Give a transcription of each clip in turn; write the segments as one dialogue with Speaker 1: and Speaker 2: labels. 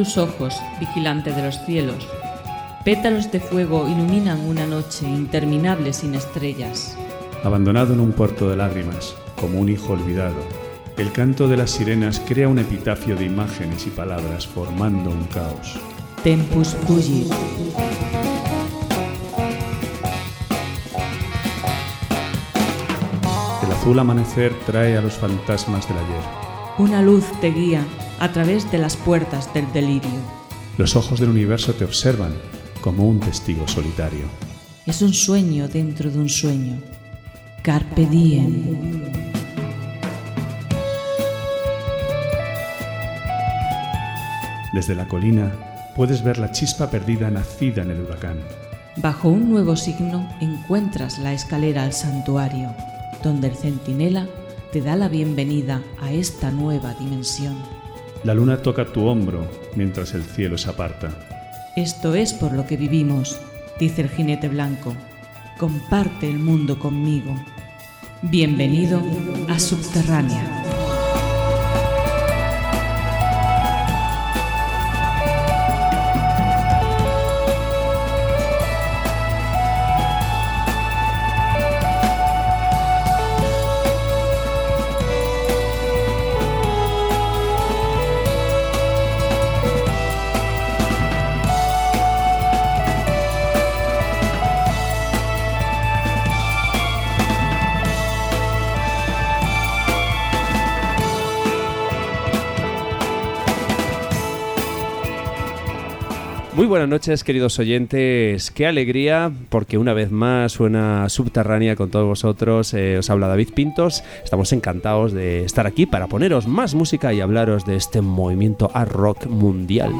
Speaker 1: Tus ojos, vigilante de los cielos. Pétalos de fuego iluminan una noche interminable sin estrellas.
Speaker 2: Abandonado en un puerto de lágrimas, como un hijo olvidado, el canto de las sirenas crea un epitafio de imágenes y palabras formando un caos.
Speaker 1: Tempus fugit.
Speaker 2: El azul amanecer trae a los fantasmas del ayer.
Speaker 1: Una luz te guía a través de las puertas del delirio.
Speaker 2: Los ojos del universo te observan como un testigo solitario.
Speaker 1: Es un sueño dentro de un sueño. Carpe diem.
Speaker 2: Desde la colina puedes ver la chispa perdida nacida en el huracán.
Speaker 1: Bajo un nuevo signo encuentras la escalera al santuario, donde el centinela te da la bienvenida a esta nueva dimensión.
Speaker 2: La luna toca tu hombro mientras el cielo se aparta.
Speaker 1: Esto es por lo que vivimos, dice el jinete blanco. Comparte el mundo conmigo. Bienvenido a Subterránea.
Speaker 3: Noches, queridos oyentes. Qué alegría, porque una vez más suena subterránea con todos vosotros. Eh, os habla David Pintos. Estamos encantados de estar aquí para poneros más música y hablaros de este movimiento art rock mundial.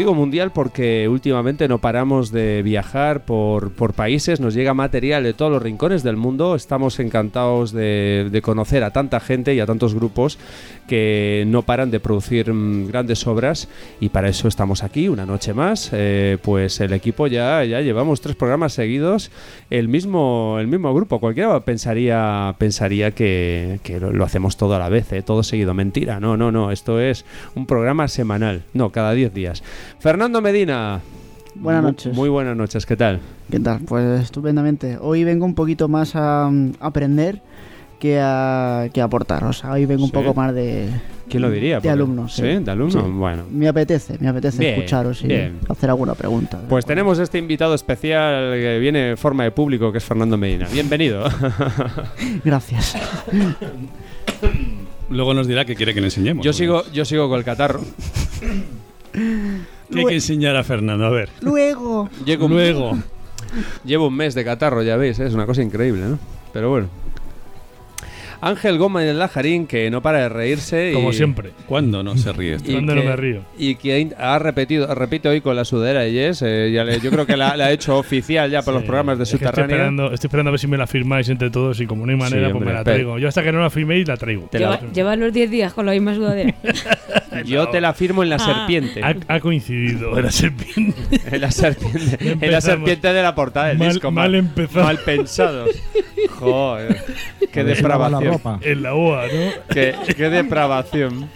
Speaker 3: Digo mundial porque últimamente no paramos de viajar por, por países, nos llega material de todos los rincones del mundo, estamos encantados de, de conocer a tanta gente y a tantos grupos que no paran de producir mm, grandes obras y para eso estamos aquí una noche más. Eh, pues el equipo ya, ya llevamos tres programas seguidos, el mismo, el mismo grupo, cualquiera pensaría, pensaría que, que lo, lo hacemos todo a la vez, eh, todo seguido, mentira, no, no, no, esto es un programa semanal, no, cada 10 días. Fernando Medina.
Speaker 4: Buenas noches.
Speaker 3: Muy buenas noches, ¿qué tal?
Speaker 4: ¿Qué tal? Pues estupendamente. Hoy vengo un poquito más a mm, aprender que a, que a aportar. O sea, hoy vengo un
Speaker 3: Sí.
Speaker 4: poco más de,
Speaker 3: ¿Quién lo diría?
Speaker 4: de
Speaker 3: Porque-
Speaker 4: alumnos.
Speaker 3: ¿Sí? ¿De alumnos?
Speaker 4: Sí.
Speaker 3: Bueno.
Speaker 4: Me apetece, me apetece
Speaker 3: Bien,
Speaker 4: escucharos y
Speaker 3: bien.
Speaker 4: hacer alguna pregunta.
Speaker 3: Pues tenemos este invitado especial que viene en forma de público, que es Fernando Medina. Bienvenido.
Speaker 4: Gracias.
Speaker 5: Luego nos dirá que quiere que le enseñemos.
Speaker 3: Yo sigo, yo sigo con el catarro.
Speaker 5: ¿Qué hay que enseñar a Fernando? A ver.
Speaker 4: Luego.
Speaker 3: Llego un-
Speaker 5: Luego.
Speaker 3: Llevo un mes de catarro, ya veis, ¿eh? es una cosa increíble, ¿no? Pero bueno. Ángel Gómez del Lajarín, que no para de reírse. y-
Speaker 6: Como siempre.
Speaker 5: ¿Cuándo no se ríe esto?
Speaker 3: y
Speaker 6: ¿Cuándo
Speaker 3: que-
Speaker 6: no me río?
Speaker 3: Y que ha repetido, repite hoy con la sudadera de Yes. eh, ya le- yo creo que la, la ha hecho oficial ya por los
Speaker 6: Sí,
Speaker 3: programas de
Speaker 6: es que estoy
Speaker 3: Subterránea.
Speaker 6: esperando, estoy esperando a ver si me la firmáis entre todos y como no hay manera, pues
Speaker 3: hombre,
Speaker 6: me la traigo. Yo hasta que no la firméis la traigo.
Speaker 3: Te la-
Speaker 7: Lleva, lleva los 10 días con la misma sudadera.
Speaker 3: Yo te la firmo en la
Speaker 7: Ah.
Speaker 3: serpiente.
Speaker 6: Ha, ha coincidido era serpiente.
Speaker 3: En la serpiente, en la serpiente de la portada del
Speaker 6: Mal-
Speaker 3: disco.
Speaker 6: mal empezado.
Speaker 3: Mal pensados. Joder. Qué depravación.
Speaker 6: en la OA, ¿no?
Speaker 3: Qué, qué depravación.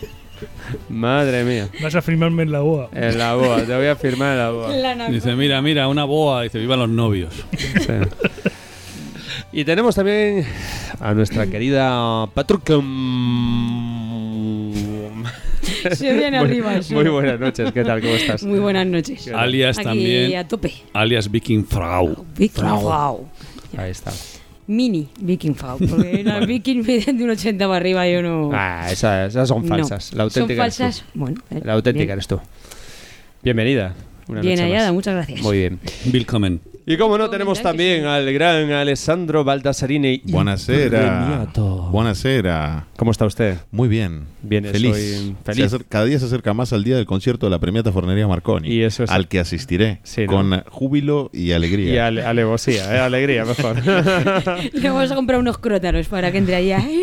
Speaker 3: Madre mía.
Speaker 6: Vas a firmarme en la OA.
Speaker 3: En la boa, te voy a firmar en la boa.
Speaker 5: Dice, mira, mira, una boa. Dice, vivan los novios.
Speaker 3: Sí. Y tenemos también a nuestra querida Patrucum.
Speaker 7: Se viene
Speaker 3: Muy-
Speaker 7: arriba. eso.
Speaker 3: Muy buenas noches, ¿qué tal? ¿Cómo estás?
Speaker 7: Muy buenas noches.
Speaker 5: Alias
Speaker 7: Aquí
Speaker 5: también.
Speaker 7: a tope.
Speaker 5: Alias Viking Frau.
Speaker 7: Viking Frau.
Speaker 3: Ahí está.
Speaker 7: Mini Viking Frau. Porque las Viking miden de un 80 para arriba yo no.
Speaker 3: Ah, esas, esas son
Speaker 7: no.
Speaker 3: falsas. La auténtica
Speaker 7: Son
Speaker 3: eres tú.
Speaker 7: falsas. Bueno. eh,
Speaker 3: La auténtica
Speaker 7: bien.
Speaker 3: eres tú. Bienvenida. Una
Speaker 7: Bien hallada, muchas gracias.
Speaker 3: Muy bien.
Speaker 5: Willkommen.
Speaker 3: Y como no, tenemos también al gran Alessandro Baldasarini.
Speaker 8: Buonasera.
Speaker 3: Impregnato.
Speaker 8: Buonasera.
Speaker 3: ¿Cómo está usted?
Speaker 8: Muy bien.
Speaker 3: Bien,
Speaker 8: feliz.
Speaker 3: feliz.
Speaker 8: acer- cada día se acerca más al día del concierto de la Premiata Fornería Marconi.
Speaker 3: Y eso es-
Speaker 8: Al que asistiré.
Speaker 3: Sí, ¿no?
Speaker 8: Con júbilo y alegría.
Speaker 3: Y ale- alevosía, eh, alegría, mejor.
Speaker 7: Le vamos a comprar unos crótanos para que entre allá.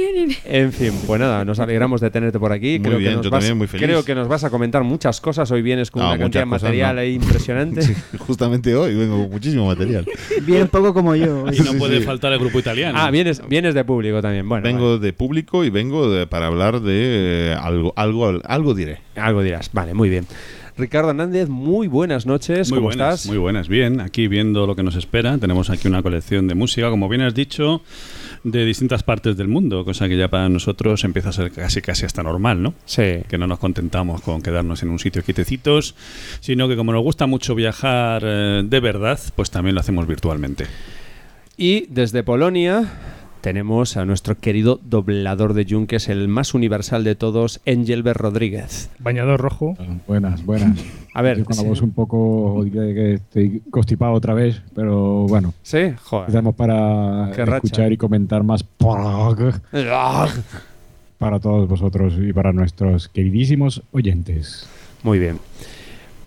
Speaker 3: En fin, pues nada, nos alegramos de tenerte por aquí.
Speaker 8: Muy
Speaker 3: creo
Speaker 8: bien,
Speaker 3: que nos
Speaker 8: yo
Speaker 3: vas,
Speaker 8: también muy feliz.
Speaker 3: Creo que nos vas a comentar muchas cosas. Hoy vienes con
Speaker 8: Ah,
Speaker 3: una cantidad de material
Speaker 8: no.
Speaker 3: ahí impresionante.
Speaker 8: Sí, justamente hoy vengo con muchísimo material.
Speaker 4: Bien poco como yo.
Speaker 5: Y no
Speaker 8: Sí,
Speaker 5: puede
Speaker 8: sí.
Speaker 5: faltar el grupo italiano.
Speaker 3: Ah, vienes, vienes de público también. Bueno,
Speaker 8: vengo de público y vengo de- para hablar de eh, algo, algo, algo diré.
Speaker 3: algo dirás. Vale, muy bien. Ricardo Hernández, muy buenas noches.
Speaker 5: Muy
Speaker 3: ¿Cómo
Speaker 5: buenas,
Speaker 3: estás?
Speaker 5: muy buenas. Bien, aquí viendo lo que nos espera. Tenemos aquí una colección de música, como bien has dicho, de distintas partes del mundo, cosa que ya para nosotros empieza a ser casi casi hasta normal, ¿no?
Speaker 3: Sí.
Speaker 5: Que no nos contentamos con quedarnos en un sitio quietecitos, sino que como nos gusta mucho viajar eh, de verdad, pues también lo hacemos virtualmente.
Speaker 3: Y desde Polonia tenemos a nuestro querido doblador de yunques, el más universal de todos, Engelbert Rodríguez.
Speaker 6: Bañador rojo.
Speaker 9: Buenas, buenas.
Speaker 3: A ver,
Speaker 9: Estoy con la
Speaker 3: sí.
Speaker 9: voz un poco de que estoy constipado otra vez, pero bueno,
Speaker 3: Sí, joder.
Speaker 9: estamos para
Speaker 3: Qué racha.
Speaker 9: escuchar y comentar más para todos vosotros y para nuestros queridísimos oyentes.
Speaker 3: Muy bien.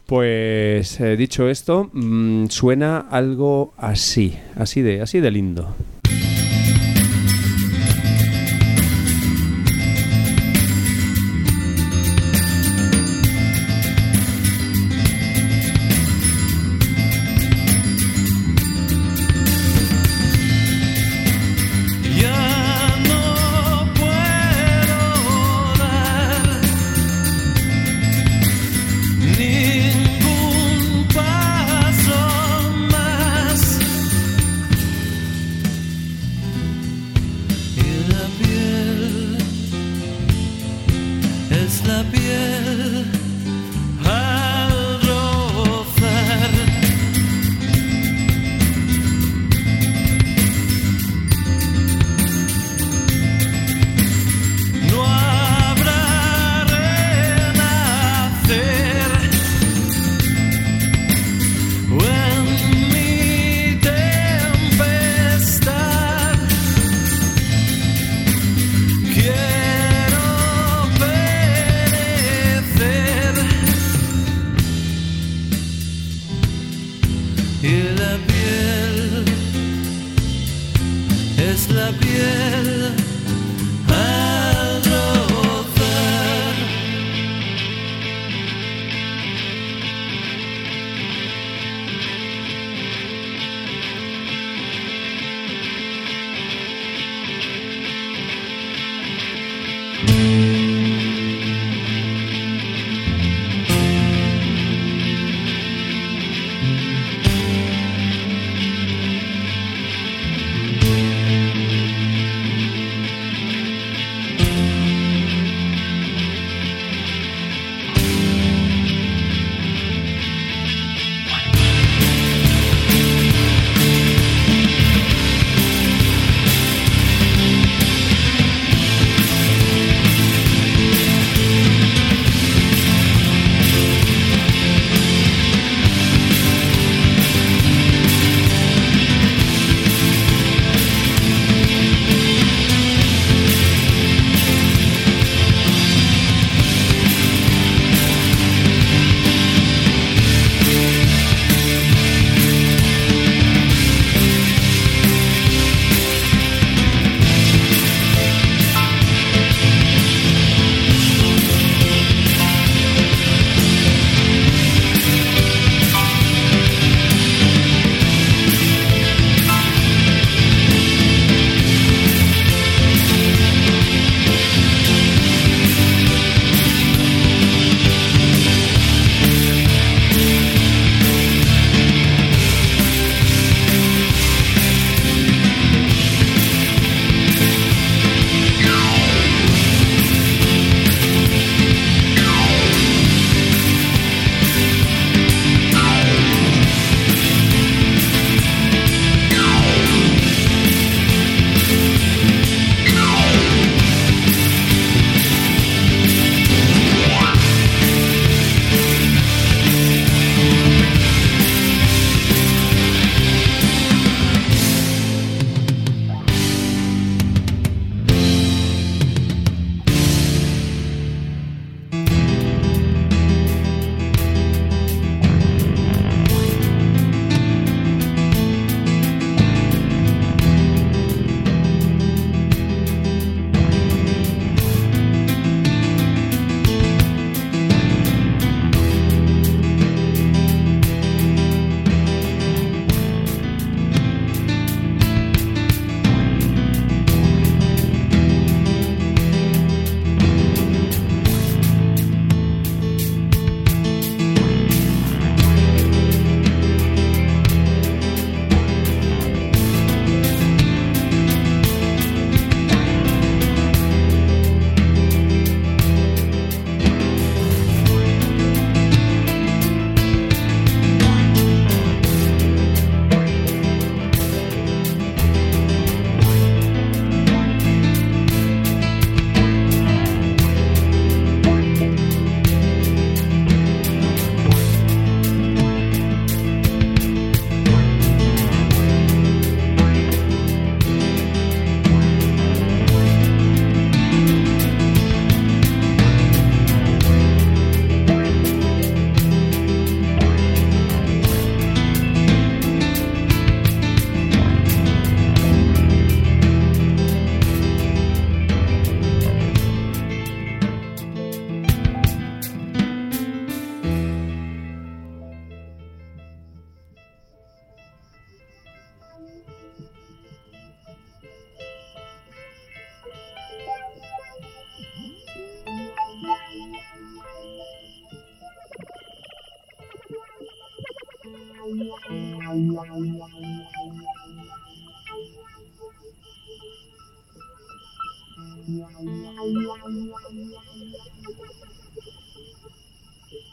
Speaker 3: Pues eh, dicho esto, mm, suena algo así, así de, así de lindo.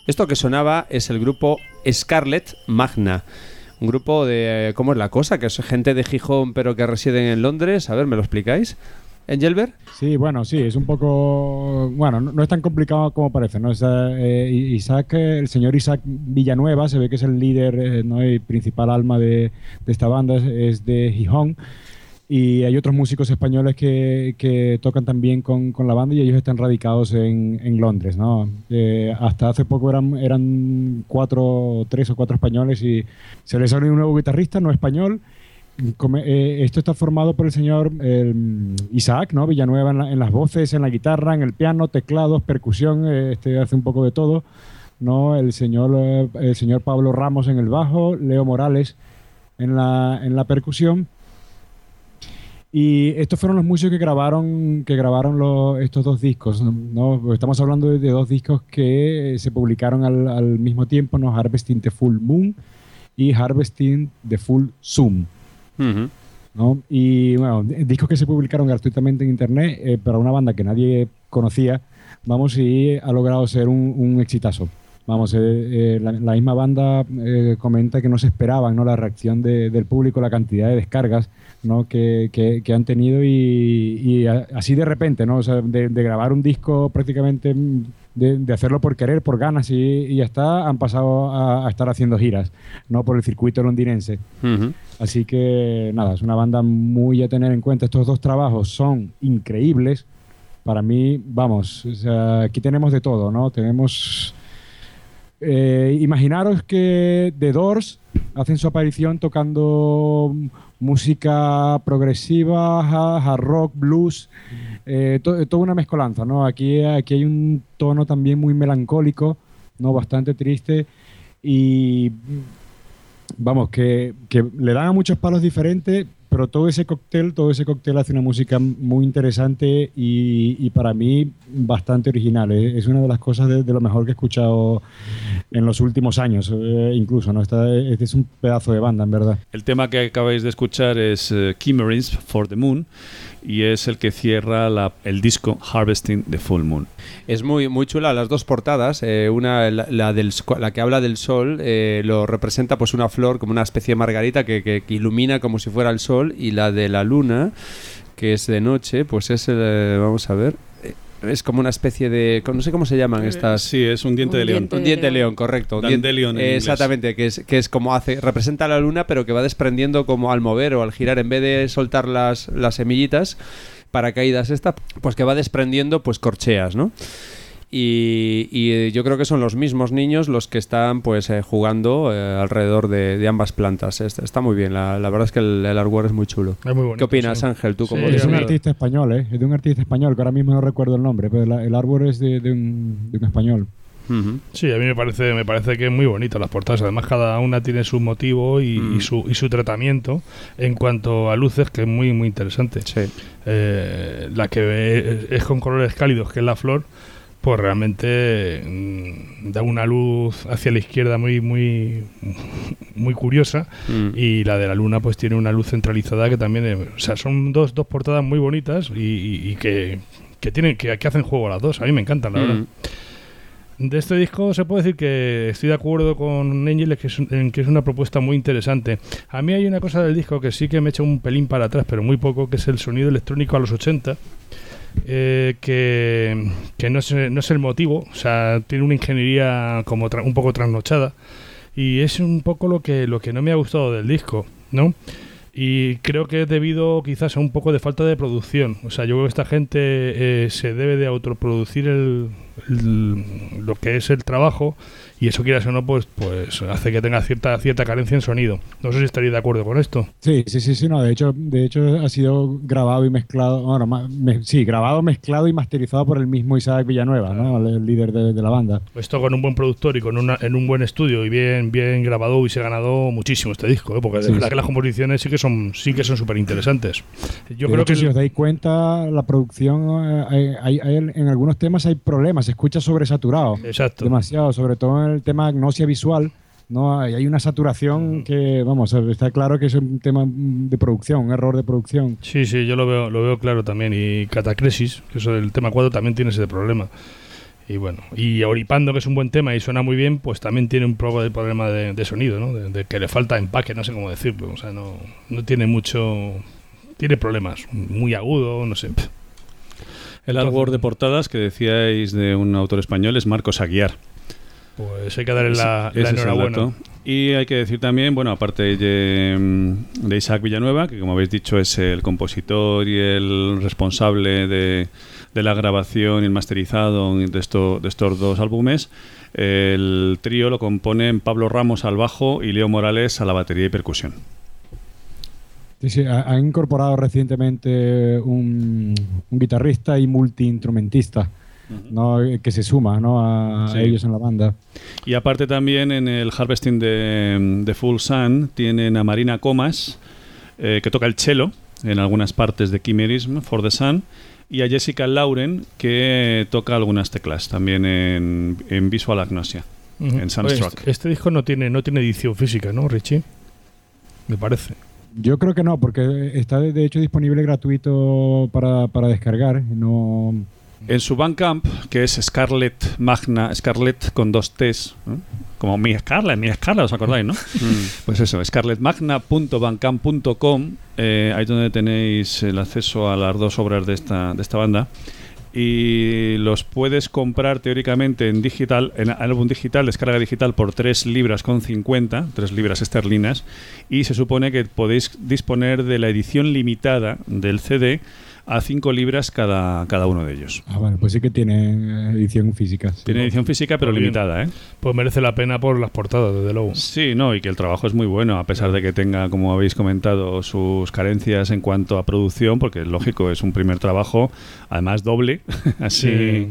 Speaker 3: Esto que sonaba es el grupo Scarlet Magna. Un grupo de... ¿Cómo es la cosa? Que es gente de Gijón pero que residen en Londres. A ver, ¿me lo explicáis? ¿Engelbert?
Speaker 9: Sí, bueno, sí, es un poco. Bueno, no, es tan complicado como parece, ¿no? Es, eh, Isaac, eh, el señor Isaac Villanueva, se ve que es el líder, eh, ¿no? El principal alma de, esta banda, es, de Gijón. Y hay otros músicos españoles que, tocan también con, la banda y ellos están radicados en, en Londres, ¿no? Hasta hace poco eran, eran cuatro, tres o cuatro españoles y se les salió un nuevo guitarrista, no español. Eh, esto está formado por el señor el, Isaac, ¿no? Villanueva en, la- en las voces, en la guitarra, en el piano, teclados, percusión, eh, este hace un poco de todo, ¿no? El señor, eh, el señor Pablo Ramos en el bajo, Leo Morales en la, en la percusión. Y estos fueron los músicos que grabaron, que grabaron los- estos dos discos. ¿no? Estamos hablando de, dos discos que se publicaron al, al mismo tiempo, ¿no? Harvesting the Full Moon y Harvesting the Full Zoom. ¿No? Y bueno, discos que se publicaron gratuitamente en internet eh, para una banda que nadie conocía, vamos, y ha logrado ser un, exitazo. Vamos, eh, eh, la, misma banda eh, comenta que no se esperaban ¿no? la reacción de- del público, la cantidad de descargas ¿no? que, que- que han tenido y, así de repente, ¿no? O sea, de, de grabar un disco prácticamente, mm, de, de hacerlo por querer, por ganas y, y ya está, han pasado a, a estar haciendo giras ¿no? por el circuito londinense. Así que nada, es una banda muy a tener en cuenta. Estos dos trabajos son increíbles. Para mí, vamos, o sea, aquí tenemos de todo, ¿no? Tenemos... eh, imaginaros que The Doors hacen su aparición tocando música progresiva, ha- hard rock, blues, eh, to- toda una mezcolanza, ¿no? Aquí, aquí hay un tono también muy melancólico, ¿no? Bastante triste y vamos, que, que le dan a muchos palos diferentes, pero todo ese cóctel, todo ese cóctel hace una música muy interesante y, y para mí bastante original. Es, es una de las cosas de, de lo mejor que he escuchado en los últimos años, eh, incluso, ¿no? Esta- este es un pedazo de banda, en verdad.
Speaker 5: El tema que acabáis de escuchar es Chimerism for the Moon y es el que cierra la- el disco Harvesting the Full Moon.
Speaker 3: Es muy, muy chula las dos portadas. eh, una, la, la del, la que habla del sol, eh, lo representa pues una flor como una especie de margarita que, que- que ilumina como si fuera el sol. Y la de la luna, que es de noche, pues es, el, eh, vamos a ver, eh, es como una especie de, no sé cómo se llaman estas.
Speaker 5: Sí, es un diente de león.
Speaker 3: Un diente de león, correcto. un diente-
Speaker 5: Dandelion en
Speaker 3: eh,
Speaker 5: inglés.
Speaker 3: Exactamente, que es, que es como hace, representa la luna, pero que va desprendiendo como al mover o al girar, en vez de soltar las, las semillitas paracaídas esta, pues que va desprendiendo pues corcheas, ¿no? Y, y, eh, yo creo que son los mismos niños los que están pues eh, jugando eh, alrededor de, de ambas plantas. Está, está muy bien, la, la verdad es que el, el artwork es muy chulo.
Speaker 6: Es muy bonito,
Speaker 3: ¿Qué opinas,
Speaker 6: sí.
Speaker 3: Ángel? ¿Tú como
Speaker 6: Sí,
Speaker 9: es un artista español, ¿eh? Es de un artista español, que ahora mismo no recuerdo el nombre, pero la- el árbol es de, de un, de un español.
Speaker 6: Sí, a mí me parece, me parece que es muy bonita las portadas. Además, cada una tiene su motivo y,
Speaker 3: Mm.
Speaker 6: y su, y su tratamiento en cuanto a luces, que es muy, muy interesante. Eh, la que es con colores cálidos, que es la flor, pues realmente mm, da una luz hacia la izquierda muy, muy, muy curiosa.
Speaker 3: Mm.
Speaker 6: Y la de la luna, pues tiene una luz centralizada que también. es- o sea, son dos, dos portadas muy bonitas y, y- y que, que tienen que, que hacen juego las dos. A mí me encantan, la
Speaker 3: Mm.
Speaker 6: verdad. De este disco se puede decir que estoy de acuerdo con Angel que es, en que es una propuesta muy interesante. A mí hay una cosa del disco que sí que me echa un pelín para atrás, pero muy poco, que es el sonido electrónico a los 80. Eh, que, que no, es, no es el motivo, o sea, tiene una ingeniería como un poco trasnochada y es un poco lo que, lo que no me ha gustado del disco, ¿no? Y creo que es debido quizás a un poco de falta de producción. O sea, yo creo que esta gente eh, se debe de autoproducir el- lo que es el trabajo y eso quieras o no, pues, pues hace que tenga cierta, cierta carencia en sonido. No sé si estaréis de acuerdo con esto.
Speaker 9: Sí, sí, sí, sí, no, de hecho, de hecho ha sido grabado y mezclado, bueno, me- sí, grabado, mezclado y masterizado por el mismo Isaac Villanueva, ¿no? El, líder de, de la banda.
Speaker 6: Esto con un buen productor y con una, en un buen estudio y bien, bien grabado hubiese ganado muchísimo este disco, ¿eh? porque de
Speaker 9: Sí,
Speaker 6: verdad
Speaker 9: sí.
Speaker 6: que las composiciones sí que son sí que son súper interesantes. Yo
Speaker 9: de
Speaker 6: creo
Speaker 9: hecho,
Speaker 6: que
Speaker 9: si os dais cuenta, la producción, eh, hay- hay- hay- en algunos temas hay problemas, se escucha sobresaturado.
Speaker 6: Exacto.
Speaker 9: Demasiado, sobre todo en el tema agnosia visual, No, hay una saturación que, vamos, está claro que es un tema de producción, un error de producción.
Speaker 6: Sí, sí, yo lo veo, lo veo claro también. Y Catacresis, que es el tema 4, también tiene ese problema. Y bueno, y Oripando, que es un buen tema y suena muy bien, pues también tiene un poco de problema de, de sonido, ¿no? De, de que le falta empaque, no sé cómo decirlo. O sea, no, no tiene mucho. Tiene problemas. Muy agudo, no sé.
Speaker 5: El árbol de portadas que decíais de un autor español es Marcos Aguiar.
Speaker 6: Pues hay que darle la, la enhorabuena.
Speaker 5: Y hay que decir también, bueno, aparte de, mm, de Isaac Villanueva, que como habéis dicho es el compositor y el responsable de, de la grabación y el masterizado de, esto- de estos dos álbumes, el trío lo componen Pablo Ramos al bajo y Leo Morales a la batería y percusión.
Speaker 9: Sí, sí, ha- han incorporado recientemente un, un guitarrista y multiinstrumentista ¿no? que se suma ¿no? a,
Speaker 5: Sí.
Speaker 9: ellos en la banda.
Speaker 5: Y aparte también en el Harvesting de, de Full Sun tienen a Marina Comas, eh, que toca el cello en algunas partes de Chimerism for the Sun, y a Jessica Lauren, que toca algunas teclas también en, en Visual Agnosia, en
Speaker 6: Oye,
Speaker 5: Sunstruck.
Speaker 6: este, este disco no tiene, no tiene edición física, ¿no, Richie? Me parece.
Speaker 9: Yo creo que no, porque está de hecho disponible gratuito para, para descargar. No,
Speaker 5: En su Bandcamp, que es Scarlet Magna, Scarlet con dos T's, como mi Scarlet, mi Scarlet, ¿os acordáis, no? Pues eso, scarletmagna.bandcamp.com, eh, ahí es donde tenéis el acceso a las dos obras de esta, de esta banda. Y los puedes comprar teóricamente en digital, en álbum digital, descarga digital por 3 libras con 50, 3 libras esterlinas. Y se supone que podéis disponer de la edición limitada del CD a 5 libras cada, cada uno de ellos.
Speaker 9: ah, bueno, pues sí que tiene eh, edición física. sí.
Speaker 5: Tiene edición física, pero
Speaker 6: bien.
Speaker 5: limitada, ¿eh?
Speaker 6: Pues merece la pena por las portadas, desde luego.
Speaker 5: Sí, no, y que el trabajo es muy bueno, a pesar de que tenga, como habéis comentado, sus carencias en cuanto a producción, porque lógico, es un primer trabajo, además doble, así
Speaker 6: Sí.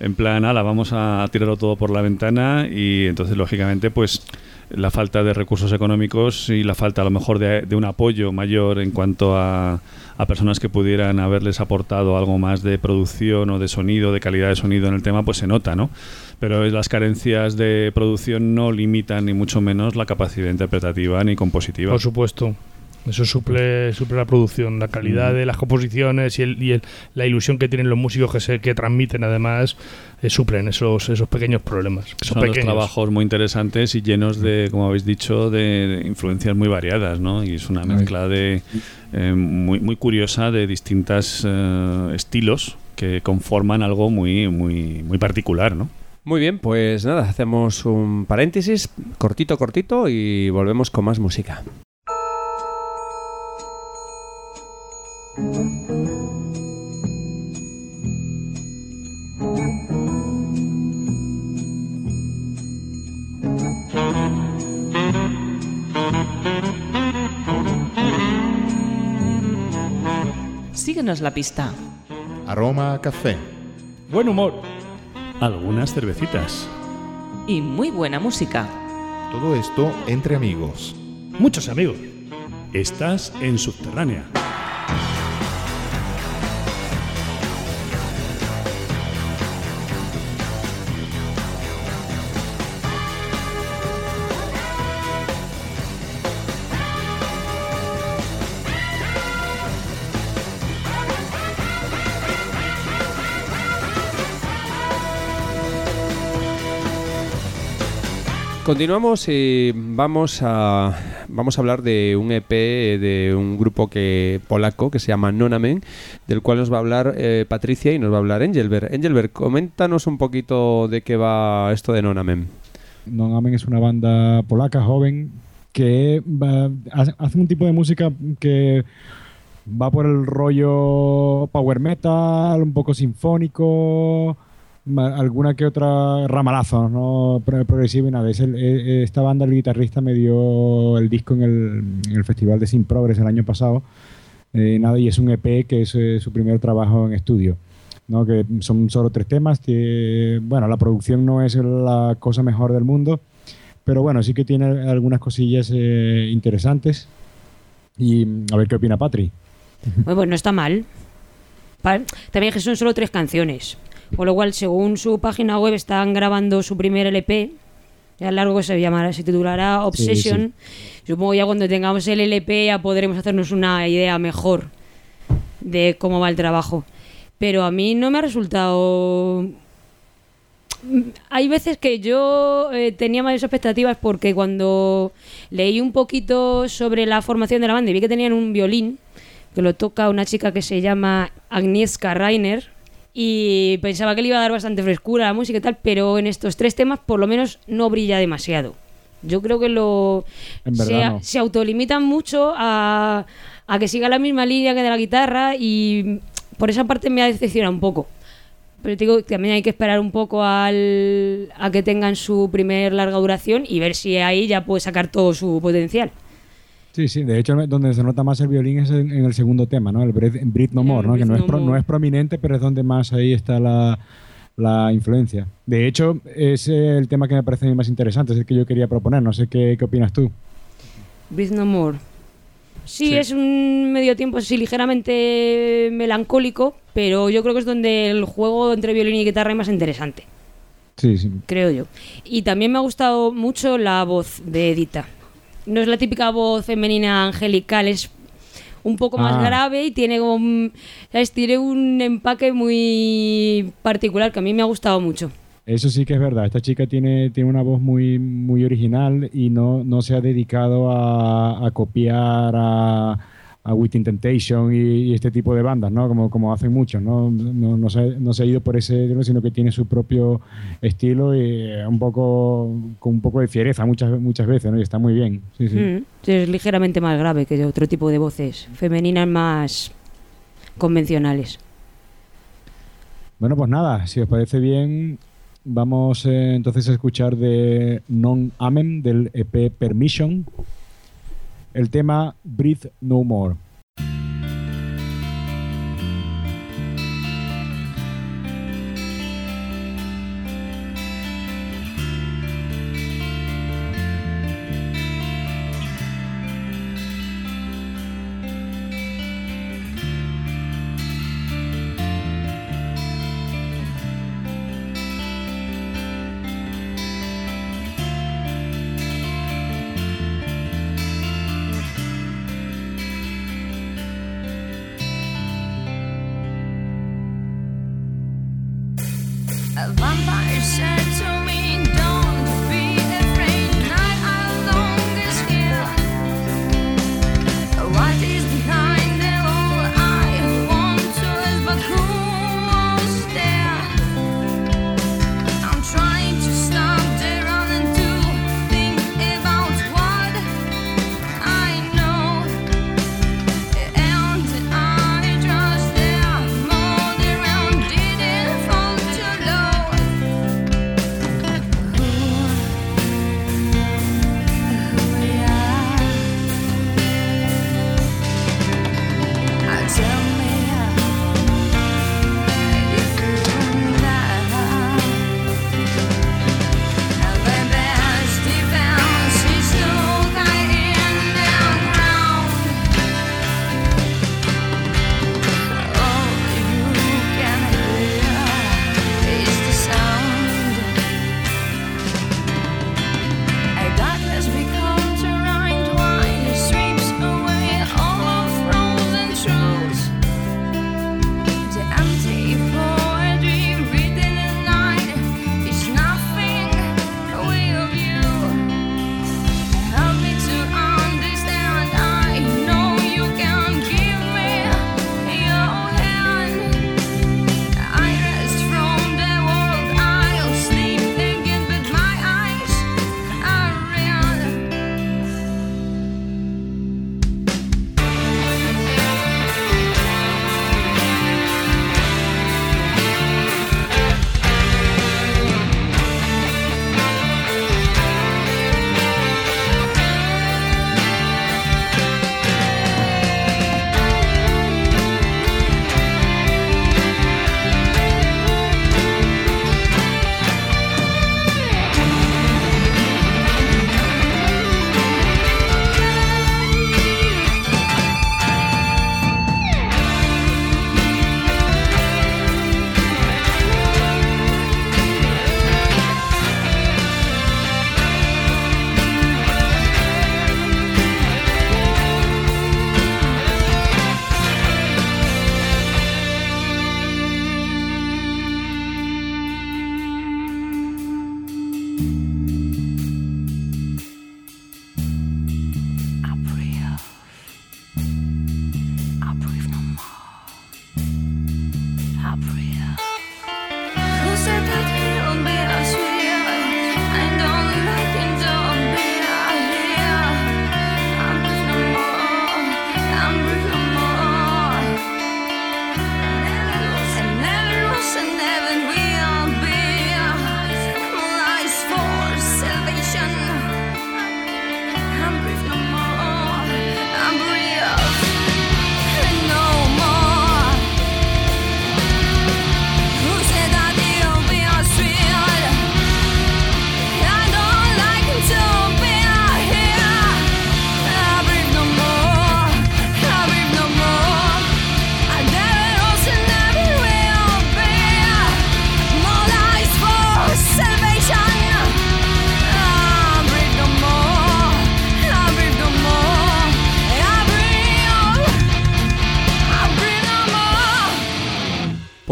Speaker 5: en plan, ala, vamos a tirarlo todo por la ventana y entonces, lógicamente, pues la falta de recursos económicos y la falta a lo mejor de, de un apoyo mayor en cuanto a, a personas que pudieran haberles aportado algo más de producción o de sonido, de calidad de sonido en el tema, pues se nota, ¿no? Pero las carencias de producción no limitan ni mucho menos la capacidad interpretativa ni compositiva.
Speaker 6: Por supuesto. Eso suple, suple la producción, la calidad
Speaker 5: Mm.
Speaker 6: de las composiciones y, el, y el- la ilusión que tienen los músicos que se que transmiten además eh, suplen esos esos pequeños problemas.
Speaker 5: Son dos
Speaker 6: pequeños.
Speaker 5: trabajos muy interesantes y llenos de, como habéis dicho, de influencias muy variadas, ¿no? Y es una mezcla de eh, muy, muy curiosa de distintos estilos que conforman algo muy, muy, muy particular, ¿no?
Speaker 3: Muy bien, pues nada, hacemos un paréntesis cortito, cortito y volvemos con más música.
Speaker 1: Síguenos la pista.
Speaker 8: Aroma café.
Speaker 6: Buen humor.
Speaker 5: Algunas cervecitas.
Speaker 1: Y muy buena música.
Speaker 8: Todo esto entre amigos.
Speaker 6: Muchos amigos.
Speaker 5: Estás en Subterránea.
Speaker 3: Continuamos y vamos a vamos a hablar de un EP de un grupo que polaco que se llama Nonamen, del cual nos va a hablar eh, Patricia y nos va a hablar Engelbert. Engelbert, coméntanos un poquito de qué va esto de Nonamen.
Speaker 9: Non Amen es una banda polaca joven que hace un tipo de música que va por el rollo power metal, un poco sinfónico, alguna que otra ramalazo, ¿no? Pro- Progresivo y nada. Es el- eh, esta banda, el guitarrista me dio el disco en el, festival de Sin Progress el año pasado. Eh, nada, y es un EP que es eh, su primer trabajo en estudio. ¿no? que son solo tres temas. Que, bueno, la producción no es la cosa mejor del mundo, pero bueno, sí que tiene algunas cosillas eh, interesantes. Y mm, a ver qué opina Patri.
Speaker 7: Bueno, pues no está mal. También que son solo tres canciones. Con lo cual, según su página web, están grabando su primer LP Ya largo se llamará, se titulará Obsession. Supongo ya cuando tengamos el LP ya podremos hacernos una idea mejor de cómo va el trabajo. Pero a mí no me ha resultado hay veces que yo eh, tenía mayores expectativas porque cuando leí un poquito sobre la formación de la banda y vi que tenían un violín que lo toca una chica que se llama Agnieszka Rainer y pensaba que le iba a dar bastante frescura a la música y tal, pero en estos tres temas por lo menos no brilla demasiado. Yo creo que lo se,
Speaker 9: no.
Speaker 7: se autolimitan mucho a, a que siga la misma línea que de la guitarra y por esa parte me ha decepcionado un poco. Pero te digo también hay que esperar un poco al, a que tengan su primer larga duración y ver si ahí ya puede sacar todo su potencial.
Speaker 9: Sí, sí, de hecho donde se nota más el violín es en, en el segundo tema, ¿no? El Breath, No More, ¿no? Que no es, pro- no es prominente, pero es donde más ahí está la, la influencia. De hecho, es el tema que me parece a mí más interesante, es el que yo quería proponer. No sé qué, qué opinas tú.
Speaker 7: Breathe No More. Sí,
Speaker 9: Sí.
Speaker 7: es un medio tiempo así ligeramente melancólico, pero yo creo que es donde el juego entre violín y guitarra es más interesante,
Speaker 9: Sí, sí.
Speaker 7: creo yo. Y también me ha gustado mucho la voz de Edita. No es la típica voz femenina angelical, es un poco más
Speaker 9: Ah.
Speaker 7: grave y tiene un, ¿sabes? tiene un empaque muy particular que a mí me ha gustado mucho.
Speaker 9: Eso sí que es verdad. Esta chica tiene, tiene una voz muy, muy original y no, no se ha dedicado a, a copiar a, a Within Temptation y, y este tipo de bandas, ¿no? Como, como hacen muchos, ¿no? No, no, se, no se ha ido por ese, sino que tiene su propio estilo y eh, un poco con un poco de fiereza muchas, muchas veces, ¿no? Y está muy bien. Sí, sí.
Speaker 7: Mm, sí, es ligeramente más grave que otro tipo de voces femeninas más convencionales.
Speaker 9: Bueno, pues nada, si os parece bien, vamos eh, entonces a escuchar de Non Amen del EP Permission el tema Breathe No More.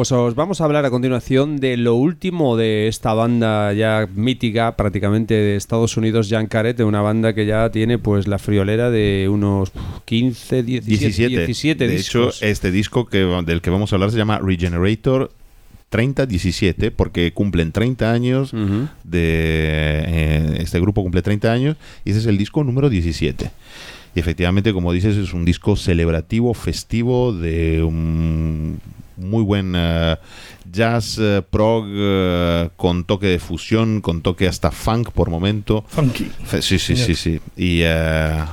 Speaker 3: Pues os vamos a hablar a continuación de lo último de esta banda ya mítica prácticamente de Estados Unidos, Jan Caret, de una banda que ya tiene pues la friolera de unos 15, 17,
Speaker 8: 17.
Speaker 3: 17
Speaker 8: de
Speaker 3: discos.
Speaker 8: hecho, este disco que, del que vamos a hablar se llama Regenerator 3017 porque cumplen 30 años de eh, este grupo cumple 30 años y ese es el disco número 17. Y efectivamente, como dices, es un disco celebrativo, festivo, de un muy buen eh, jazz, eh, prog, eh, con toque de fusión, con toque hasta funk por momento.
Speaker 6: Funky.
Speaker 8: Sí, sí, sí, sí. Y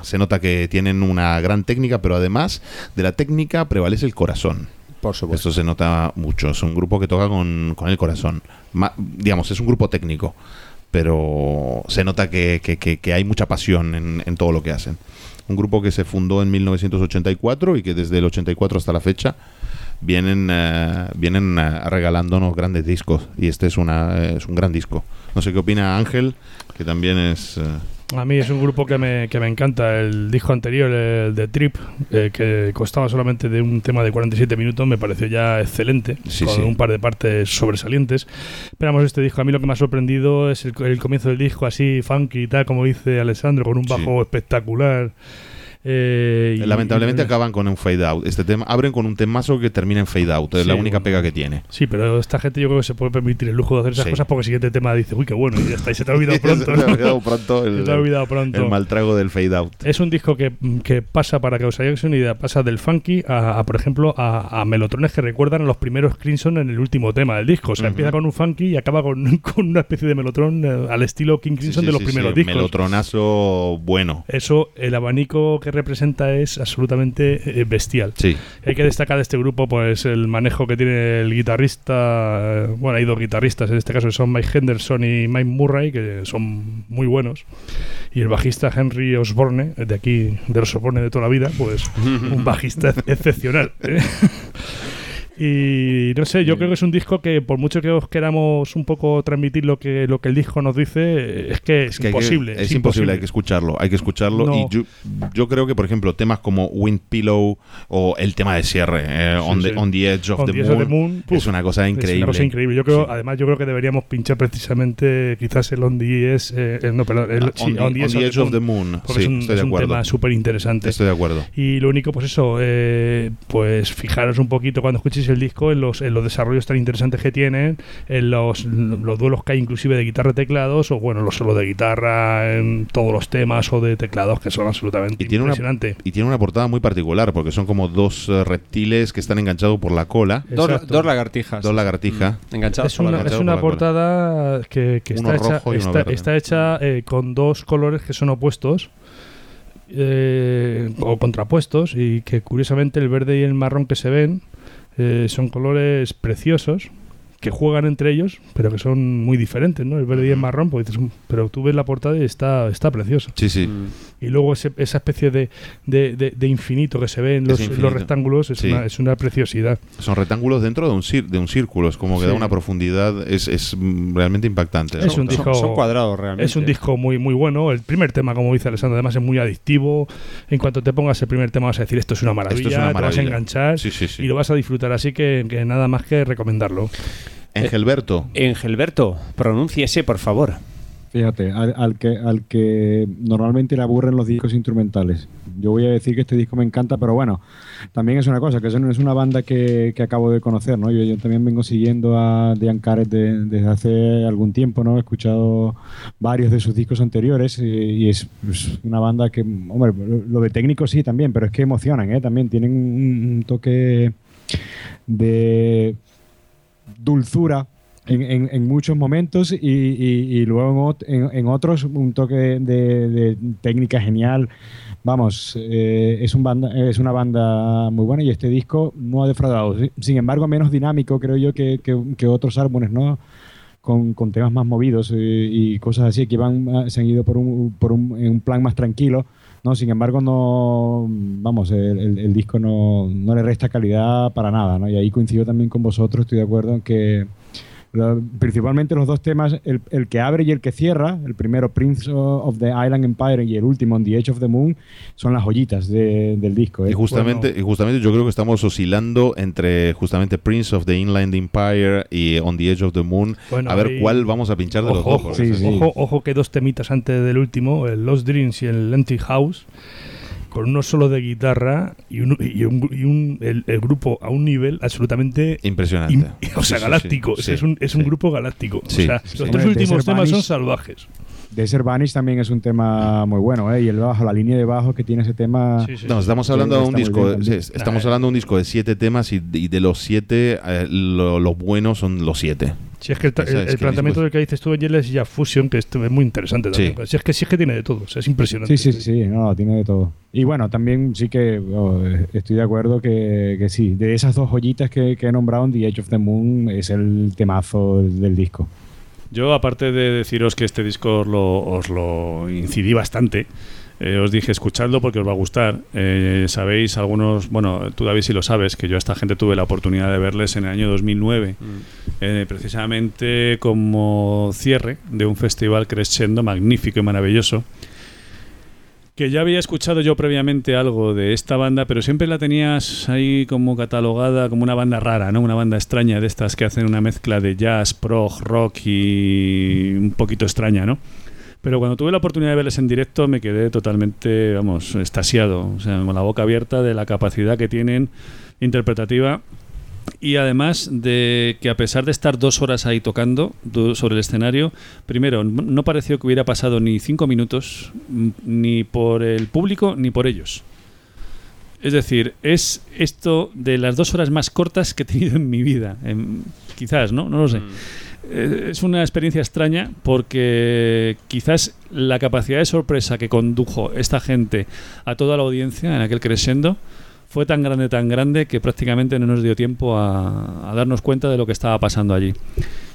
Speaker 8: se nota que tienen una gran técnica, pero además de la técnica prevalece el corazón.
Speaker 3: Por supuesto.
Speaker 8: Esto se nota mucho. Es un grupo que toca con, con el corazón. Ma- digamos, es un grupo técnico, pero se nota que, que- que- que hay mucha pasión en, en todo lo que hacen. Un grupo que se fundó en 1984 y que desde el 84 hasta la fecha vienen, eh, vienen eh, regalándonos grandes discos. Y este es, una, es un gran disco. No sé qué opina Ángel, que también es... eh,
Speaker 6: A mí es un grupo que me, que me encanta. El disco anterior, el de Trip, eh, que costaba solamente de un tema de 47 minutos, me pareció ya excelente,
Speaker 8: Sí,
Speaker 6: con
Speaker 8: sí.
Speaker 6: un par de partes sobresalientes. Pero vamos, este disco, a mí lo que me ha sorprendido es el, el comienzo del disco así funky y tal, como dice Alessandro, con un
Speaker 8: Sí.
Speaker 6: bajo espectacular. Eh,
Speaker 8: Lamentablemente
Speaker 6: y-
Speaker 8: acaban con un fade out. Este tema abren con un temazo que termina en fade out. Es la única
Speaker 6: bueno.
Speaker 8: pega que tiene.
Speaker 6: Sí, pero esta gente yo creo que se puede permitir el lujo de hacer esas
Speaker 8: Sí.
Speaker 6: cosas porque el siguiente tema dice, uy, qué bueno, y ya está, y se te ha olvidado pronto.
Speaker 8: Se te pronto el,
Speaker 6: Se te ha olvidado pronto.
Speaker 8: el mal trago del fade out.
Speaker 6: Es un disco que, que pasa, para que os hagáis una idea, pasa del funky a, a, por ejemplo, a, a melotrones que recuerdan a los primeros Crimson en el último tema del disco. O sea, empieza con un funky y acaba con, con una especie de melotron eh, al estilo King Crimson
Speaker 8: sí,
Speaker 6: de los primeros discos.
Speaker 8: Melotronazo bueno.
Speaker 6: Eso, el abanico que representa es absolutamente eh, bestial.
Speaker 8: Sí.
Speaker 6: Hay que destacar de este grupo pues el manejo que tiene el guitarrista, eh, bueno, hay dos guitarristas en este caso que son Mike Henderson y Mike Murray, que son muy buenos, y el bajista Henry Osborne, de aquí, de los Osborne de toda la vida, pues un bajista ex- excepcional. ¿eh? Y no sé, yo creo que es un disco que por mucho que os queramos un poco transmitir lo que lo que el disco nos dice, es que es,
Speaker 8: Es que hay que-
Speaker 6: imposible.
Speaker 8: es imposible, hay que escucharlo. Hay que escucharlo.
Speaker 6: No.
Speaker 8: Y yo, yo creo que, por ejemplo, temas como Wind Pillow o el tema de cierre, eh,
Speaker 6: Sí,
Speaker 8: on,
Speaker 6: sí.
Speaker 8: the, On the Edge of,
Speaker 6: On
Speaker 8: the,
Speaker 6: the Edge
Speaker 8: moon,
Speaker 6: of the Moon,
Speaker 8: es una cosa increíble.
Speaker 6: Es una cosa increíble. Yo creo,
Speaker 8: Sí.
Speaker 6: además, yo creo que deberíamos pinchar precisamente quizás el On the Edge, eh, el- no, perdón, el,
Speaker 8: Ah, on, the,
Speaker 6: On
Speaker 8: Edge of the Moon.
Speaker 6: es un,
Speaker 8: estoy
Speaker 6: es
Speaker 8: de
Speaker 6: un
Speaker 8: acuerdo.
Speaker 6: tema súper interesante.
Speaker 8: Estoy de acuerdo.
Speaker 6: Y lo único, pues eso, eh, pues fijaros un poquito cuando escuchéis el disco en los, en los desarrollos tan interesantes que tienen, en los, los duelos que hay inclusive de guitarra y teclados, o bueno, los solos de guitarra en todos los temas o de teclados que son absolutamente
Speaker 8: Y tiene, una,
Speaker 6: impresionantes.
Speaker 8: y tiene una portada muy particular porque son como dos eh, reptiles que están enganchados por la cola.
Speaker 3: Dos, lagartijas.
Speaker 8: Dos lagartijas.
Speaker 3: Mm, Enganchadas
Speaker 6: Es
Speaker 3: por
Speaker 6: una, es
Speaker 8: por
Speaker 6: una
Speaker 8: cola.
Speaker 6: portada que, está, hecha, está, está hecha eh, con dos colores que son opuestos eh, o contrapuestos y que curiosamente el verde y el marrón que se ven eh, son colores preciosos que juegan entre ellos, pero que son muy diferentes, ¿no? El verde y el marrón, pues dices, "Mm", pero tú ves la portada y está, está precioso.
Speaker 8: Sí, sí.
Speaker 3: Mm.
Speaker 6: Y luego ese- esa especie de, de, de- de infinito que se ve en los, rectángulos es,
Speaker 8: Sí.
Speaker 6: una, es una preciosidad.
Speaker 8: Son rectángulos dentro de un, cir- de un círculo. Es como que
Speaker 6: Sí.
Speaker 8: da una profundidad. Es, es realmente impactante.
Speaker 6: Es un
Speaker 3: Son-
Speaker 6: disco,
Speaker 3: son cuadrados realmente.
Speaker 6: Es un disco muy muy bueno. El primer tema, como dice Alessandro, además es muy adictivo. En cuanto te pongas el primer tema vas a decir esto es una maravilla,
Speaker 8: Esto es una
Speaker 6: te vas a enganchar
Speaker 8: Sí, sí, sí.
Speaker 6: y lo vas a disfrutar. Así que, que nada más que recomendarlo.
Speaker 8: Engelberto.
Speaker 3: Engelberto, pronúnciese, por favor.
Speaker 9: Fíjate, al, al que, al que normalmente le aburren los discos instrumentales. Yo voy a decir que este disco me encanta, pero bueno, también es una cosa, que eso no es una banda que, que acabo de conocer, ¿no? Yo, yo también vengo siguiendo a Dean Caret de- desde hace algún tiempo, ¿no? He escuchado varios de sus discos anteriores y, y es, es una banda que, hombre, lo- lo de técnico sí también, pero es que emocionan, ¿eh? También tienen un, un toque de dulzura en, en- muchos momentos y, luego en, en- otros un toque de, técnica genial. Vamos, eh, es, un banda, es una banda muy buena y este disco no ha defraudado. Sin- embargo, menos dinámico creo yo que, que- otros álbumes, ¿no? Con, con temas más movidos eh, y cosas así que van ah, se han ido por un, por un, en un plan más tranquilo. No, sin embargo, no, vamos, el, el- el disco no, no le resta calidad para nada, ¿no? Y ahí coincido también con vosotros, estoy de acuerdo en que principalmente los dos temas, el, el que abre y el que cierra, el primero Prince of the Island Empire y el último On the Edge of the Moon, son las joyitas de- del disco. ¿eh?
Speaker 8: Y justamente, y justamente yo creo que estamos oscilando entre justamente Prince of the Inland Empire y On the Edge of the Moon.
Speaker 6: Bueno,
Speaker 8: a ver cuál vamos a pinchar de los dos.
Speaker 9: Sí,
Speaker 6: ojo, ojo que dos temitas antes del último, el Lost Dreams y el Empty House, con uno solo de guitarra y un, y un- y un- el, el grupo a un nivel absolutamente
Speaker 8: Impresionante.
Speaker 6: im- o sea,
Speaker 8: Sí, sí,
Speaker 6: galáctico.
Speaker 8: sí,
Speaker 6: Es, un, es un
Speaker 8: sí.
Speaker 6: grupo galáctico.
Speaker 8: Sí,
Speaker 6: o sea,
Speaker 8: sí.
Speaker 6: los tres últimos temas son salvajes.
Speaker 9: Desert Vanish también es un tema muy bueno, ¿eh? Y el bajo, la línea de bajo que tiene ese tema.
Speaker 6: Sí, sí,
Speaker 8: No,
Speaker 6: sí.
Speaker 8: estamos
Speaker 9: Sí,
Speaker 8: hablando de un disco,
Speaker 9: bien
Speaker 8: sí, estamos hablando de un disco de siete temas y, y de los siete, eh, lo, lo bueno son los siete.
Speaker 6: Si es que el, el- el
Speaker 8: que
Speaker 6: planteamiento del que dices tú, Angel, es ya Fusion, que esto es muy interesante también.
Speaker 8: Sí.
Speaker 6: Si es que si es que tiene de todo, o sea, es impresionante.
Speaker 9: Sí, sí, sí, sí, no, tiene de todo. Y bueno, también sí que oh, estoy de acuerdo que, que sí, de esas dos joyitas que, que he nombrado, The Edge of the Moon es el temazo del, del disco.
Speaker 5: Yo, aparte de deciros que este disco os lo, os lo incidí bastante, eh, os dije escuchadlo porque os va a gustar. Eh, Sabéis algunos, bueno, tú David si lo sabes, que yo a esta gente tuve la oportunidad de verles en el año 2009, eh, precisamente como cierre de un festival crescendo magnífico y maravilloso. Que ya había escuchado yo previamente algo de esta banda, pero siempre la tenías ahí como catalogada como una banda rara, ¿no? Una banda extraña de estas que hacen una mezcla de jazz, prog, rock y un poquito extraña, ¿no? Pero cuando tuve la oportunidad de verles en directo me quedé totalmente, vamos, estasiado, o sea, con la boca abierta de la capacidad que tienen interpretativa y además de que a pesar de estar dos horas ahí tocando sobre el escenario, primero, no pareció que hubiera pasado ni cinco minutos ni por el público ni por ellos. Es decir, es esto de las dos horas más cortas que he tenido en mi vida. em, quizás, ¿no? No lo sé. Eh, es una experiencia extraña porque quizás la capacidad de sorpresa que condujo esta gente a toda la audiencia en aquel crescendo fue tan grande, tan grande que prácticamente no nos dio tiempo a, a darnos cuenta de lo que estaba pasando allí.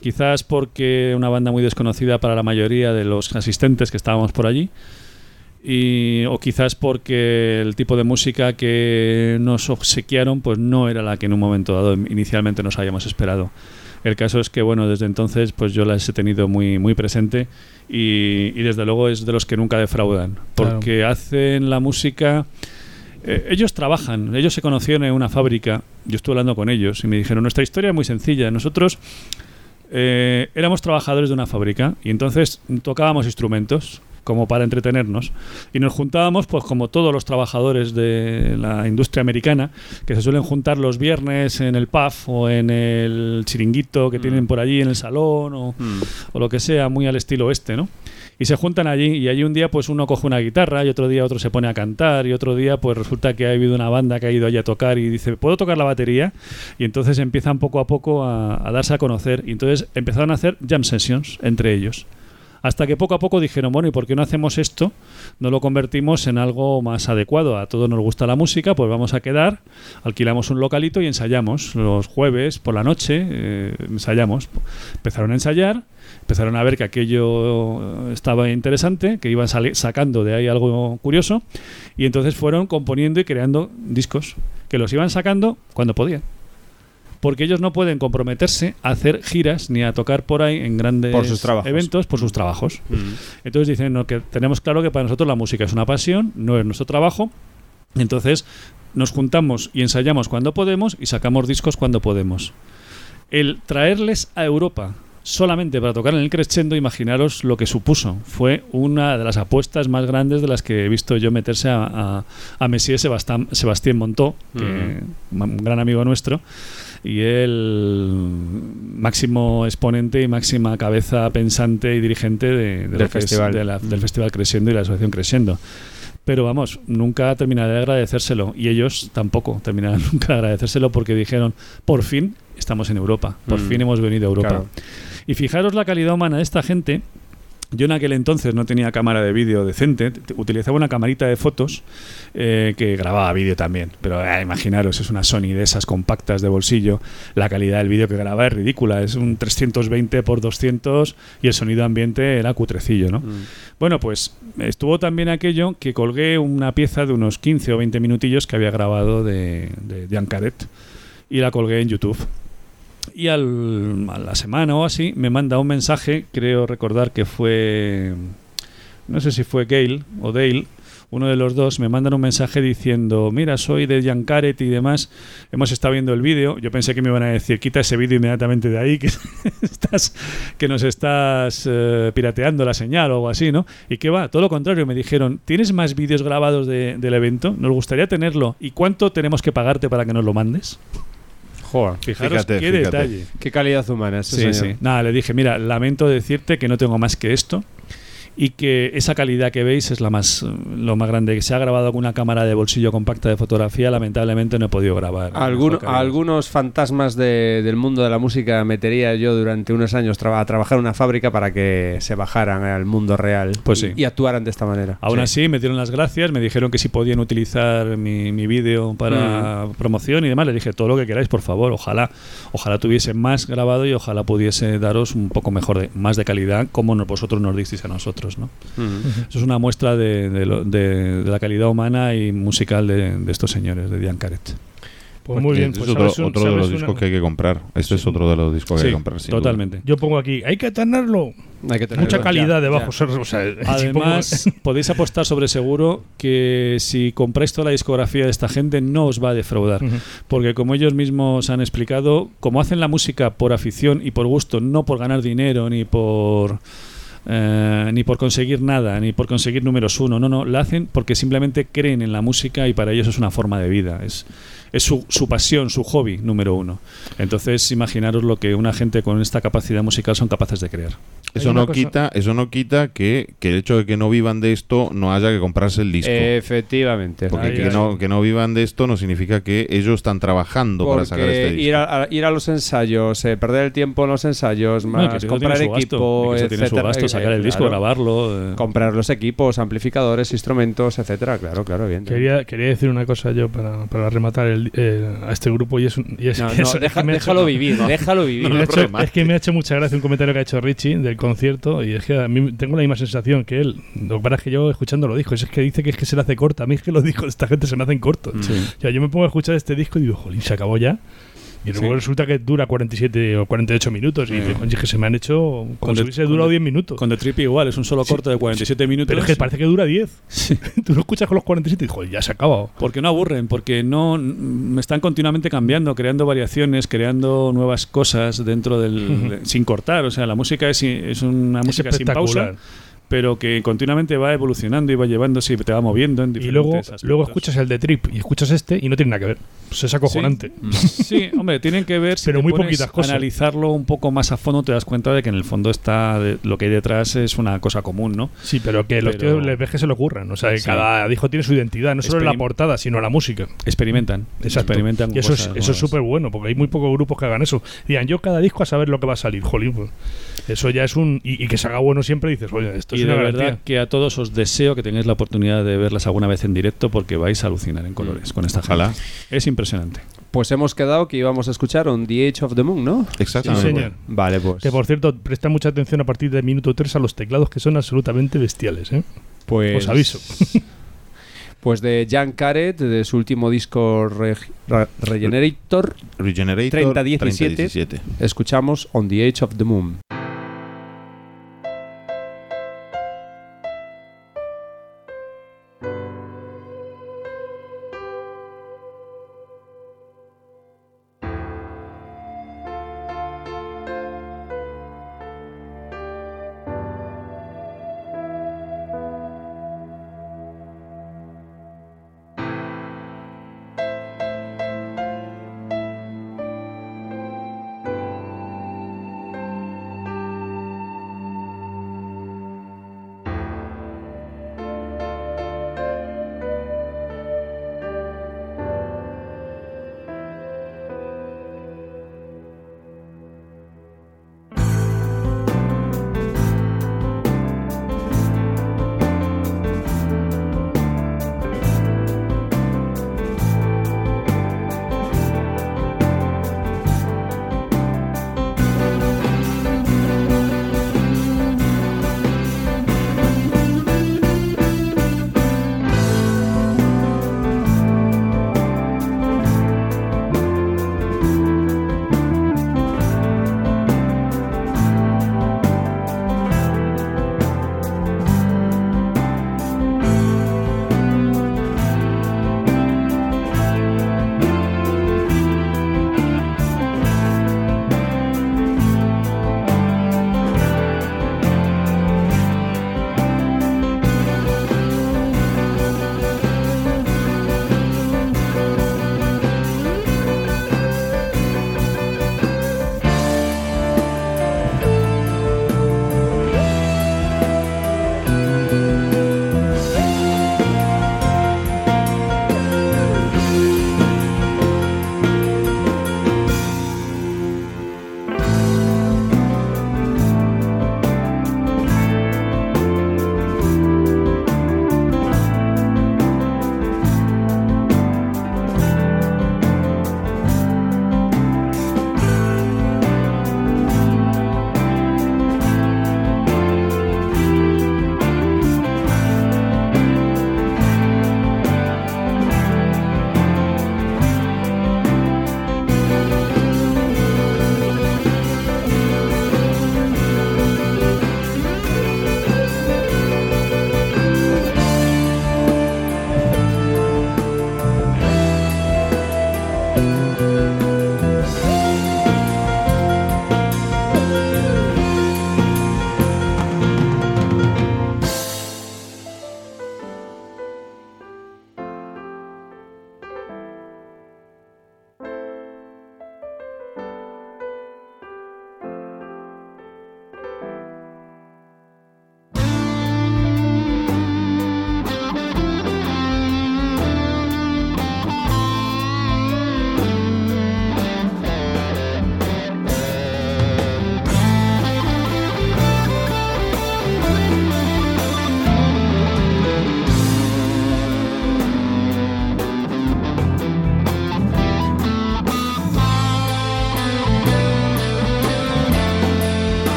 Speaker 5: Quizás porque una banda muy desconocida para la mayoría de los asistentes que estábamos por allí. Y, o quizás porque el tipo de música que nos obsequiaron pues no era la que en un momento dado inicialmente nos habíamos esperado. El caso es que bueno, desde entonces pues yo las he tenido muy muy presente y, y desde luego es de los que nunca defraudan, porque hacen la música eh, ellos trabajan, ellos se conocieron en una fábrica, yo estuve hablando con ellos y me dijeron, nuestra historia es muy sencilla, nosotros eh, éramos trabajadores de una fábrica y entonces tocábamos instrumentos como para entretenernos y nos juntábamos pues como todos los trabajadores de la industria americana que se suelen juntar los viernes en el pub o en el chiringuito que tienen por allí en el salón o, o lo que sea muy al estilo este ¿no? Y se juntan allí y allí un día pues uno coge una guitarra y otro día otro se pone a cantar y otro día pues resulta que ha habido una banda que ha ido allí a tocar y dice ¿puedo tocar la batería? y entonces empiezan poco a poco a, a darse a conocer y entonces empezaron a hacer jam sessions entre ellos hasta que poco a poco dijeron, bueno, ¿y por qué no hacemos esto? No lo convertimos en algo más adecuado. A todos nos gusta la música, pues vamos a quedar, alquilamos un localito y ensayamos. Los jueves por la noche eh, ensayamos. Empezaron a ensayar, empezaron a ver que aquello estaba interesante, que iban sacando de ahí algo curioso, y entonces fueron componiendo y creando discos, que los iban sacando cuando podían porque ellos no pueden comprometerse a hacer giras ni a tocar por ahí en grandes
Speaker 10: Por sus
Speaker 5: eventos por sus trabajos. Entonces dicen no, que tenemos claro que para nosotros la música es una pasión, no es nuestro trabajo. Entonces nos juntamos y ensayamos cuando podemos y sacamos discos cuando podemos. El traerles a Europa solamente para tocar en el crescendo, imaginaros lo que supuso. Fue una de las apuestas más grandes de las que he visto yo meterse a, a, a Messier Sebastán, Sebastien Montó, que, un gran amigo nuestro, y él máximo exponente y máxima cabeza pensante y dirigente de, de
Speaker 10: Del
Speaker 5: es
Speaker 10: festival.
Speaker 5: de la- del Festival Crescendo y la Asociación Crescendo. Pero vamos, nunca terminaré de agradecérselo. Y ellos tampoco terminarán nunca de agradecérselo porque dijeron, por fin estamos en Europa, por
Speaker 10: Mm.
Speaker 5: fin hemos venido a Europa.
Speaker 10: Claro.
Speaker 5: Y fijaros la calidad humana de esta gente. Yo en aquel entonces no tenía cámara de vídeo decente, utilizaba una camarita de fotos eh, que grababa vídeo también, pero eh, imaginaros, es una Sony de esas compactas de bolsillo, la calidad del vídeo que grababa es ridícula, es un 320 por 200 y el sonido ambiente era cutrecillo, ¿no? Bueno, pues estuvo también aquello que colgué una pieza de unos 15 o 20 minutillos que había grabado de, de, de Ancaret y la colgué en YouTube. Y al- a la semana o así me manda un mensaje, creo recordar que fue, no sé si fue Gail o Dale, uno de los dos, me mandan un mensaje diciendo, mira, soy de Jan Caret y demás, hemos estado viendo el vídeo, yo pensé que me iban a decir, quita ese vídeo inmediatamente de ahí, que, estás, que nos estás eh, pirateando la señal o algo así, ¿no? Y que va, todo lo contrario, me dijeron, ¿tienes más vídeos grabados de- del evento? Nos gustaría tenerlo. ¿Y cuánto tenemos que pagarte para que nos lo mandes?
Speaker 3: Joder,
Speaker 5: Fijaros
Speaker 8: Fíjate,
Speaker 5: qué
Speaker 8: fíjate.
Speaker 5: detalle.
Speaker 3: qué calidad humana ese
Speaker 5: Sí,
Speaker 3: señor.
Speaker 5: sí. Nada, le dije, mira, lamento decirte que no tengo más que esto y que esa calidad que veis es la más lo más grande que se ha grabado con una cámara de bolsillo compacta de fotografía lamentablemente no he podido grabar calidad.
Speaker 3: algunos fantasmas de- del mundo de la música metería yo durante unos años traba- a trabajar en una fábrica para que se bajaran al mundo real
Speaker 5: Pues
Speaker 3: y,
Speaker 5: sí.
Speaker 3: y actuaran de esta manera.
Speaker 5: Aún
Speaker 3: Sí.
Speaker 5: así, me dieron las gracias, me dijeron que si podían utilizar mi, mi vídeo para promoción y demás. Le dije todo lo que queráis, por favor. Ojalá, ojalá tuviese más grabado y ojalá pudiese daros un poco mejor, de, más de calidad, como vosotros nos disteis a nosotros. ¿No? Eso es una muestra de, de lo- de- de la calidad humana y musical de, de estos señores, de Diane Caret.
Speaker 6: Pues muy bien, pues
Speaker 8: es otro,
Speaker 6: sabes un-
Speaker 8: otro de los
Speaker 6: una-
Speaker 8: discos que hay que comprar. Este es otro de los discos que
Speaker 5: Sí,
Speaker 8: hay que comprar. sin duda.
Speaker 5: totalmente.
Speaker 6: Yo pongo aquí, hay que tenerlo.
Speaker 3: Hay que tenerlo.
Speaker 6: Mucha calidad
Speaker 3: Ya,
Speaker 6: debajo.
Speaker 3: ya.
Speaker 6: o sea, si
Speaker 5: Además, podéis apostar sobre seguro que si compráis toda la discografía de esta gente no os va a defraudar. Porque como ellos mismos han explicado, como hacen la música por afición y por gusto, no por ganar dinero ni por... eh, ni por conseguir nada, ni por conseguir números uno, no, no, la hacen porque simplemente creen en la música y para ellos es una forma de vida, es, es su, su pasión, su hobby número uno. Entonces, imaginaros lo que una gente con esta capacidad musical son capaces de crear.
Speaker 8: Eso no,
Speaker 6: cosa-
Speaker 8: quita, eso no quita que, que el hecho de que no vivan de esto no haya que comprarse el disco.
Speaker 3: Efectivamente.
Speaker 8: Porque
Speaker 6: Ahí,
Speaker 8: que,
Speaker 6: ahí.
Speaker 8: no, que no vivan de esto no significa que ellos están trabajando para sacar este disco.
Speaker 3: ir a, a- ir a los ensayos, eh, perder el tiempo en los ensayos, más
Speaker 5: que eso
Speaker 3: comprar
Speaker 5: gasto,
Speaker 3: equipo,
Speaker 5: que eso tiene su
Speaker 3: etcétera,
Speaker 5: gasto,
Speaker 3: eh,
Speaker 5: sacar el disco,
Speaker 3: claro.
Speaker 5: grabarlo. eh.
Speaker 3: comprar los equipos, amplificadores, instrumentos, etcétera. Claro, claro, bien.
Speaker 6: Quería, quería decir una cosa yo para, para rematar el- eh, a este grupo y es, un- y es
Speaker 3: No,
Speaker 6: que
Speaker 3: no,
Speaker 6: eso- es
Speaker 3: deja-
Speaker 6: que me ha
Speaker 3: déjalo
Speaker 6: hecho-
Speaker 3: vivir, déjalo vivir.
Speaker 6: me ha
Speaker 8: no
Speaker 6: hecho-
Speaker 8: remate.
Speaker 6: es que me ha hecho mucha gracia un comentario que ha hecho Richie del concierto y es que a mí tengo la misma sensación que él. Lo que pasa es que yo escuchando lo dijo, es que dice que es que se le hace corta. A mí es que los discos de esta gente se me hacen cortos.
Speaker 5: Sí.
Speaker 6: O sea, yo me pongo a escuchar este disco y digo, jolín, se acabó ya. Y luego
Speaker 5: Sí.
Speaker 6: resulta que dura 47 o 48 minutos. Y
Speaker 5: Sí.
Speaker 6: digo, "Coño, es que se me han hecho
Speaker 5: Con con
Speaker 6: durado
Speaker 5: de-
Speaker 6: 10 minutos.
Speaker 5: Con The Trip igual, es un solo
Speaker 6: Sí.
Speaker 5: corto de 47 minutos.
Speaker 6: Pero es que parece que dura 10. Tú lo escuchas con los 47 y dices, joder, ya se ha acabado.
Speaker 5: Porque no aburren, porque no mm, están continuamente cambiando, creando variaciones, creando nuevas cosas dentro del de- sin cortar. O sea, la música es, es una
Speaker 6: Es
Speaker 5: música sin pausa. Pero que continuamente va evolucionando y va llevándose y te va moviendo en
Speaker 6: Y
Speaker 5: diferentes
Speaker 6: luego,
Speaker 5: aspectos.
Speaker 6: luego escuchas el de Trip y escuchas este y no tiene nada que ver. Pues es acojonante.
Speaker 5: Sí, hombre, tienen que ver si
Speaker 6: Pero
Speaker 5: te
Speaker 6: muy
Speaker 5: pones
Speaker 6: poquitas cosas.
Speaker 5: analizarlo un poco más a fondo te das cuenta de que en el fondo está de- lo que hay detrás es una cosa común, ¿no?
Speaker 6: Sí, pero que los tíos les ves que se lo ocurran. O sea, que
Speaker 5: Sí.
Speaker 6: cada disco tiene su identidad, no solo en la portada, sino en la música.
Speaker 5: Experimentan,
Speaker 6: Exacto.
Speaker 5: experimentan
Speaker 6: Y eso es eso es súper bueno, porque hay muy pocos grupos que hagan eso. Digan, yo cada disco a saber lo que va a salir. Jolín, pues, eso ya es un. Y, y que se haga bueno siempre, dices, oye, esto
Speaker 5: y
Speaker 6: es
Speaker 5: de
Speaker 6: una
Speaker 5: verdad
Speaker 6: garantía.
Speaker 5: que a todos os deseo que tengáis la oportunidad de verlas alguna vez en directo porque vais a alucinar en colores con esta gente. Es impresionante.
Speaker 3: Pues hemos quedado que íbamos a escuchar On the Age of the Moon, ¿no?
Speaker 8: Exactamente.
Speaker 6: Sí, señor.
Speaker 3: Vale, pues.
Speaker 6: Que por cierto, presta mucha atención a partir del minuto 3 a los teclados que son absolutamente bestiales, ¿eh?
Speaker 3: pues
Speaker 6: Os aviso.
Speaker 3: Pues de Jan Caret, de su último disco Re- Re- Regenerator,
Speaker 8: Regenerator
Speaker 3: 3017.
Speaker 8: 3017.
Speaker 3: escuchamos On the Age of the Moon.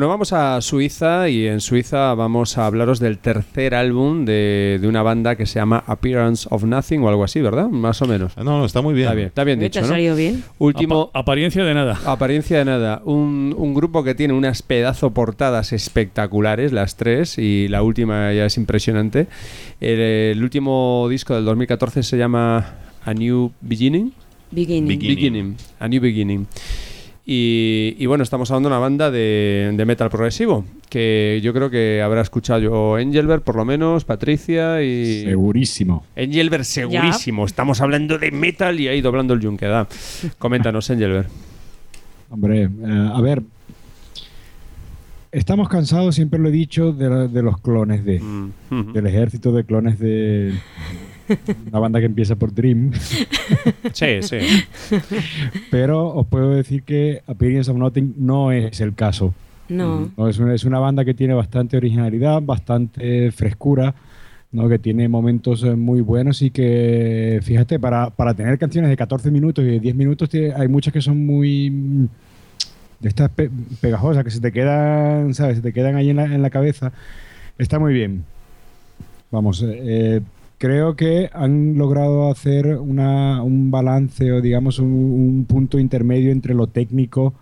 Speaker 3: Bueno, vamos a Suiza y en Suiza vamos a hablaros del tercer álbum de, de una banda que se llama Appearance of Nothing o algo así, ¿verdad? Más o menos.
Speaker 8: No, no, está muy bien.
Speaker 3: Está bien, está bien
Speaker 7: ¿Te
Speaker 3: dicho,
Speaker 7: ha
Speaker 3: ¿no?
Speaker 7: salido bien?
Speaker 3: Último,
Speaker 5: Apa- apariencia de nada.
Speaker 3: Apariencia de nada. Un, un grupo que tiene unas pedazo portadas espectaculares, las tres, y la última ya es impresionante. El, el último disco del 2014 se llama A New Beginning.
Speaker 7: Beginning.
Speaker 8: Beginning.
Speaker 3: A New Beginning. Y, y bueno, estamos hablando de una banda de, de metal progresivo, que yo creo que habrá escuchado yo Engelbert, por lo menos, Patricia y...
Speaker 9: Segurísimo.
Speaker 3: Engelbert segurísimo. Estamos hablando de metal y ahí doblando el yunque. da. Coméntanos, Engelbert.
Speaker 9: Hombre, eh, a ver. Estamos cansados, siempre lo he dicho, de, la- de los clones de.
Speaker 3: Mm.
Speaker 9: Del ejército de clones de. Una banda que empieza por Dream.
Speaker 3: Sí, sí.
Speaker 9: Pero os puedo decir que Appearance of Nothing no es el caso.
Speaker 7: No.
Speaker 9: No, es, una, es una banda que tiene bastante originalidad, bastante frescura, ¿no? que tiene momentos eh, muy buenos y que, fíjate, para, para tener canciones de 14 minutos y de 10 minutos, hay muchas que son muy de estas pe- pegajosas, que se te quedan, ¿sabes? Se te quedan ahí en la, en la cabeza. Está muy bien. Vamos, eh, eh, creo que han logrado hacer una, un balance o digamos un, un punto intermedio entre lo técnico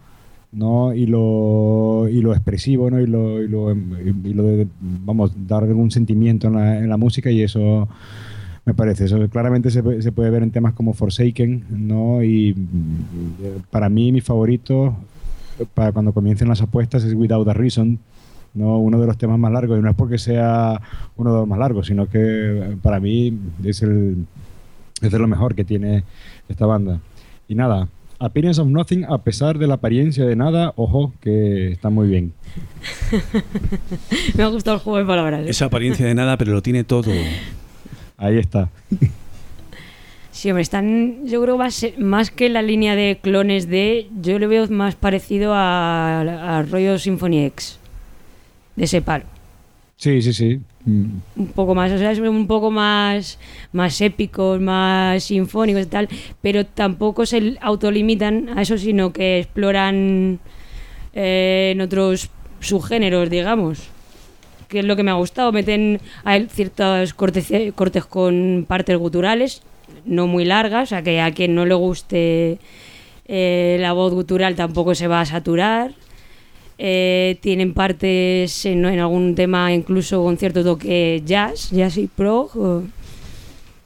Speaker 9: ¿no? y lo expresivo ¿no? y lo, y lo, de, vamos dar algún sentimiento en la, música y eso me parece eso claramente se, se puede ver en temas como Forsaken ¿no? y para mí mi favorito para cuando comiencen las apuestas es Without a Reason no uno de los temas más largos y no es porque sea uno de los más largos sino que eh, para mí es el es de lo mejor que tiene esta banda y nada Appearance of Nothing a pesar de la apariencia de nada ojo que está muy bien
Speaker 7: Me ha gustado el juego de palabras. ¿eh?
Speaker 5: Esa apariencia de nada, pero lo tiene todo.
Speaker 9: ahí está
Speaker 7: Sí, hombre, están. Yo creo ser más que la línea de clones de. Yo le veo más parecido a, a rollo Symphony X. De ese palo.
Speaker 9: sí sí sí Mm,
Speaker 7: Un poco más, o sea, es un poco más, más épicos, más sinfónicos y tal. Pero tampoco se autolimitan a eso, sino que exploran eh, en otros subgéneros, digamos. Que es lo que me ha gustado. Meten hay ciertos cortes, cortes con partes guturales, no muy largas, o sea que a quien no le guste eh, la voz gutural tampoco se va a saturar. Eh, tienen partes en, algún tema incluso con cierto toque jazz, jazz y prog, o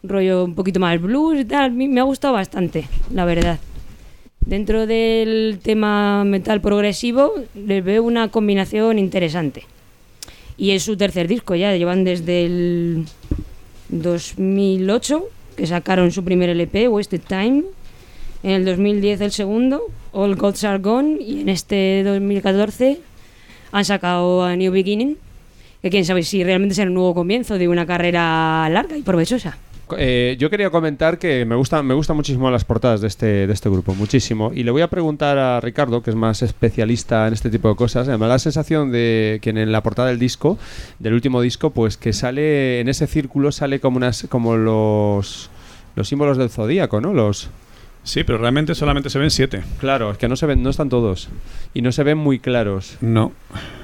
Speaker 7: rollo un poquito más blues y tal. Me ha gustado bastante, la verdad. Dentro del tema metal progresivo les veo una combinación interesante. Y es su tercer disco ya, llevan desde el 2008, que sacaron su primer LP, Wasted Time. En el 2010 el segundo, All Gods Are Gone. Y en este 2014 han sacado a New Beginning. Que quién sabe si realmente será un nuevo comienzo de una carrera larga y provechosa.
Speaker 3: Eh, yo quería comentar que me gustan me gustan muchísimo las portadas de este, de este grupo, muchísimo. Y le voy a preguntar a Ricardo, que es más especialista en este tipo de cosas. Me da la sensación de que en la portada del disco, del último disco, pues que sale en ese círculo sale como unas como los los símbolos del zodíaco, ¿no? Los
Speaker 5: Sí, pero realmente solamente se ven siete.
Speaker 3: claro, es que no se ven, no están todos y no se ven muy claros.
Speaker 5: No.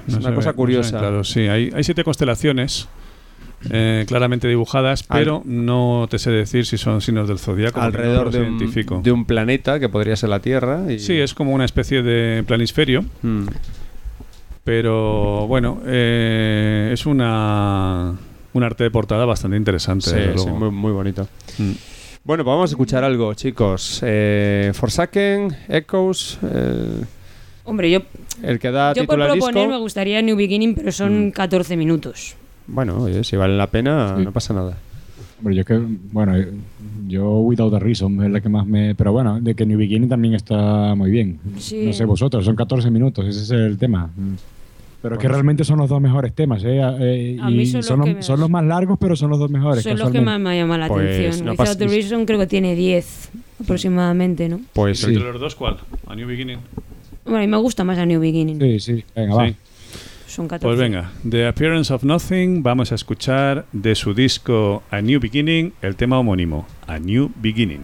Speaker 3: Es
Speaker 5: no
Speaker 3: una
Speaker 5: se
Speaker 3: cosa
Speaker 5: ven- no
Speaker 3: curiosa.
Speaker 5: claros. sí, hay, hay siete constelaciones eh, claramente dibujadas,
Speaker 3: Al-
Speaker 5: pero no te sé decir si son signos del zodiaco.
Speaker 3: alrededor de un, de un planeta que podría ser la Tierra. Y...
Speaker 5: Sí, es como una especie de planisferio,
Speaker 3: Mm.
Speaker 5: pero bueno, eh, es una un arte de portada bastante interesante.
Speaker 3: Sí, sí, muy, muy bonito.
Speaker 5: Mm.
Speaker 3: Bueno, pues vamos a escuchar algo, chicos. Eh, Forsaken, Echoes, el,
Speaker 7: Hombre, yo,
Speaker 3: el que da
Speaker 7: yo por
Speaker 3: al
Speaker 7: proponer me gustaría New Beginning, pero son
Speaker 3: Mm.
Speaker 7: 14 minutos.
Speaker 3: Bueno, oye, si vale la pena,
Speaker 9: Sí.
Speaker 3: no pasa nada.
Speaker 9: Hombre, yo que, bueno, yo Without a Reason es la que más me... Pero bueno, de que New Beginning también está muy bien.
Speaker 7: Sí.
Speaker 9: No sé vosotros, son 14 minutos, ese es el tema. Pero es que realmente son los dos mejores temas, ¿eh? Eh,
Speaker 7: A mí
Speaker 9: y
Speaker 7: son
Speaker 9: son,
Speaker 7: los
Speaker 9: los,
Speaker 7: que me-
Speaker 9: son los más largos, pero son los dos mejores.
Speaker 7: Son los que más me llaman la
Speaker 3: Pues
Speaker 7: atención.
Speaker 3: no
Speaker 7: Without the Reason creo que tiene 10 aproximadamente, ¿no?
Speaker 3: Pues
Speaker 5: ¿Pero
Speaker 9: Sí.
Speaker 5: entre los dos cuál? ¿A New Beginning?
Speaker 7: Bueno, a mí me gusta más a New Beginning.
Speaker 9: Sí, sí, venga, va.
Speaker 5: Sí.
Speaker 7: Son 14.
Speaker 5: Pues venga, The Appearance of Nothing, vamos a escuchar de su disco A New Beginning el tema homónimo, A New Beginning.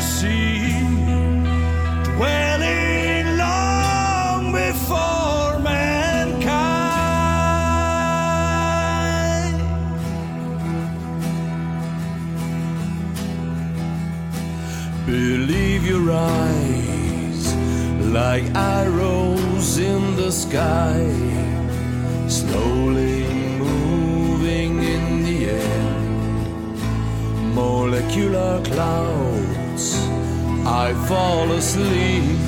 Speaker 11: see, dwelling long before mankind. Believe your eyes like arrows in the sky, slowly moving in the air. Molecular cloud. I fall asleep,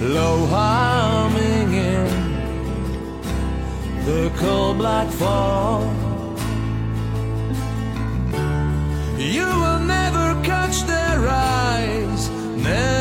Speaker 11: low humming in the cold black fall. You will never catch their eyes, never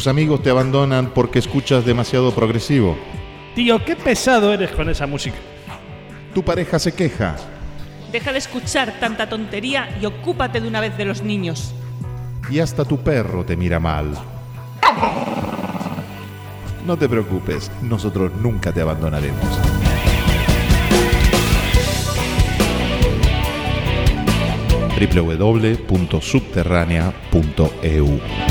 Speaker 8: tus amigos te abandonan porque escuchas demasiado progresivo.
Speaker 6: Tío, qué pesado eres con esa música.
Speaker 8: Tu pareja se queja.
Speaker 10: Deja de escuchar tanta tontería y ocúpate de una vez de los niños.
Speaker 8: Y hasta tu perro te mira mal. No te preocupes, nosotros nunca te abandonaremos. www.subterránea.eu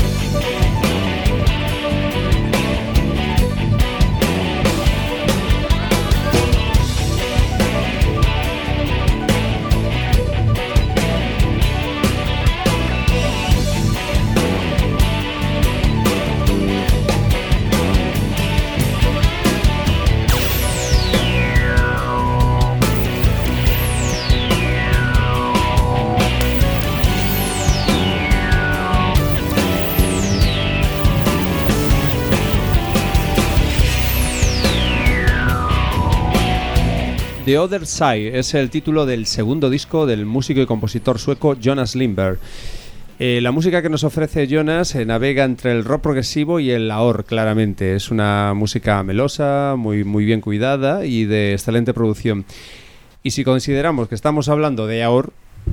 Speaker 3: The Other Side es el título del segundo disco del músico y compositor sueco Jonas Lindberg. Eh, la música que nos ofrece Jonas eh, navega entre el rock progresivo y el AOR, claramente. Es una música melosa, muy, muy bien cuidada y de excelente producción. Y si consideramos que estamos hablando de AOR,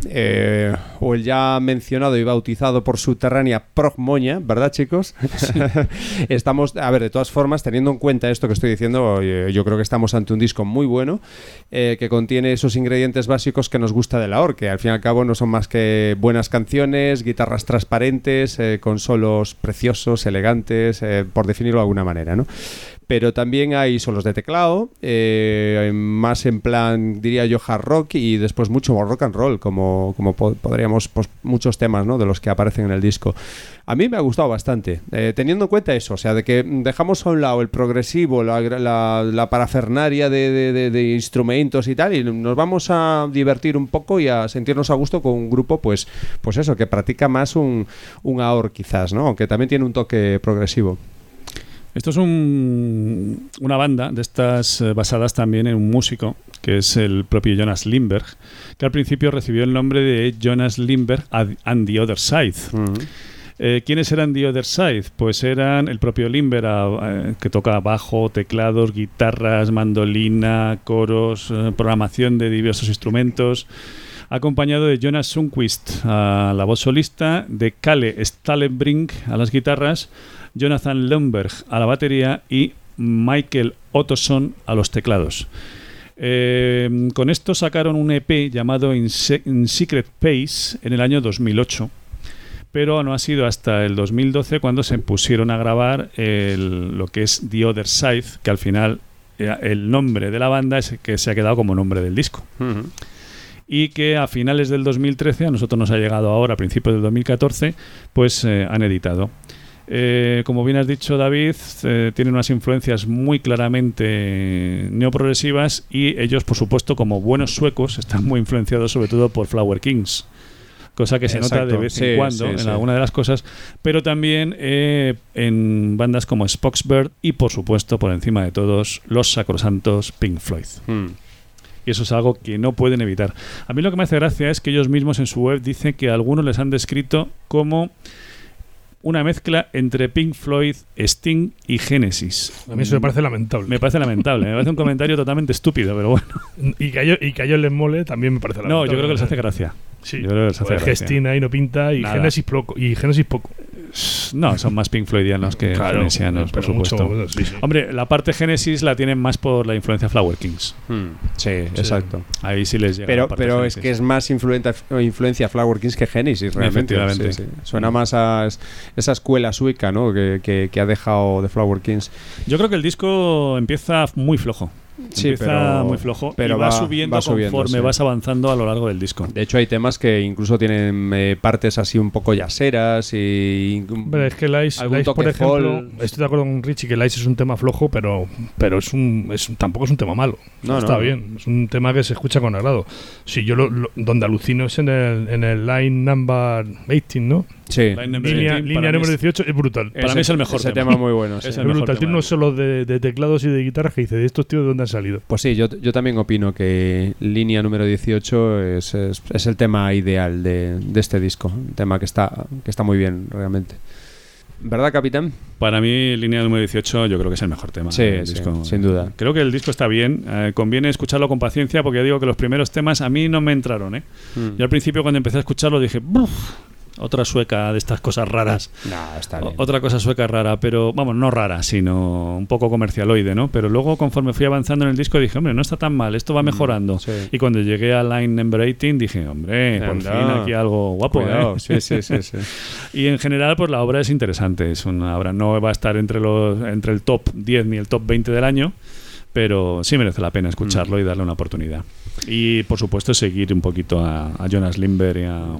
Speaker 3: eh, o el ya mencionado y bautizado por subterránea Progmoña, ¿verdad, chicos? estamos, a ver, de todas formas, teniendo en cuenta esto que estoy diciendo, yo creo que estamos ante un disco muy bueno eh, que contiene esos ingredientes básicos que nos gusta de la OR, que al fin y al cabo no son más que buenas canciones, guitarras transparentes, eh, con solos preciosos, elegantes, eh, por definirlo de alguna manera, ¿no? Pero también hay solos de teclado, eh, más en plan, diría yo, hard rock y después mucho rock and roll, como, como po- podríamos, pues, muchos temas ¿no? de los que aparecen en el disco. A mí me ha gustado bastante, eh, teniendo en cuenta eso, o sea, de que dejamos a un lado el progresivo, la, la, parafernaria de, de- instrumentos y tal, y nos vamos a divertir un poco y a sentirnos a gusto con un grupo, pues, pues eso, que practica más un, un quizás, ¿no? Aunque también tiene un toque progresivo.
Speaker 5: Esto es un- una banda de estas eh, basadas también en un músico, que es el propio Jonas Lindberg, que al principio recibió el nombre de Jonas Lindberg and the Other Side. Eh, ¿Quiénes eran The Other Side? Pues eran el propio Lindberg, a- eh, que toca bajo, teclados, guitarras, mandolina, coros, eh, programación de diversos instrumentos, acompañado de Jonas Sundquist a la voz solista, de Kalle Stallenbrink a las guitarras, Jonathan Lundberg a la batería y Michael Ottoson a los teclados. Eh, con esto sacaron un EP llamado In, Se- In Secret Pace en el año 2008 pero no ha sido hasta el 2012 cuando se pusieron a grabar el- lo que es The Other Side, que al final eh, el nombre de la banda es el que se ha quedado como nombre del disco. Y que a finales del 2013, a nosotros nos ha llegado ahora, a principios del 2014, pues eh, han editado. Eh, como bien has dicho, David, eh, tienen unas influencias muy claramente neoprogresivas y ellos, por supuesto, como buenos suecos, están muy influenciados sobre todo por Flower Kings cosa que se nota de vez
Speaker 3: sí,
Speaker 5: en cuando
Speaker 3: sí,
Speaker 5: en
Speaker 3: sí.
Speaker 5: alguna de las cosas, pero también eh, en bandas como Spoxbird y por supuesto, por encima de todos, los sacrosantos Pink Floyd.
Speaker 3: Hmm.
Speaker 5: Y eso es algo que no pueden evitar. A mí lo que me hace gracia es que ellos mismos en su web dicen que algunos les han descrito como una mezcla entre Pink Floyd, Sting y Genesis.
Speaker 6: A mí eso me parece lamentable.
Speaker 5: Me parece lamentable, me parece un comentario totalmente estúpido, pero bueno.
Speaker 6: Y que a ellos, y que a ellos les mole también me parece
Speaker 5: No,
Speaker 6: lamentable.
Speaker 5: yo creo que les hace gracia.
Speaker 6: Sí.
Speaker 5: Yo creo que les hace
Speaker 6: Pues
Speaker 5: gracia.
Speaker 6: Gestina ahí no pinta y
Speaker 5: Nada.
Speaker 6: Genesis, poco, y Genesis poco.
Speaker 5: No, son más Pink Floydianos que
Speaker 6: Claro,
Speaker 5: genesianos, por
Speaker 6: mucho,
Speaker 5: supuesto.
Speaker 6: bueno, sí, sí.
Speaker 5: Hombre, la parte Genesis la tienen más por la influencia Flower Kings.
Speaker 3: Hmm, Sí, exacto.
Speaker 5: Ahí sí les llega.
Speaker 3: Pero,
Speaker 5: la parte
Speaker 3: pero es
Speaker 5: Genesis.
Speaker 3: que es más influencia Flower Kings que Genesis, realmente.
Speaker 5: Efectivamente.
Speaker 3: Sí, sí. Suena más a es- esa escuela sueca ¿no? que, que- que ha dejado de Flower Kings.
Speaker 5: Yo creo que el disco empieza muy flojo.
Speaker 3: Sí,
Speaker 5: empieza
Speaker 3: pero-
Speaker 5: muy flojo
Speaker 3: pero
Speaker 5: y va,
Speaker 3: va-
Speaker 5: subiendo
Speaker 3: va subiendo,
Speaker 5: conforme
Speaker 3: sí.
Speaker 5: vas avanzando a lo largo del disco.
Speaker 3: De hecho, hay temas que incluso tienen eh, partes así un poco yaceras y.
Speaker 6: Hombre, es que Lice,
Speaker 3: algún
Speaker 6: Lice, por ejemplo, estoy de acuerdo con Richie que Lice es un tema flojo, pero, pero es un, es un- tampoco es un tema malo.
Speaker 3: No,
Speaker 6: Está
Speaker 3: no.
Speaker 6: bien, es un tema que se escucha con agrado. Si yo lo, lo- donde alucino es en el, en el line number 18, ¿no?
Speaker 3: Sí.
Speaker 6: Línea,
Speaker 5: 18
Speaker 6: línea
Speaker 5: para mí
Speaker 6: número
Speaker 5: es-
Speaker 6: 18 es brutal.
Speaker 5: Para mí es el mejor
Speaker 3: ese
Speaker 5: tema.
Speaker 3: tema muy bueno, sí.
Speaker 5: Es
Speaker 6: Es
Speaker 5: el mejor
Speaker 6: brutal. Tiene
Speaker 5: tema.
Speaker 6: unos solos de, de teclados y de guitarras que dice, ¿de estos tíos de dónde han salido?
Speaker 3: Pues sí, yo, yo también opino que línea número 18 es, es- es el tema ideal de, de este disco. Un tema que está, que está muy bien, realmente. ¿Verdad, capitán?
Speaker 5: Para mí, línea número 18, yo creo que es el mejor tema
Speaker 3: Sí,
Speaker 5: del
Speaker 3: sí,
Speaker 5: disco.
Speaker 3: sin duda.
Speaker 5: Creo que el disco está bien. eh, conviene escucharlo con paciencia porque ya digo que los primeros temas a mí no me entraron. ¿eh?
Speaker 3: Mm.
Speaker 5: Yo al principio, cuando empecé a escucharlo, dije, "Buf, otra sueca de estas cosas raras.
Speaker 3: Nah, está bien.
Speaker 5: Otra cosa sueca rara, pero vamos, no rara, sino un poco comercialoide, ¿no? Pero luego, conforme fui avanzando en el disco, dije, hombre, no está tan mal, esto va mejorando.
Speaker 3: Mm, sí.
Speaker 5: Y cuando llegué a Line Number 18, dije, hombre, por fin aquí algo guapo,
Speaker 3: Cuidado,
Speaker 5: ¿eh?
Speaker 3: sí, sí, sí, sí.
Speaker 5: Y en general, pues la obra es interesante. Es una obra, no va a estar entre, los, entre el top 10 ni el top 20 del año, pero sí merece la pena escucharlo y darle una oportunidad. Y por supuesto, seguir un poquito a, a Jonas Lindberg y a,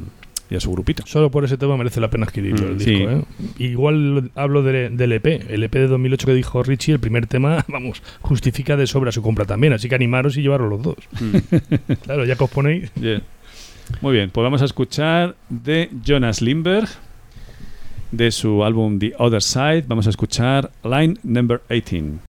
Speaker 5: y a su grupito.
Speaker 6: Solo por ese tema merece la pena adquirirlo
Speaker 5: Mm,
Speaker 6: el
Speaker 5: sí.
Speaker 6: disco. ¿eh? Igual hablo de- del EP. El EP de 2008 que dijo Richie, el primer tema, vamos, justifica de sobra su compra también. Así que animaros y llevaros los dos. claro, ya que os ponéis.
Speaker 5: Muy bien, pues vamos a escuchar de Jonas Lindberg, de su álbum The Other Side, vamos a escuchar Line Number 18.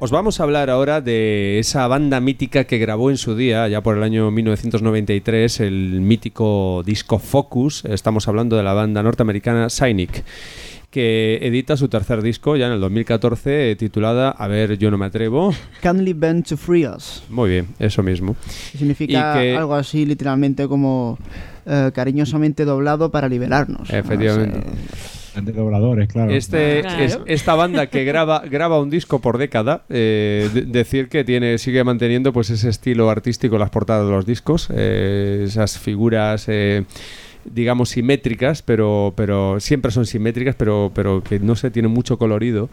Speaker 3: Os vamos a hablar ahora de esa banda mítica que grabó en su día, ya por el año 1993, el mítico disco Focus. Estamos hablando de la banda norteamericana Cynic, que edita su tercer disco ya en el 2014, eh, titulada A ver, yo no me atrevo.
Speaker 4: Kindly bend to free us.
Speaker 3: Muy bien, eso mismo.
Speaker 4: significa
Speaker 3: Y que-
Speaker 4: algo así literalmente como eh, cariñosamente doblado para liberarnos.
Speaker 3: Efectivamente.
Speaker 9: De dobladores, claro.
Speaker 3: Este,
Speaker 7: Claro.
Speaker 3: es- esta banda que graba, graba un disco por década, eh, de- decir que tiene, sigue manteniendo pues ese estilo artístico en las portadas de los discos, eh, esas figuras eh, digamos simétricas, pero, pero siempre son simétricas, pero, pero que no se tienen mucho colorido.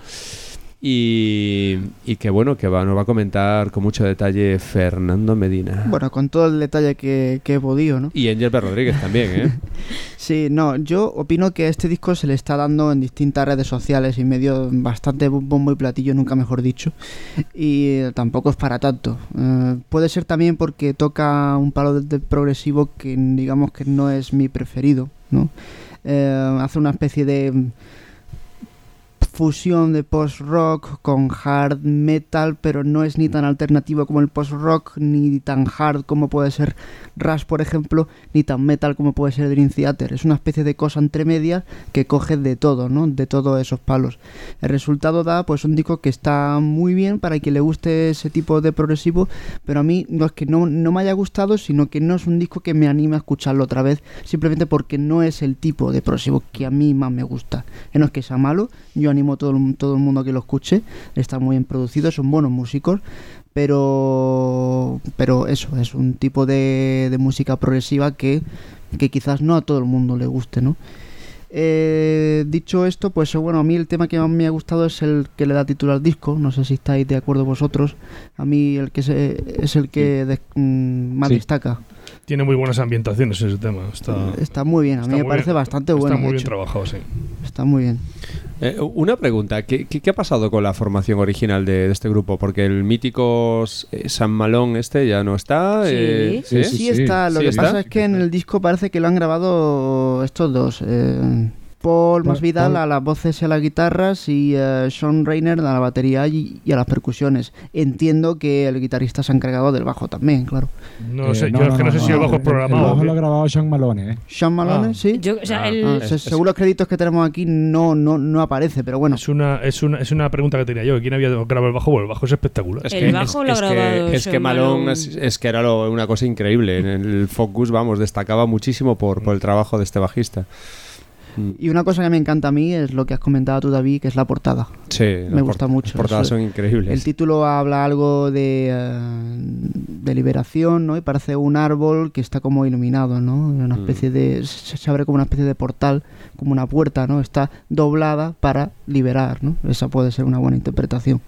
Speaker 3: Y, y que bueno, que va, nos va a comentar con mucho detalle Fernando Medina.
Speaker 4: Bueno, con todo el detalle que, que he podido, ¿no?
Speaker 3: Y Angel Rodríguez también, ¿eh?
Speaker 4: Sí, no, yo opino que a este disco se le está dando en distintas redes sociales y medio bastante bombo y platillo, nunca mejor dicho. Y tampoco es para tanto. Eh, puede ser también porque toca un palo de, de progresivo que digamos que no es mi preferido, ¿no? Eh, hace una especie de fusión de post-rock con hard metal, pero no es ni tan alternativo como el post-rock, ni tan hard como puede ser Rush, por ejemplo, ni tan metal como puede ser Dream Theater. Es una especie de cosa entre medias que coge de todo, ¿no? De todos esos palos. El resultado da pues un disco que está muy bien para quien le guste ese tipo de progresivo, pero a mí no es que no, no me haya gustado, sino que no es un disco que me anime a escucharlo otra vez, simplemente porque no es el tipo de progresivo que a mí más me gusta. No es que sea malo, yo animo a todo, el- todo el mundo a que lo escuche, está muy bien producido, son buenos músicos, pero pero eso es un tipo de, de música progresiva que, que quizás no a todo el mundo le guste no Eh, dicho esto pues eh, bueno a mí el tema que más me ha gustado es el que le da título al disco no sé si estáis de acuerdo vosotros a mí el que se- es el que de- mm, más
Speaker 6: Sí.
Speaker 4: destaca
Speaker 6: Tiene muy buenas ambientaciones ese tema. Está,
Speaker 4: está muy bien a mí
Speaker 6: está
Speaker 4: me
Speaker 6: muy
Speaker 4: parece
Speaker 6: bien.
Speaker 4: bastante
Speaker 6: Está
Speaker 4: bueno
Speaker 6: muy
Speaker 4: de
Speaker 6: bien
Speaker 4: hecho.
Speaker 6: trabajado, sí.
Speaker 4: está muy bien
Speaker 3: Eh, una pregunta, ¿qué, qué, qué ha pasado con la formación original de, de este grupo? Porque el mítico eh, San Malón este ya no está.
Speaker 7: Sí.
Speaker 3: eh,
Speaker 4: Sí, sí, está. Lo
Speaker 3: Sí
Speaker 4: que
Speaker 3: está.
Speaker 4: pasa es que en el disco parece que lo han grabado estos dos. Paul Masvidal a las voces y a las guitarras y eh, Sean Rainer a la batería y, y a las percusiones. Entiendo que el guitarrista se ha encargado del bajo también, claro.
Speaker 6: No
Speaker 9: Eh,
Speaker 6: sé, yo es que no, sé si el bajo es programado.
Speaker 9: El bajo lo ha grabado Sean Malone, ¿eh?
Speaker 4: Sean Malone,
Speaker 6: Ah.
Speaker 4: sí.
Speaker 7: Yo, o sea,
Speaker 3: Ah,
Speaker 7: el,
Speaker 4: Ah,
Speaker 3: es-
Speaker 4: se-
Speaker 3: es-
Speaker 4: según los créditos que tenemos aquí no, no, no aparece, pero bueno.
Speaker 6: Es una, es, una, es una pregunta que tenía yo. ¿Quién había grabado el bajo? Bueno, el bajo es espectacular.
Speaker 3: Es
Speaker 7: El
Speaker 3: que,
Speaker 7: bajo
Speaker 3: es,
Speaker 7: lo ha
Speaker 3: es
Speaker 7: grabado
Speaker 3: que, es que
Speaker 7: Sean
Speaker 3: Malone
Speaker 7: Malone.
Speaker 3: es, es que era lo- una cosa increíble. En el Focus, vamos, destacaba muchísimo por, por el trabajo de este bajista. Mm,
Speaker 4: Y una cosa que me encanta a mí es lo que has comentado tú, David, que es la portada.
Speaker 3: Sí,
Speaker 4: Me gusta
Speaker 3: port-
Speaker 4: mucho.
Speaker 3: Las portadas
Speaker 4: Eso-
Speaker 3: son increíbles.
Speaker 4: El título habla algo de, eh, de liberación, ¿no? Y parece un árbol que está como iluminado, ¿no? Una
Speaker 3: Mm.
Speaker 4: especie de... Se se abre como una especie de portal, como una puerta, ¿no? Está doblada para liberar, ¿no? Esa puede ser una buena interpretación.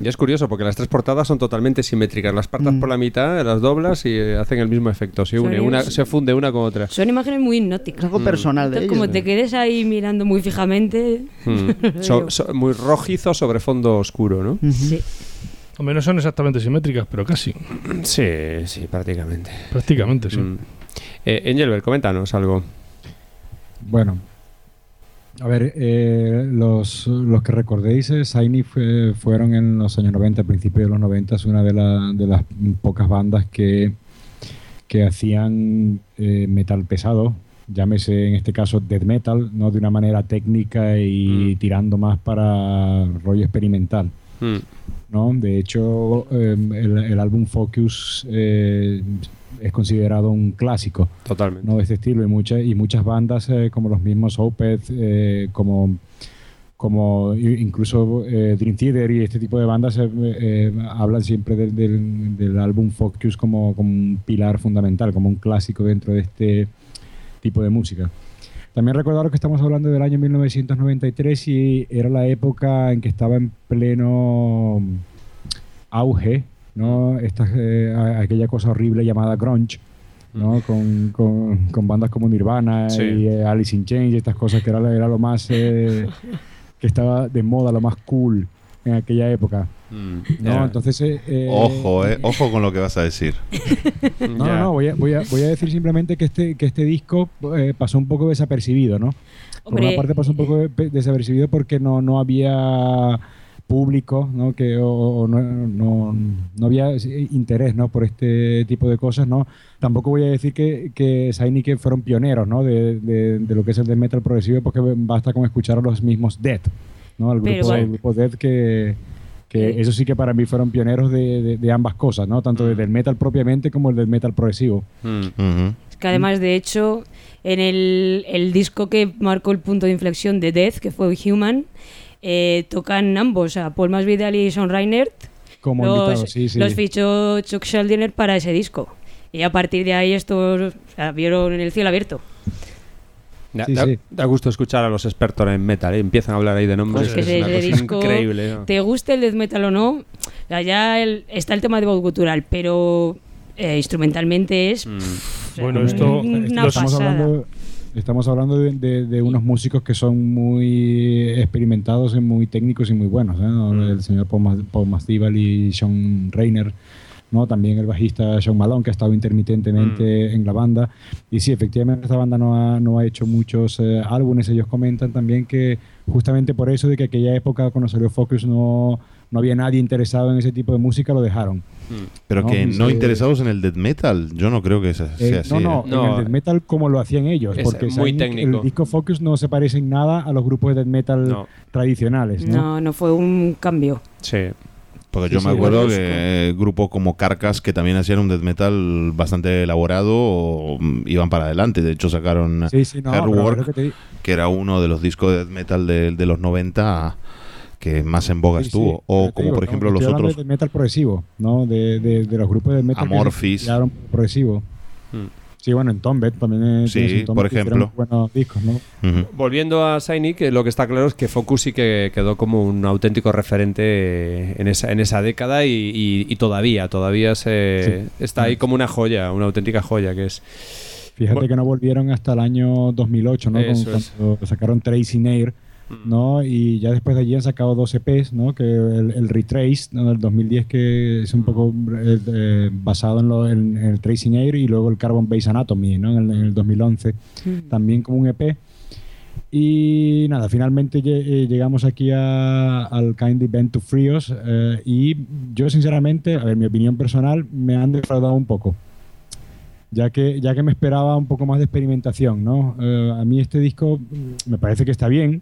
Speaker 3: Y es curioso porque las tres portadas son totalmente simétricas. Las partas
Speaker 4: Mm.
Speaker 3: por la mitad, las doblas y eh, hacen el mismo efecto. Se une,
Speaker 7: Son-
Speaker 3: una, se funde una con otra.
Speaker 7: son imágenes muy
Speaker 4: Es
Speaker 7: hipnóticas.
Speaker 4: algo
Speaker 3: Mm.
Speaker 4: personal de
Speaker 7: Entonces,
Speaker 4: ellos.
Speaker 7: como te quedes ahí mirando muy fijamente.
Speaker 3: Mm. So- so- muy rojizo sobre fondo oscuro, ¿no?
Speaker 7: Sí.
Speaker 6: Hombre, no son exactamente simétricas, pero casi.
Speaker 3: Sí, sí, prácticamente.
Speaker 6: Prácticamente, sí.
Speaker 3: Mm. Eh, Engelbert, coméntanos algo.
Speaker 9: Bueno, a ver, eh, los, los que recordéis, eh, Shiny fue- fueron en los años 90, a principios de los 90, es una de, la- de las pocas bandas que, que hacían eh, metal pesado, llámese en este caso death metal, no de una manera técnica y
Speaker 3: Mm.
Speaker 9: tirando más para rollo experimental.
Speaker 3: Mm.
Speaker 9: ¿no? De hecho, eh, el, el álbum Focus es considerado un clásico
Speaker 3: Totalmente.
Speaker 9: ¿no? de este estilo y, muchas y muchas bandas eh, como los mismos Opeth, eh, como, como incluso eh, Dream Theater y este tipo de bandas eh, hablan siempre del, del- del álbum Focus como, como un pilar fundamental, como un clásico dentro de este tipo de música. También recordaros que estamos hablando del año 1993 y era la época en que estaba en pleno auge, ¿no? Esta, eh, aquella cosa horrible llamada grunge, ¿no? Con, con- con bandas como Nirvana
Speaker 3: Sí.
Speaker 9: y eh, Alice in Chains y estas cosas que era, era lo más eh, que estaba de moda, lo más cool en aquella época. ¿no?
Speaker 3: Ya.
Speaker 9: Entonces, eh, eh,
Speaker 8: Ojo, eh, ojo con lo que vas a decir.
Speaker 9: no, no, no, voy a, voy, a, voy a decir simplemente que este, que este disco eh, pasó un poco desapercibido, ¿no? Por una parte pasó un poco de- desapercibido porque no, no había público, ¿no? Que, o, o no, no, no había interés, ¿no? Por este tipo de cosas, ¿no? Tampoco voy a decir que, que fueron pioneros, ¿no? De, de- de lo que es el death metal progresivo porque basta con escuchar a los mismos Death, ¿no? El
Speaker 7: Pero
Speaker 9: grupo, el grupo Death que... Que eso sí que para mí fueron pioneros de, de- de ambas cosas, ¿no? Tanto del metal propiamente como el del metal progresivo.
Speaker 3: Mm.
Speaker 7: Es que además, de hecho, en el, el disco que marcó el punto de inflexión de Death, que fue Human, eh, tocan ambos, o sea, Paul Masvidal y Sean Reinert.
Speaker 9: Como
Speaker 7: los,
Speaker 9: invitados, sí, sí.
Speaker 7: los fichó Chuck Schuldiner para ese disco. Y a partir de ahí estos o sea, vieron el cielo abierto.
Speaker 3: Da,
Speaker 9: Sí,
Speaker 3: da-
Speaker 9: sí.
Speaker 3: da gusto escuchar a los expertos en metal, ¿eh? empiezan a hablar ahí de nombres.
Speaker 7: Pues que
Speaker 3: es
Speaker 7: ese,
Speaker 3: una
Speaker 7: ese
Speaker 3: cosa
Speaker 7: disco,
Speaker 3: increíble. ¿no?
Speaker 7: te guste el death metal o no, el- está el tema de voz gutural, pero eh, instrumentalmente es...
Speaker 3: Mm.
Speaker 7: o sea,
Speaker 6: Bueno, esto-
Speaker 7: una
Speaker 9: estamos hablando, estamos hablando de, de- de unos músicos que son muy experimentados muy técnicos y muy buenos. ¿eh?
Speaker 3: Mm.
Speaker 9: El señor Paul, Mas- Paul Masvidal y Sean Rayner. ¿no? También el bajista Sean Malone, que ha estado intermitentemente
Speaker 3: Mm.
Speaker 9: en la banda. Y sí, efectivamente esta banda no ha, no ha hecho muchos eh, álbumes. Ellos comentan también que justamente por eso de que aquella época cuando salió Focus no, no había nadie interesado en ese tipo de música, lo dejaron.
Speaker 8: Pero
Speaker 9: No,
Speaker 8: que no
Speaker 9: eh,
Speaker 8: interesados en el death metal, yo no creo que sea,
Speaker 9: Eh,
Speaker 8: sea así.
Speaker 9: no, no,
Speaker 8: ¿eh?
Speaker 3: No.
Speaker 9: en el death metal como lo hacían ellos,
Speaker 3: Es
Speaker 9: porque
Speaker 3: muy técnico.
Speaker 9: el disco Focus no se parece en nada a los grupos de death metal
Speaker 3: No,
Speaker 9: tradicionales, ¿no?
Speaker 7: No, no fue un cambio.
Speaker 3: sí.
Speaker 8: Porque
Speaker 9: Sí,
Speaker 8: yo me
Speaker 9: sí,
Speaker 8: acuerdo que eh, grupos como Carcass, que también hacían un death metal bastante elaborado, o, iban para adelante. De hecho, sacaron
Speaker 9: Sí, sí, no,
Speaker 8: Hair
Speaker 9: pero
Speaker 8: Work,
Speaker 9: te
Speaker 8: que era uno de los discos de death metal de, de los 90 que más en boga
Speaker 9: sí,
Speaker 8: estuvo. o como
Speaker 9: digo,
Speaker 8: por
Speaker 9: no,
Speaker 8: ejemplo
Speaker 9: estoy
Speaker 8: los otros
Speaker 9: de metal progresivo, ¿no? De, de, de los grupos de metal que
Speaker 8: Amorphis.
Speaker 9: progresivo.
Speaker 3: Mm.
Speaker 9: Sí, bueno, en Tombed también eh,
Speaker 8: Sí, por ejemplo.
Speaker 9: buenos discos, ¿no?
Speaker 3: Volviendo a Shiny, que lo que está claro es que Focus sí que quedó como un auténtico referente en esa, en esa década y, y- y todavía, todavía se, está ahí como una joya, una auténtica joya que es.
Speaker 9: Fíjate
Speaker 3: Bueno.
Speaker 9: que no volvieron hasta el año 2008, ¿no?
Speaker 3: Eso es.
Speaker 9: cuando sacaron Tracing Air, ¿no? Y ya después de allí han sacado dos EPs, ¿no? Que el, el Retrace, ¿no? Del 2010, que es un poco eh, basado en, lo- en- en el Tracing Air, y luego el Carbon Base Anatomy, ¿no? En el, en el 2011, también como un EP. Y nada, finalmente eh, llegamos aquí a- al Kind Event to Frios eh, y yo sinceramente, a ver, mi opinión personal, me han defraudado un poco ya que, ya que me esperaba un poco más de experimentación, ¿no? Eh, a mí este disco mm, me parece que está bien,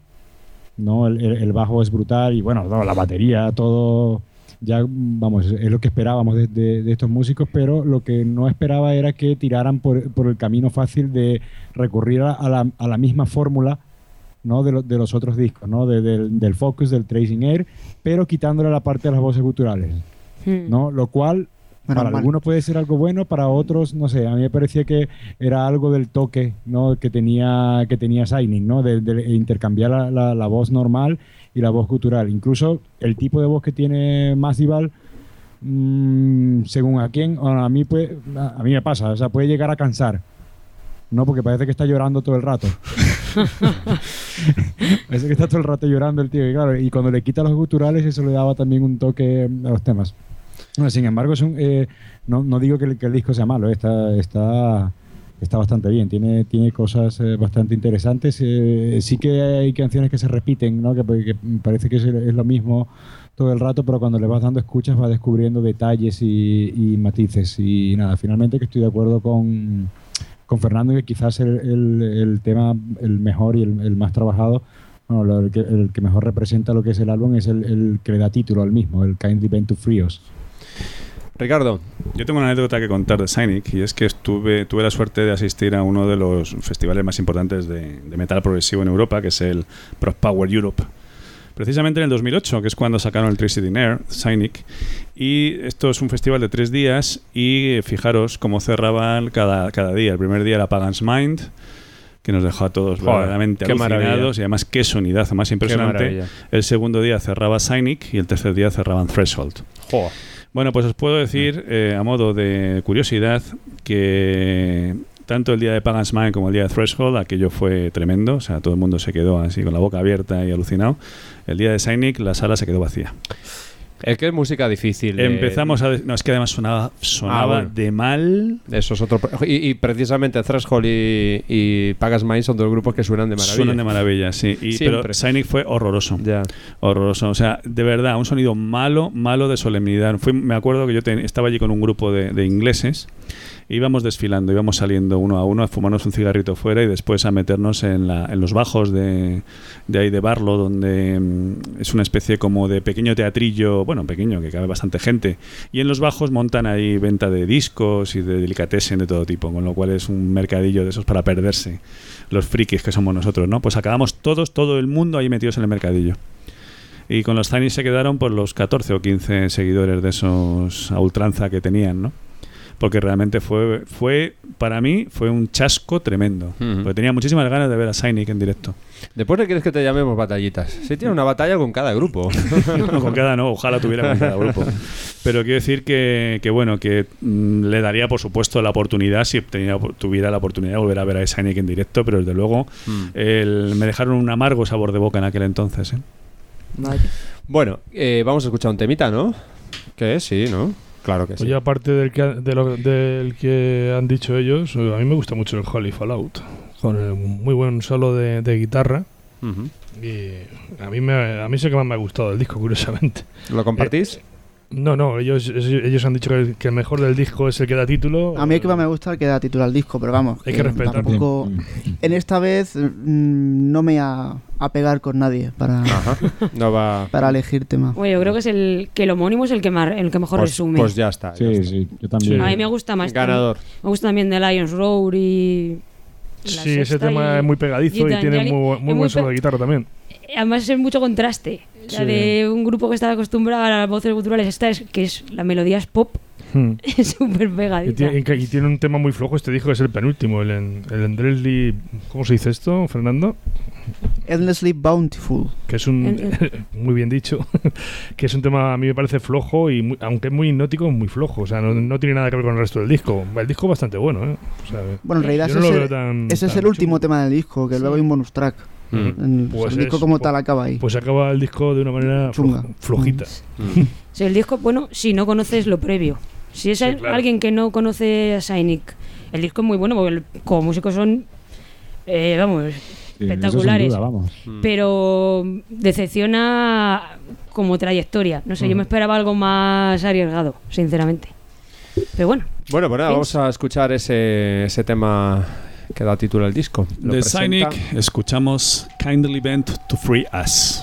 Speaker 9: ¿no? El, bajo es brutal y bueno, no, la batería, todo, ya, vamos, es lo que esperábamos de, de- de estos músicos, pero lo que no esperaba era que tiraran por, por el camino fácil de recurrir a, la, a la misma fórmula, ¿no? De, lo- de los otros discos, ¿no? De- del, del Focus, del Tracing Air, pero quitándole la parte de las voces guturales,
Speaker 7: Hmm.
Speaker 9: ¿no? Lo cual
Speaker 4: Menos
Speaker 9: para
Speaker 4: mal.
Speaker 9: algunos puede ser algo bueno, para otros, no sé, a mí me parecía que era algo del toque ¿no? que tenía que tenía Signing, ¿no? de, de intercambiar la, la- la voz normal y la voz gutural. Incluso el tipo de voz que tiene Masival, mm, según a quién, bueno, a mí, puede, a a mí me pasa, o sea, puede llegar a cansar. No, porque parece que está llorando todo el rato. parece que está todo el rato llorando el tío. Y claro, y cuando le quita los guturales, eso le daba también un toque a los temas. Sin embargo, es un, eh, no, digo que el, que el disco sea malo, está, está, está bastante bien, tiene, tiene cosas eh, bastante interesantes. eh, sí que hay canciones que se repiten, ¿no? que, parece que es, es lo mismo todo el rato, pero cuando le vas dando escuchas vas descubriendo detalles y, matices. Y nada, finalmente que estoy de acuerdo con, con Fernando que quizás el, tema el mejor y el, más trabajado, el, que, el que mejor representa lo que es el álbum es el, que le da título al mismo, el Kindly Bent to Frios.
Speaker 3: Ricardo,
Speaker 5: Yo tengo una anécdota que contar de Cynic y es que estuve, tuve la suerte de asistir a uno de los festivales más importantes de, de metal progresivo en Europa, que es el Prog Power Europe. Precisamente en el 2008, que es cuando sacaron el Tricity Air, Cynic. Y esto es un festival de tres días y eh, fijaros cómo cerraban cada, cada día. El primer día era Pagan's Mind, que nos dejó a todos
Speaker 3: Joder,
Speaker 5: verdaderamente
Speaker 3: maravilla.
Speaker 5: y además qué sonidazo más impresionante. El segundo día cerraba Cynic y el tercer día cerraban Threshold. Bueno, pues os puedo decir, eh, a modo de curiosidad, que tanto el día de Pagan's Mind como el día de Threshold, aquello fue tremendo. O sea, todo el mundo se quedó así con la boca abierta y alucinado. El día de Cynic, la sala se quedó vacía.
Speaker 3: Es que es música difícil. de-
Speaker 5: Empezamos a... de- No, es que además sonaba, sonaba
Speaker 3: Ah, bueno.
Speaker 5: de mal.
Speaker 3: Eso es otro. Y, y precisamente Threshold y, y Pagas Mind son dos grupos que suenan de maravilla.
Speaker 5: Suenan de maravilla, sí. Y, pero
Speaker 3: Siempre.
Speaker 5: Fue horroroso.
Speaker 3: Ya.
Speaker 5: Horroroso. O sea, de verdad, un sonido malo, malo de solemnidad. Fui- me acuerdo que yo estaba allí con un grupo de, de ingleses. Íbamos desfilando, íbamos saliendo uno a uno a fumarnos un cigarrito fuera y después a meternos en, la- en los bajos de, de ahí de Barlo, donde mm, es una especie como de pequeño teatrillo, bueno, pequeño, que cabe bastante gente. Y en los bajos montan ahí venta de discos y de delicatessen de todo tipo, con lo cual es un mercadillo de esos para perderse, los frikis que somos nosotros, ¿no? Pues acabamos todos, todo el mundo ahí metidos en el mercadillo. Y con los Tiny se quedaron por los 14 o 15 seguidores de esos a ultranza que tenían, ¿no? Porque realmente fue, fue para mí, fue un chasco tremendo.
Speaker 3: Ujú.
Speaker 5: Porque tenía muchísimas ganas de ver a Cynic en directo.
Speaker 3: Después le quieres que te llamemos batallitas. Sí, tiene una batalla con cada grupo.
Speaker 5: No, con cada no, ojalá tuviera con cada grupo. Pero quiero decir que, que bueno, que mm, le daría por supuesto la oportunidad, si tenía- tuviera la oportunidad de volver a ver a Cynic en directo, pero desde luego
Speaker 3: Mm.
Speaker 5: el- me dejaron un amargo sabor de boca en aquel entonces. ¿eh?
Speaker 3: Bueno, eh, vamos a escuchar un temita, ¿no? ¿Qué es? Sí, ¿no? Claro que sí.
Speaker 6: Oye, aparte del que, de lo- del que han dicho ellos, eh, a mí me gusta mucho el Holy Fallout. Con el muy buen solo de, de guitarra. Y a mí, me, a mí es el que más me ha gustado el disco, curiosamente.
Speaker 3: ¿Lo compartís?
Speaker 6: No, no, ellos, ellos han dicho que el, que el mejor del disco es el que da título.
Speaker 4: A mí que me gusta el que da título al disco, pero vamos.
Speaker 6: Hay que respetar.
Speaker 4: Tampoco, en esta vez mm, no me a, a pegar con nadie para,
Speaker 3: No va.
Speaker 4: para elegir tema.
Speaker 7: Bueno, yo creo que es el que el homónimo es el que más, el que mejor
Speaker 3: Pues,
Speaker 7: resume.
Speaker 3: pues ya está. ya
Speaker 9: Sí,
Speaker 3: está.
Speaker 9: sí, yo también.
Speaker 7: A mí me gusta más.
Speaker 3: Ganador.
Speaker 7: Me gusta también de Lions Road y. La
Speaker 6: Sí, ese tema
Speaker 7: y-
Speaker 6: es muy pegadizo y, tiene muy, muy
Speaker 7: muy
Speaker 6: buen solo de guitarra también.
Speaker 7: Además es mucho contraste.
Speaker 6: Sí.
Speaker 7: de un grupo que estaba acostumbrado a las voces guturales, esta es que es la melodía es pop,
Speaker 6: Hmm.
Speaker 7: es súper pegadita.
Speaker 6: tiene, y que- y tiene un tema muy flojo este disco que es el penúltimo, el, el Endlessly... ¿Cómo se dice esto, Fernando?
Speaker 4: Endlessly Bountiful.
Speaker 6: Que es un... muy bien dicho. que es un tema a mí me parece flojo y muy- aunque es muy hipnótico, es muy flojo. O sea, no, no tiene nada que ver con el resto del disco. El disco es bastante bueno, ¿eh? O sea,
Speaker 4: Bueno, en realidad ese,
Speaker 6: no
Speaker 4: es
Speaker 6: veo
Speaker 4: el,
Speaker 6: tan-
Speaker 4: ese es el último tema del disco, que luego hay un bonus track.
Speaker 3: Mm.
Speaker 4: El,
Speaker 6: Pues
Speaker 4: el disco
Speaker 6: es-
Speaker 4: como tal acaba ahí.
Speaker 6: Pues acaba el disco de una manera
Speaker 4: Chunga.
Speaker 6: flojita.
Speaker 3: Mm.
Speaker 7: Si el disco, bueno, si no conoces lo previo. Si es al-
Speaker 6: claro.
Speaker 7: alguien que no conoce a Cynic, el disco es muy bueno porque el- como músicos son, eh, vamos,
Speaker 9: Sí,
Speaker 7: espectaculares.
Speaker 9: duda, vamos.
Speaker 3: Mm.
Speaker 7: pero decepciona como trayectoria. No sé, yo me esperaba algo más arriesgado, sinceramente. Pero bueno,
Speaker 3: Bueno, pues nada, vamos a escuchar ese, ese tema que da título al disco. Lo
Speaker 5: De
Speaker 3: presenta-
Speaker 5: Cynic escuchamos Kindly Bent to Free Us.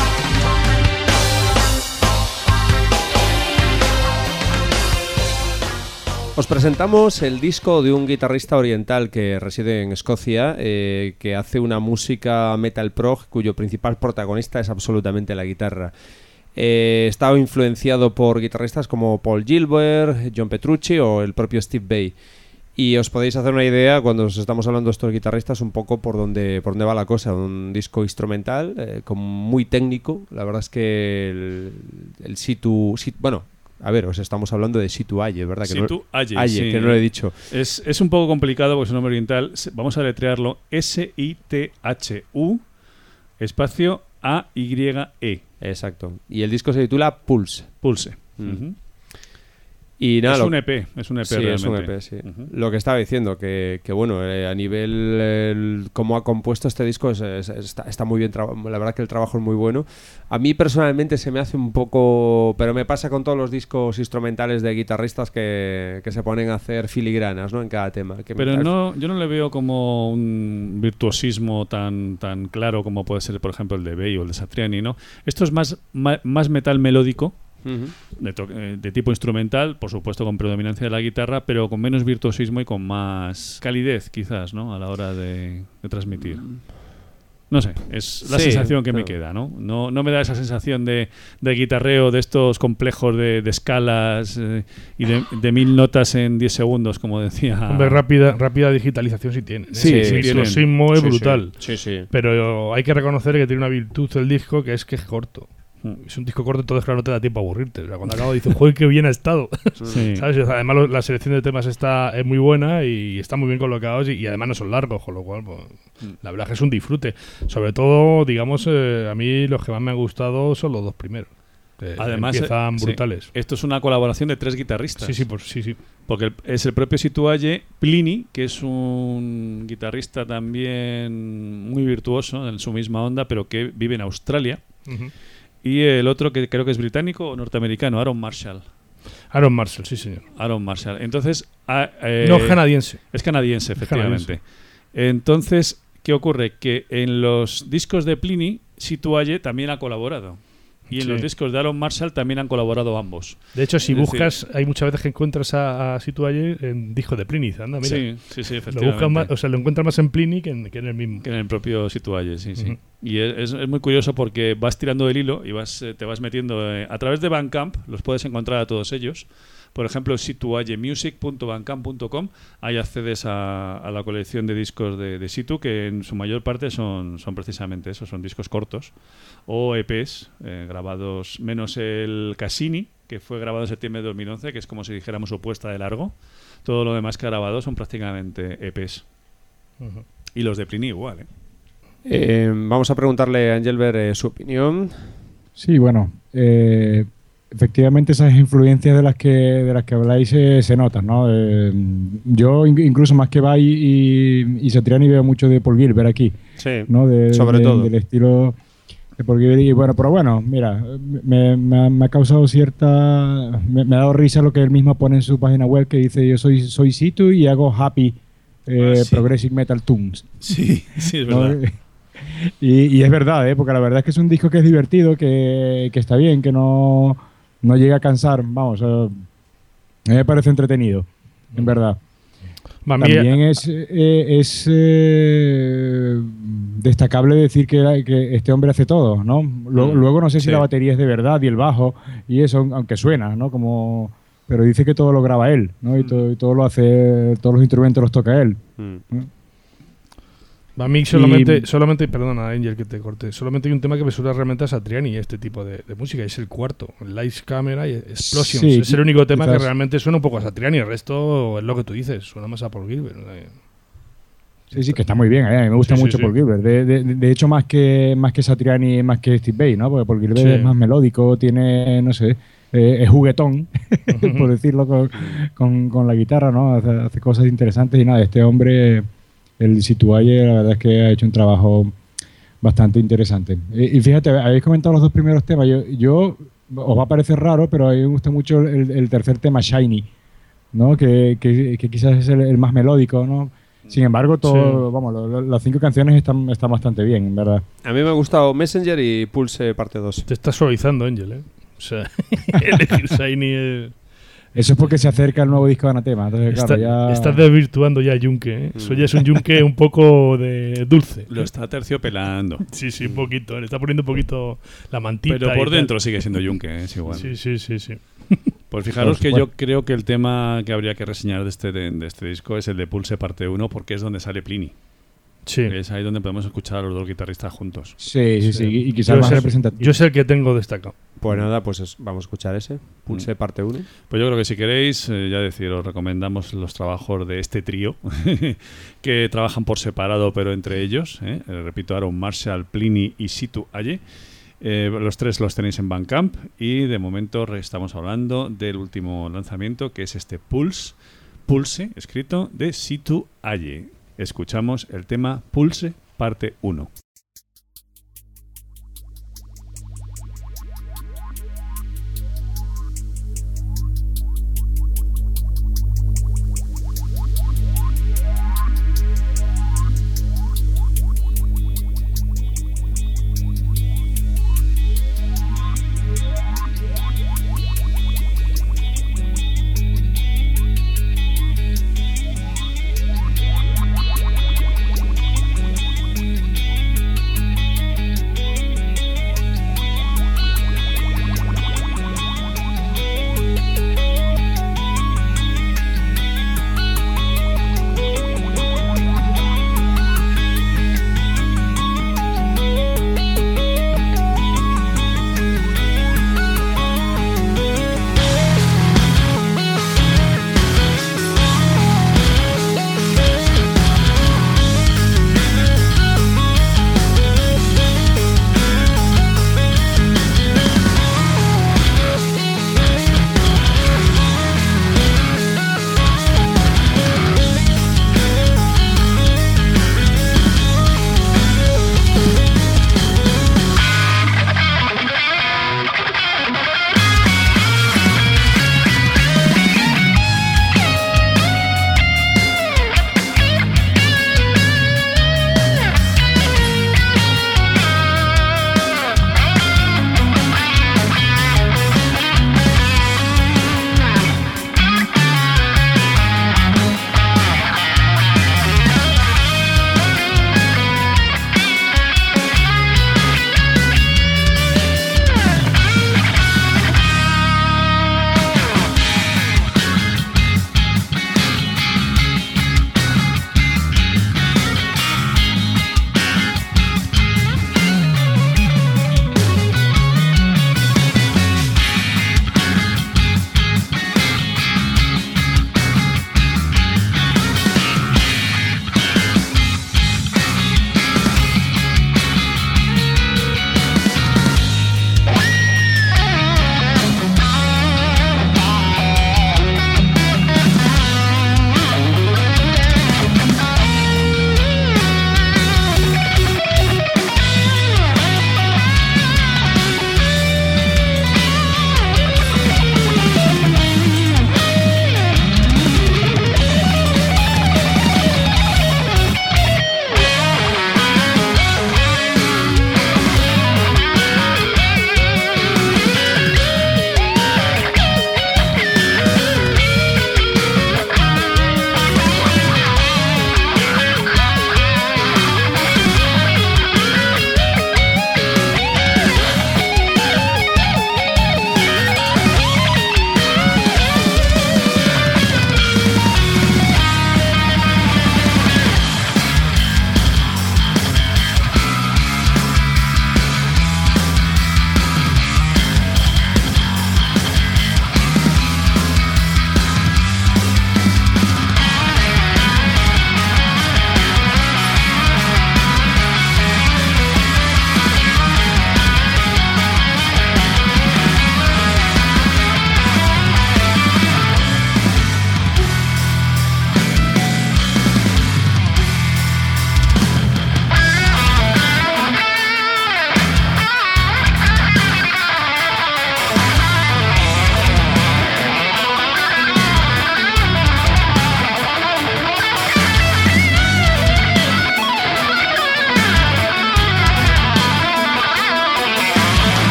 Speaker 3: Os presentamos el disco de un guitarrista oriental que reside en Escocia, eh, que hace una música metal prog cuyo principal protagonista es absolutamente la guitarra. Eh, está influenciado por guitarristas como Paul Gilbert, John Petrucci o el propio Steve Bay. Y os podéis hacer una idea cuando os estamos hablando de estos guitarristas un poco por dónde, por dónde va la cosa. Un disco instrumental, eh, muy técnico. La verdad es que el, el situ, sit- bueno, a ver, os estamos hablando de Situ Aye, ¿verdad? Que no-
Speaker 5: Situ Aye,
Speaker 3: Aye,
Speaker 5: sí.
Speaker 3: que no lo he dicho.
Speaker 5: Es, es un poco complicado porque es un nombre oriental. Vamos a letrearlo S-I-T-H-U espacio A-Y-E.
Speaker 3: Exacto. Y el disco se titula Pulse.
Speaker 5: Pulse.
Speaker 3: Mm. Y nada,
Speaker 5: es
Speaker 3: lo-
Speaker 5: un EP, es un EP
Speaker 3: sí,
Speaker 5: realmente.
Speaker 3: es un EP, sí.
Speaker 5: Ujú.
Speaker 3: Lo que estaba diciendo, que, que bueno, eh, a nivel el- cómo ha compuesto este disco es- es- está, está muy bien, la verdad que el trabajo es muy bueno. A mí personalmente se me hace un poco, pero me pasa con todos los discos instrumentales de guitarristas que, que se ponen a hacer filigranas, ¿no? En cada tema. Que
Speaker 5: Pero no, yo no le veo como un virtuosismo tan, tan claro como puede ser, por ejemplo, el de Bay o el de Satriani, ¿no? Esto es más, más metal melódico, De, eh, de tipo instrumental, por supuesto con predominancia de la guitarra, pero con menos virtuosismo y con más calidez, quizás, ¿no? A la hora de, de transmitir. No sé, es la
Speaker 3: Sí,
Speaker 5: sensación que me queda, ¿no? ¿no? No me da esa sensación de, de guitarreo, de estos complejos de, de escalas eh, y de, de mil notas en 10 segundos, como decía.
Speaker 6: Hombre, rápida, rápida digitalización sí tiene. ¿eh?
Speaker 5: Sí,
Speaker 6: el
Speaker 5: sí tienen.
Speaker 6: es
Speaker 3: Sí, sí.
Speaker 6: brutal.
Speaker 3: Sí, sí.
Speaker 6: Pero hay que reconocer que tiene una virtud el disco que es que es corto.
Speaker 5: Mm.
Speaker 6: Es un disco corto, entonces claro, no te da tiempo a aburrirte. O sea, cuando acabo dices, joder, qué bien ha estado.
Speaker 5: Sí.
Speaker 6: ¿Sabes? O sea, Además, la selección de temas está es muy buena y está muy bien colocados y, y además no son largos, con lo cual, pues,
Speaker 5: Mm.
Speaker 6: la verdad es que es un disfrute. Sobre todo, digamos, eh, a mí los que más me han gustado son los dos primeros.
Speaker 5: Además,
Speaker 6: empiezan
Speaker 5: eh, sí,
Speaker 6: brutales.
Speaker 5: esto es una colaboración de tres guitarristas.
Speaker 6: Sí, sí, pues, sí, sí.
Speaker 5: Porque es el propio Situalle Plini, que es un guitarrista también muy virtuoso en su misma onda, pero que vive en Australia.
Speaker 6: Ujú.
Speaker 5: Y el otro que creo que es británico o norteamericano, Aaron Marshall.
Speaker 6: Aaron Marshall, sí, señor.
Speaker 5: Aaron Marshall. Entonces. ah, eh,
Speaker 6: No, canadiense.
Speaker 5: Es canadiense, efectivamente. Entonces, ¿qué ocurre? Que en los discos de Pliny, Situalle también ha colaborado. Y en
Speaker 6: Sí.
Speaker 5: los discos de Aaron Marshall también han colaborado ambos.
Speaker 6: De hecho, si
Speaker 5: Es decir-
Speaker 6: buscas, hay muchas veces que encuentras a, a en disco de Pliny. Anda, mira.
Speaker 5: Sí, sí, efectivamente.
Speaker 6: más, o sea, lo encuentras más en Pliny que en, que en el mismo.
Speaker 5: Que en el propio Situalle, sí, sí. Y es, es- es muy curioso porque vas tirando del hilo y vas, eh, te vas metiendo eh, a través de Bandcamp, los puedes encontrar a todos ellos. Por ejemplo, situallemusic.bandcamp.com, ahí accedes a, a la colección de discos de, de Situ, que en su mayor parte son, son precisamente eso, son discos cortos o EPs eh, grabados, menos el Cassini, que fue grabado en septiembre de 2011, que es como si dijéramos su puesta de largo. Todo lo demás que ha grabado son prácticamente EPs. Y los de Pliny igual, ¿eh?
Speaker 3: Eh, vamos a preguntarle a Angelbert eh, su opinión.
Speaker 9: Sí, bueno, eh, efectivamente esas influencias de las que de las que habláis eh, se notan, ¿no? Eh, yo in- incluso más que Bay y, y Satriani veo mucho de Paul Gilbert aquí,
Speaker 3: Sí,
Speaker 9: ¿no? De-
Speaker 3: sobre
Speaker 9: de-
Speaker 3: todo.
Speaker 9: Del estilo de Paul Gilbert y bueno, pero bueno, mira, me, me ha, me ha causado cierta... Me, me ha dado risa lo que él mismo pone en su página web que dice yo soy, soy Situ y hago happy eh,
Speaker 5: Ah, sí.
Speaker 9: Progressive Metal Tunes.
Speaker 5: Sí, sí, es
Speaker 9: ¿no?
Speaker 5: verdad.
Speaker 9: Y, y es verdad, ¿eh? porque la verdad es que es un disco que es divertido, que, que está bien, que no, no llega a cansar. Vamos, eh, a mí me parece entretenido, en verdad. También es, eh, es eh, destacable decir que, que este hombre hace todo, ¿no? Luego,
Speaker 5: Mm,
Speaker 9: luego no sé si
Speaker 5: sí.
Speaker 9: la batería es de verdad y el bajo y eso, aunque suena, ¿no? Como, pero dice que todo lo graba él, ¿no?
Speaker 5: Mm.
Speaker 9: Y, todo, y todo lo hace, todos los instrumentos los toca él.
Speaker 6: A mí solamente,
Speaker 9: Y-
Speaker 6: solamente, perdona Angel que te corte, solamente hay un tema que me suena realmente a Satriani, este tipo de, de música, es el cuarto, Lights, Camera y Explosions.
Speaker 9: Sí,
Speaker 6: es el único tema que realmente suena un poco a Satriani, el resto es lo que tú dices, suena más a Paul Gilbert. eh.
Speaker 9: Sí, sí, que está muy bien. ¿eh? A mí me gusta
Speaker 6: Sí,
Speaker 9: mucho
Speaker 6: sí.
Speaker 9: Paul Gilbert. De, de- de hecho, más que más que Satriani, más que Steve Vai, ¿no? Porque Paul Gilbert es más melódico, tiene, no sé, eh, es juguetón, por decirlo con, con- con la guitarra, ¿no? Hace, hace cosas interesantes y nada, este hombre, el Situaye, la verdad es que ha hecho un trabajo bastante interesante. Y, y fíjate, habéis comentado los dos primeros temas. Yo, yo os va a parecer raro, pero a mí me gusta mucho el, el tercer tema, Shiny, ¿no? Que, que- que quizás es el, el más melódico, ¿no? Sin embargo, todo, vamos, lo- lo- las cinco canciones están, están bastante bien, en verdad.
Speaker 3: A mí me ha gustado Messenger y Pulse parte 2.
Speaker 6: Te estás suavizando, Angel, ¿eh? O sea, elegir Shiny es-
Speaker 9: Eso es porque se acerca el nuevo disco de Anatema. Entonces,
Speaker 6: Está-
Speaker 9: claro, ya...
Speaker 6: Estás desvirtuando ya Yunque, ¿eh? Eso ya es un Yunque un poco de dulce.
Speaker 5: Lo está terciopelando.
Speaker 6: Sí, sí, un poquito. Le está poniendo un poquito la mantita.
Speaker 5: Pero
Speaker 6: y
Speaker 5: por
Speaker 6: tal.
Speaker 5: dentro sigue siendo Yunque, ¿eh? es igual.
Speaker 6: Sí, sí, sí, sí.
Speaker 5: Pues fijaros que yo creo que el tema que habría que reseñar de este, de, de este disco es el de Pulse parte 1 porque es donde sale Pliny.
Speaker 6: Sí.
Speaker 5: Es ahí donde podemos escuchar a los dos guitarristas juntos.
Speaker 9: Sí, sí, sí. Y quizás
Speaker 6: Yo
Speaker 9: más representativo.
Speaker 6: Yo sé el que tengo destacado.
Speaker 3: Pues nada, pues es- vamos a escuchar ese. Pulse parte 1.
Speaker 5: Pues yo creo que si queréis, eh, ya decir, os recomendamos los trabajos de este trío, que trabajan por separado, pero entre ellos, ¿eh? Eh, repito, Aaron Marshall, Pliny y Situ Aye. Eh, los tres los tenéis en Bandcamp y de momento estamos hablando del último lanzamiento, que es este Pulse, Pulse, escrito de Situ Aye. Escuchamos el tema Pulse, parte 1.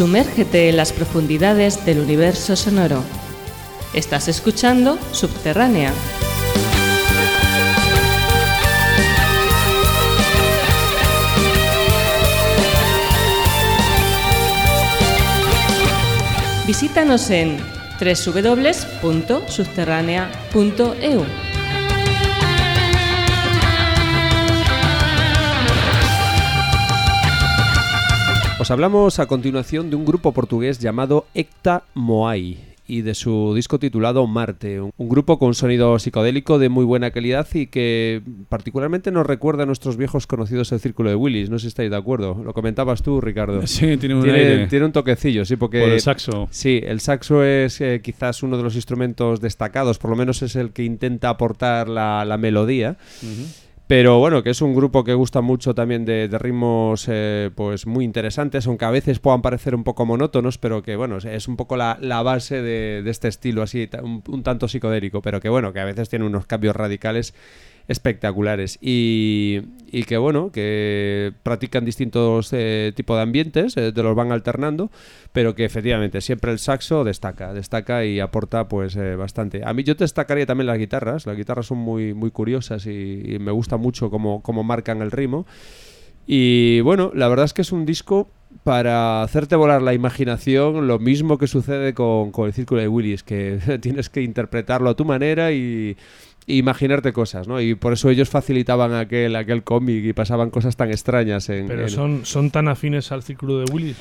Speaker 1: Sumérgete en las profundidades del universo sonoro. Estás escuchando Subterránea. Visítanos en www.subterránea.eu.
Speaker 3: Os hablamos a continuación de un grupo portugués llamado Ecta Moai y de su disco titulado Marte, un grupo con un sonido psicodélico de muy buena calidad y que particularmente nos recuerda a nuestros viejos conocidos el Círculo de Willis, no sé si estáis de acuerdo, lo comentabas tú Ricardo.
Speaker 5: Sí, tiene un
Speaker 3: tiene,
Speaker 5: aire.
Speaker 3: tiene un toquecillo, sí, porque...
Speaker 5: Por el saxo.
Speaker 3: Sí, el saxo es eh, quizás uno de los instrumentos destacados, por lo menos es el que intenta aportar la, la melodía. Pero bueno, que es un grupo que gusta mucho también de, de ritmos eh, pues muy interesantes, aunque a veces puedan parecer un poco monótonos, pero que bueno, es- un poco la, la base de, de este estilo así, un, un tanto psicodélico, pero que bueno, que a veces tiene unos cambios radicales espectaculares y, y que bueno, que practican distintos eh, tipos de ambientes, eh, te los van alternando, pero que efectivamente siempre el saxo destaca, destaca y aporta pues eh, bastante. A mí yo destacaría también las guitarras, las guitarras son muy, muy curiosas y, y me gusta mucho cómo, cómo marcan el ritmo. Y bueno, la verdad es que es un disco para hacerte volar la imaginación, lo mismo que sucede con, con el Círculo de Willis, que tienes que interpretarlo a tu manera y, imaginarte cosas, ¿no? Y por eso ellos facilitaban aquel, aquel cómic y pasaban cosas tan extrañas en...
Speaker 6: Pero
Speaker 3: en-
Speaker 6: son, son tan afines al círculo de Willis.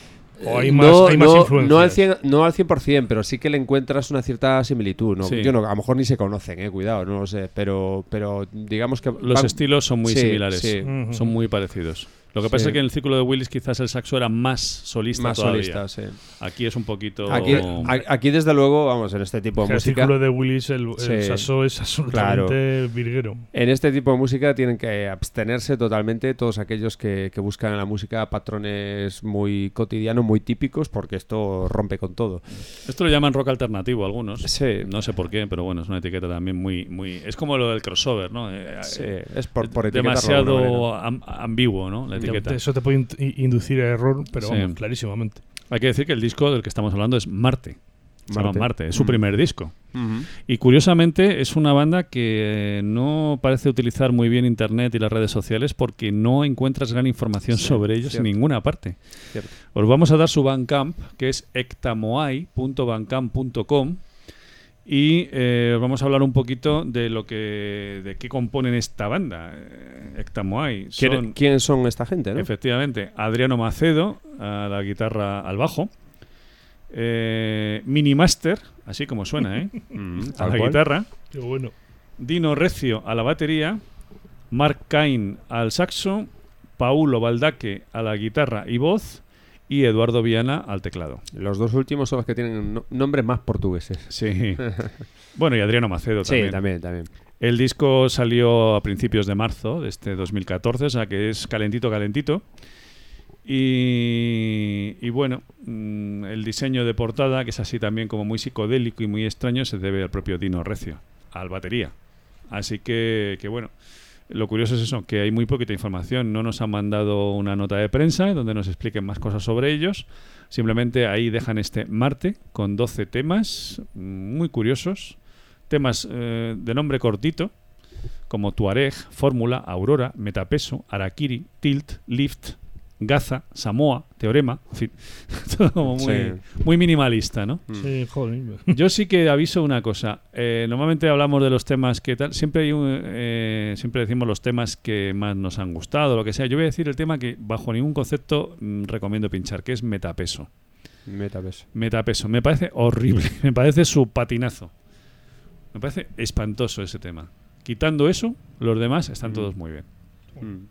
Speaker 6: ¿O hay
Speaker 3: Eh,
Speaker 6: más,
Speaker 3: no,
Speaker 6: hay más
Speaker 3: no, al 100, no al 100%, pero sí que le encuentras una cierta similitud. ¿no?
Speaker 5: Sí.
Speaker 3: Yo no, a lo mejor ni se conocen, eh, cuidado, no lo sé, pero, pero digamos que...
Speaker 5: Los
Speaker 3: van-
Speaker 5: estilos son muy
Speaker 3: Sí,
Speaker 5: similares,
Speaker 3: sí.
Speaker 5: Son muy parecidos. Lo que
Speaker 3: Sí.
Speaker 5: pasa es que en el círculo de Willis quizás el saxo era más solista
Speaker 3: Más
Speaker 5: todavía.
Speaker 3: solista, sí.
Speaker 5: Aquí es un poquito...
Speaker 3: Aquí, a- aquí, desde luego, vamos, en este tipo de
Speaker 6: Que el
Speaker 3: música...
Speaker 6: círculo de Willis, el, el saxo es absolutamente virguero.
Speaker 3: En este tipo de música tienen que abstenerse totalmente todos aquellos que, que buscan en la música patrones muy cotidianos, muy típicos, porque esto rompe con todo.
Speaker 5: Esto lo llaman rock alternativo algunos.
Speaker 3: Sí.
Speaker 5: No sé por qué, pero bueno, es una etiqueta también muy... muy es como lo del crossover, ¿no? Eh,
Speaker 3: Sí,
Speaker 5: eh,
Speaker 3: es por, por
Speaker 5: demasiado ambiguo, ¿no? La etiqueta.
Speaker 6: Eso te puede in- inducir a error, pero
Speaker 5: Sí.
Speaker 6: vamos, clarísimamente.
Speaker 5: Hay que decir que el disco del que estamos hablando es Marte. Se llama
Speaker 3: Marte.
Speaker 5: Marte, es su
Speaker 3: Mm.
Speaker 5: primer disco. Y curiosamente es una banda que no parece utilizar muy bien Internet y las redes sociales porque no encuentras gran información
Speaker 3: Sí,
Speaker 5: sobre ellos
Speaker 3: cierto.
Speaker 5: en ninguna parte.
Speaker 3: Cierto.
Speaker 5: Os vamos a dar su Bandcamp, que es ectamoai.bandcamp.com y eh, os vamos a hablar un poquito de lo que de qué componen esta banda, eh, Ectamoai.
Speaker 3: ¿Quién-
Speaker 5: Son,
Speaker 3: ¿Quiénes son esta gente? ¿no?
Speaker 5: Efectivamente, Adriano Macedo a la guitarra al bajo, eh, Minimaster, así como suena, ¿eh?
Speaker 3: Mm,
Speaker 5: a la
Speaker 3: cual.
Speaker 5: guitarra,
Speaker 6: Qué bueno.
Speaker 5: Dino Recio a la batería, Mark Cain al saxo, Paulo Baldaque a la guitarra y voz y Eduardo Viana al teclado.
Speaker 3: Los dos últimos son los que tienen no- nombres más portugueses.
Speaker 5: Sí. bueno, y Adriano Macedo también.
Speaker 3: Sí, también, también.
Speaker 5: El disco salió a principios de marzo de este 2014, o sea que es calentito, calentito. Y, y bueno, mm, el diseño de portada, que es así también como muy psicodélico y muy extraño, se debe al propio Dino Recio, al batería. Así que, que bueno, lo curioso es eso, que hay muy poquita información. No nos han mandado una nota de prensa donde nos expliquen más cosas sobre ellos. Simplemente ahí dejan este Marte con 12 temas mm, muy curiosos. Temas eh, de nombre cortito, como Tuareg, Fórmula, Aurora, Metapeso, Arakiri, Tilt, Lift, Gaza, Samoa, Teorema, en fin, todo como muy,
Speaker 3: Sí.
Speaker 5: muy minimalista, ¿no?
Speaker 3: Mm.
Speaker 6: Sí, joder.
Speaker 5: Yo sí que aviso una cosa. Eh, normalmente hablamos de los temas que tal. Siempre hay un, eh, siempre decimos los temas que más nos han gustado, lo que sea. Yo voy a decir el tema que bajo ningún concepto mm, recomiendo pinchar, que es metapeso.
Speaker 3: Metaverso.
Speaker 5: Metapeso. Me parece horrible. Me parece su patinazo. Me parece espantoso ese tema. Quitando eso, los demás están todos muy bien.
Speaker 3: Mm.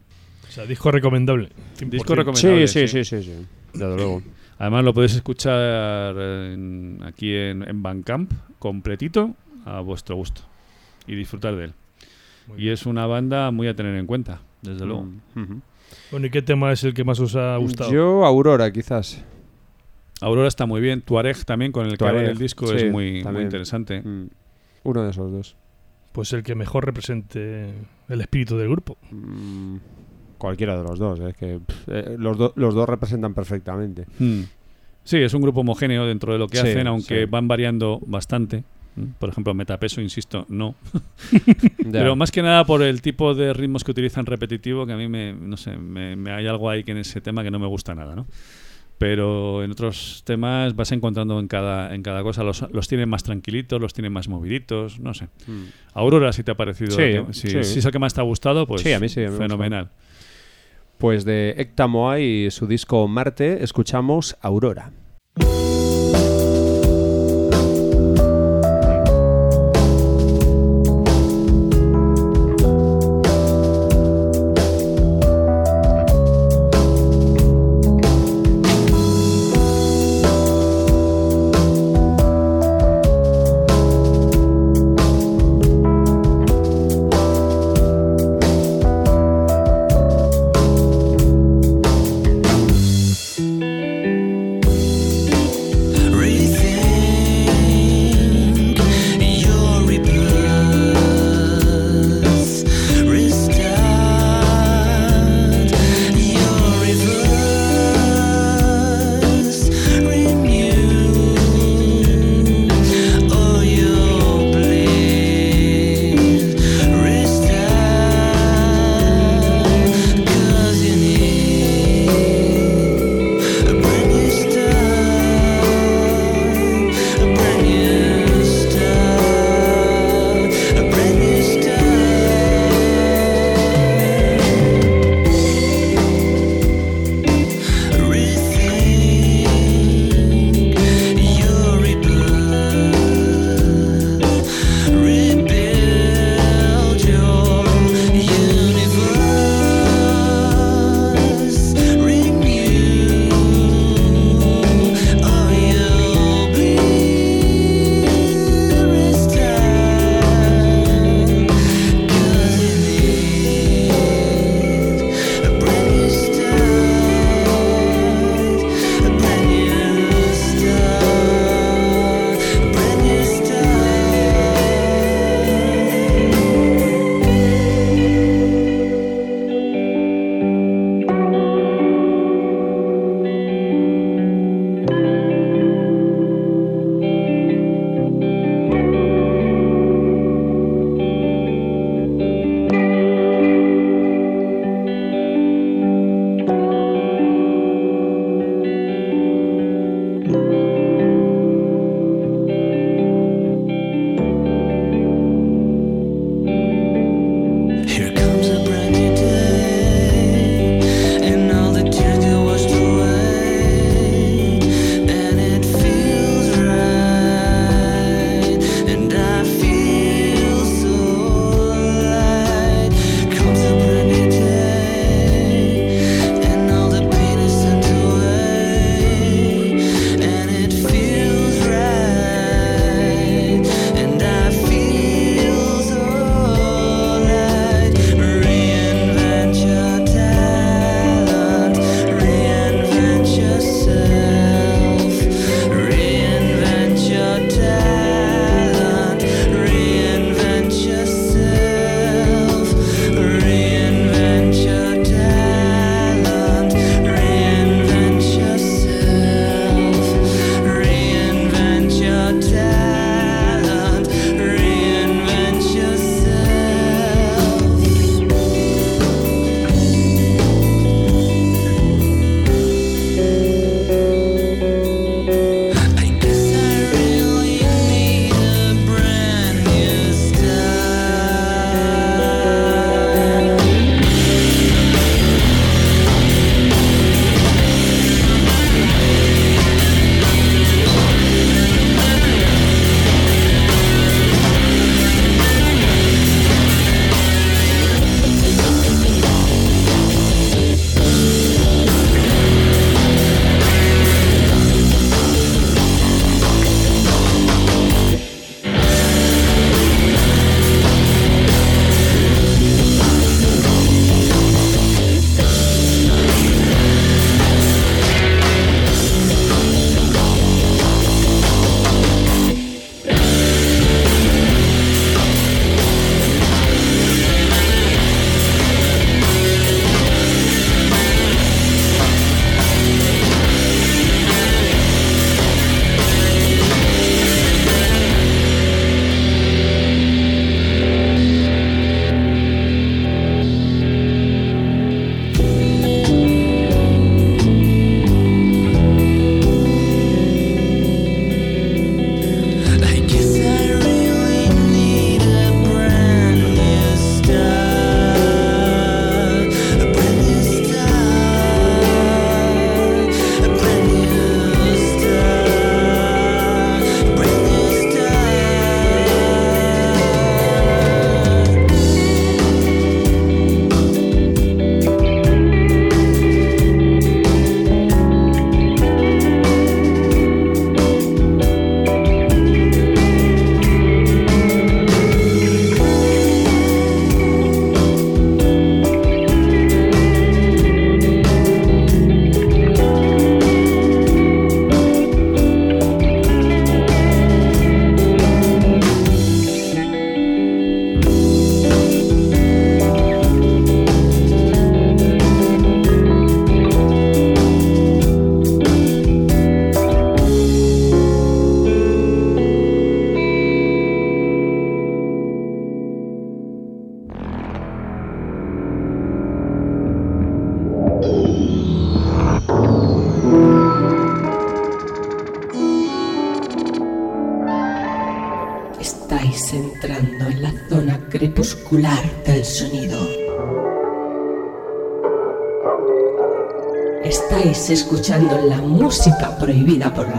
Speaker 6: O sea, disco recomendable. 100%.
Speaker 5: Disco recomendable.
Speaker 3: Sí, sí, sí, sí, sí. Desde luego.
Speaker 5: Además lo podéis escuchar en- aquí en, en Bandcamp completito a vuestro gusto y disfrutar de él.
Speaker 6: Muy
Speaker 5: Y es una banda muy a tener en cuenta, desde luego.
Speaker 3: Mm.
Speaker 6: Bueno, ¿y qué tema es el que más os ha gustado?
Speaker 3: Yo, Aurora, quizás.
Speaker 5: Aurora está muy bien, Tuareg también con el que abre
Speaker 3: Tuareg,
Speaker 5: el disco
Speaker 3: sí,
Speaker 5: es muy, muy interesante.
Speaker 3: Mm. Uno de esos dos.
Speaker 6: Pues el que mejor represente el espíritu del grupo.
Speaker 5: Sí, es un grupo homogéneo dentro de lo que
Speaker 3: Sí,
Speaker 5: hacen, aunque
Speaker 3: sí.
Speaker 5: van variando bastante. ¿Mm? Por ejemplo, Metapeso, insisto, no. Pero más que nada por el tipo de ritmos que utilizan repetitivo, que a mí me, no sé, me, me hay algo ahí que en ese tema que no me gusta nada, ¿no? Pero en otros temas vas encontrando en cada, en cada cosa, los, los tienen más tranquilitos, los tienen más moviditos, no sé.
Speaker 3: Mm.
Speaker 5: Aurora, si te ha parecido,
Speaker 3: Sí,
Speaker 5: que- si,
Speaker 3: sí.
Speaker 5: si es el que más te ha gustado, pues
Speaker 3: Sí, a mí sí, me gusta.
Speaker 5: fenomenal.
Speaker 3: Pues de Ekta Moai y su disco Marte, escuchamos Aurora.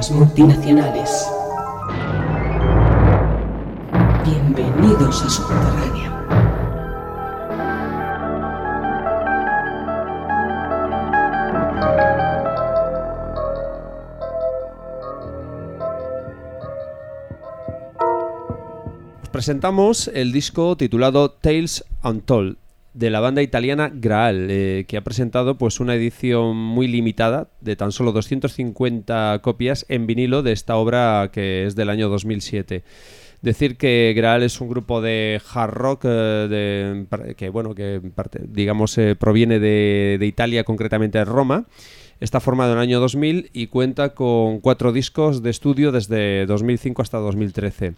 Speaker 12: Multinacionales. Bienvenidos a Subterránea.
Speaker 3: Os presentamos el disco titulado Tales Untold de la banda italiana Graal, eh, que ha presentado pues una edición muy limitada de tan solo 250 copias en vinilo de esta obra que es del año 2007. Decir que Graal es un grupo de hard rock eh, que bueno que digamos eh, proviene de, de Italia, concretamente de Roma. Está formado en el año 2000 y cuenta con cuatro discos de estudio desde 2005 hasta 2013.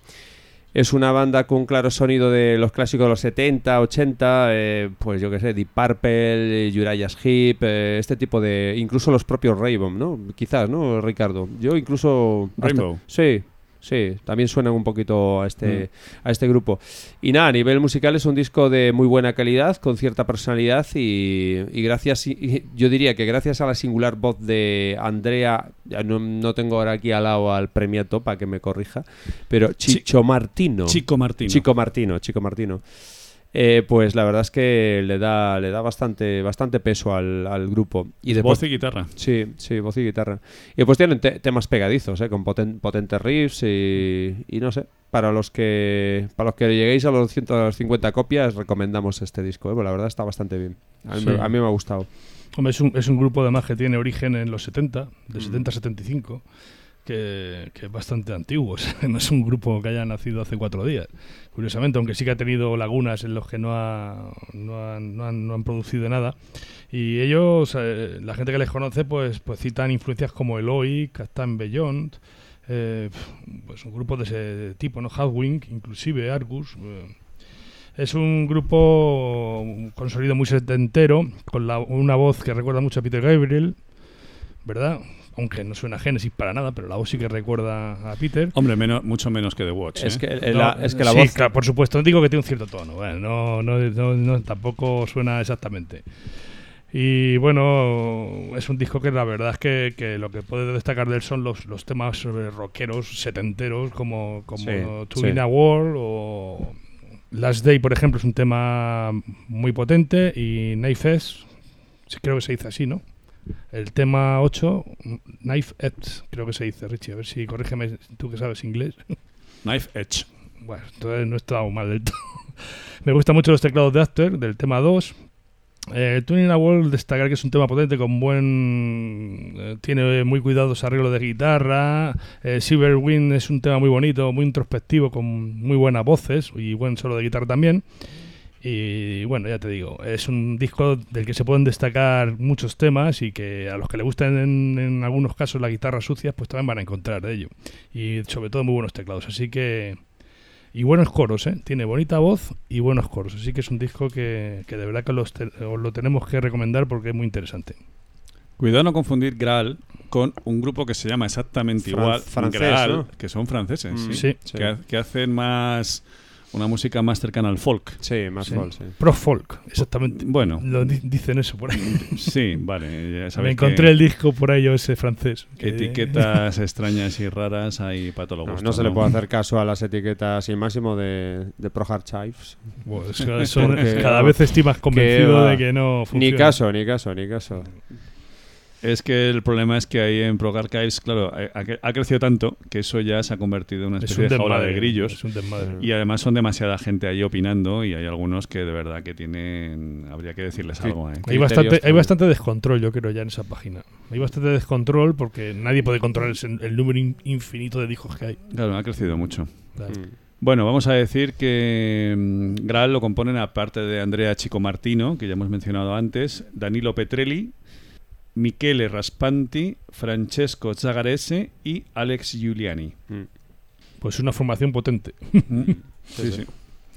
Speaker 3: Es una banda con un claro sonido de los clásicos de los 70, 80, eh, pues yo qué sé, Deep Purple, Uriah's Heep, eh, este tipo de... Incluso los propios Rainbow, ¿no? Quizás, ¿no, Ricardo? Yo incluso... hasta-
Speaker 5: Rainbow.
Speaker 3: sí, sí, también suenan un poquito a este, a este grupo. Y nada, a nivel musical es un disco de muy buena calidad, con cierta personalidad y, y gracias, y- yo diría que gracias a la singular voz de Andrea, no, no tengo ahora aquí al lado al premiato para que me corrija, pero Chicho Martino.
Speaker 5: Chico Martino.
Speaker 3: Chico Martino, Chico Martino. Eh, pues la verdad es que le da, le da bastante, bastante peso al, al grupo. Y después,
Speaker 5: Voz y guitarra.
Speaker 3: Sí, sí, voz y guitarra. Y después tienen te- temas pegadizos, ¿eh? con poten- potentes riffs y, y no sé. Para los que para los que lleguéis a los 150 copias, recomendamos este disco. ¿eh? Pues la verdad está bastante bien. A mí,
Speaker 6: Sí.
Speaker 3: me, a mí me ha gustado.
Speaker 6: Hombre, es un, es un grupo además que tiene origen en los 70, de
Speaker 3: Mm.
Speaker 6: 70 a 75, que, que es bastante antiguo. o sea, no es un grupo que haya nacido hace cuatro días. Curiosamente, aunque sí que ha tenido lagunas en los que no, ha- no, han, no han- no han producido nada. Y ellos, eh, la gente que les conoce, pues, pues citan influencias como Eloy, Captain Beyond, eh, pues un grupo de ese tipo, ¿no? Hardwing, inclusive Argus. eh, es un grupo con sonido muy setentero, con la- una voz que recuerda mucho a Peter Gabriel, ¿verdad? Aunque no suena a Genesis para nada, pero la voz sí que recuerda a Peter.
Speaker 5: Hombre, menos, mucho menos que The Watch.
Speaker 3: Es
Speaker 5: ¿eh?
Speaker 3: que,
Speaker 6: No,
Speaker 3: la, es que la
Speaker 6: sí,
Speaker 3: voz.
Speaker 6: claro, por supuesto, digo que tiene un cierto tono, bueno, no, no, no- no- tampoco suena exactamente. Y bueno, es un disco que la verdad es que, que lo que puede destacar de él son los, los temas eh, rockeros setenteros como, como
Speaker 3: Sí,
Speaker 6: To
Speaker 3: sí.
Speaker 6: In a World o Last Day, por ejemplo, es un tema muy potente y sí, creo que se dice así, ¿no? El tema 8, Knife Edge, creo que se dice, Richie, a ver si corrígeme tú que sabes inglés.
Speaker 5: Knife Edge.
Speaker 6: Bueno, entonces no he estado mal del todo. Me gustan mucho los teclados de After, del tema 2. Eh, Tuning a World, destacar que es un tema potente con buen. eh, tiene muy cuidados arreglos de guitarra. Eh, Silver Wind es un tema muy bonito, muy introspectivo, con muy buenas voces y buen solo de guitarra también. Y bueno, ya te digo, es un disco del que se pueden destacar muchos temas y que a los que le gustan en, en algunos casos las guitarras sucias, pues también van a encontrar de ello. Y sobre todo muy buenos teclados. Así que y buenos coros, ¿eh? Tiene bonita voz y buenos coros. Así que es un disco que, que de verdad que los te- os lo tenemos que recomendar porque es muy interesante.
Speaker 5: Cuidado no confundir Graal con un grupo que se llama exactamente
Speaker 3: Fran-
Speaker 5: igual,
Speaker 3: francés,
Speaker 5: Graal,
Speaker 3: ¿no?
Speaker 5: que son franceses,
Speaker 3: Mm,
Speaker 5: sí,
Speaker 6: sí.
Speaker 5: Que, ha- que hacen más una música más cercana al folk.
Speaker 3: Sí, más
Speaker 6: Sí.
Speaker 3: folk, sí.
Speaker 6: Pro folk, exactamente.
Speaker 5: Bueno,
Speaker 6: Lo di- dicen eso por ahí.
Speaker 5: sí, vale, ya
Speaker 6: Me encontré
Speaker 5: que
Speaker 6: el disco por ahí, yo ese francés. que-
Speaker 5: etiquetas extrañas y raras hay para todos los
Speaker 3: No,
Speaker 5: gustos.
Speaker 3: no se le puede hacer caso a las etiquetas sin máximo de, de Pro Hard Chives.
Speaker 6: Bueno, eso- eso-
Speaker 3: Porque,
Speaker 6: cada vez estoy más convencido
Speaker 3: va.
Speaker 6: de que no funciona.
Speaker 3: Ni caso, ni caso, ni caso.
Speaker 5: Es que el problema es que ahí en Pro Archives, claro, ha, ha- ha crecido tanto que eso ya se ha convertido en una
Speaker 6: Es
Speaker 5: especie
Speaker 6: un
Speaker 5: de jaula
Speaker 6: desmadre,
Speaker 5: de grillos.
Speaker 6: es un desmadre.
Speaker 5: Y además son demasiada gente ahí opinando y hay algunos que de verdad que tienen... Habría que decirles
Speaker 3: Sí.
Speaker 5: algo, ¿eh?
Speaker 6: Hay bastante, hay bastante descontrol, yo creo, ya en esa página. Hay bastante descontrol porque nadie puede controlar el, el número in- infinito de discos que hay.
Speaker 5: Claro, ha crecido mucho.
Speaker 6: Claro.
Speaker 3: Mm.
Speaker 5: Bueno, vamos a decir que mm, Graal lo componen aparte de Andrea Chico Martino, que ya hemos mencionado antes, Danilo Petrelli, Michele Raspanti, Francesco Zagarese y Alex Giuliani.
Speaker 3: Mm.
Speaker 6: Pues una formación potente.
Speaker 5: Sí, sí.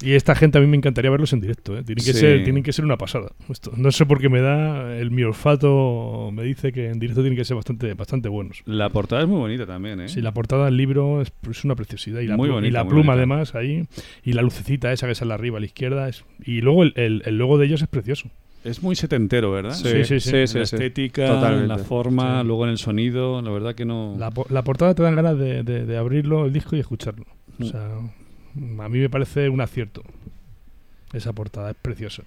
Speaker 6: Y esta gente a mí me encantaría verlos en directo, ¿eh? Tienen que,
Speaker 5: Sí.
Speaker 6: ser, tienen que ser una pasada. Esto. No sé por qué me da, el mi olfato me dice que en directo tienen que ser bastante, bastante buenos.
Speaker 5: La portada es muy bonita también, ¿eh?
Speaker 6: Sí, la portada del libro es, es una preciosidad. Y la,
Speaker 5: Muy
Speaker 6: plu- y
Speaker 5: bonita,
Speaker 6: la
Speaker 5: muy
Speaker 6: pluma
Speaker 5: bonita.
Speaker 6: además ahí. Y la lucecita esa que sale arriba a la izquierda. Es, y luego el, el, el logo de ellos es precioso.
Speaker 5: Es muy setentero, ¿verdad?
Speaker 6: Sí, sí, sí.
Speaker 5: En
Speaker 6: Sí,
Speaker 5: la
Speaker 6: sí,
Speaker 5: estética, la forma,
Speaker 6: Sí.
Speaker 5: luego en el sonido, la verdad que no...
Speaker 6: La, po- la portada te dan ganas de, de- de abrirlo, el disco y escucharlo. O
Speaker 5: Mm.
Speaker 6: sea, a mí me parece un acierto. Esa portada es preciosa.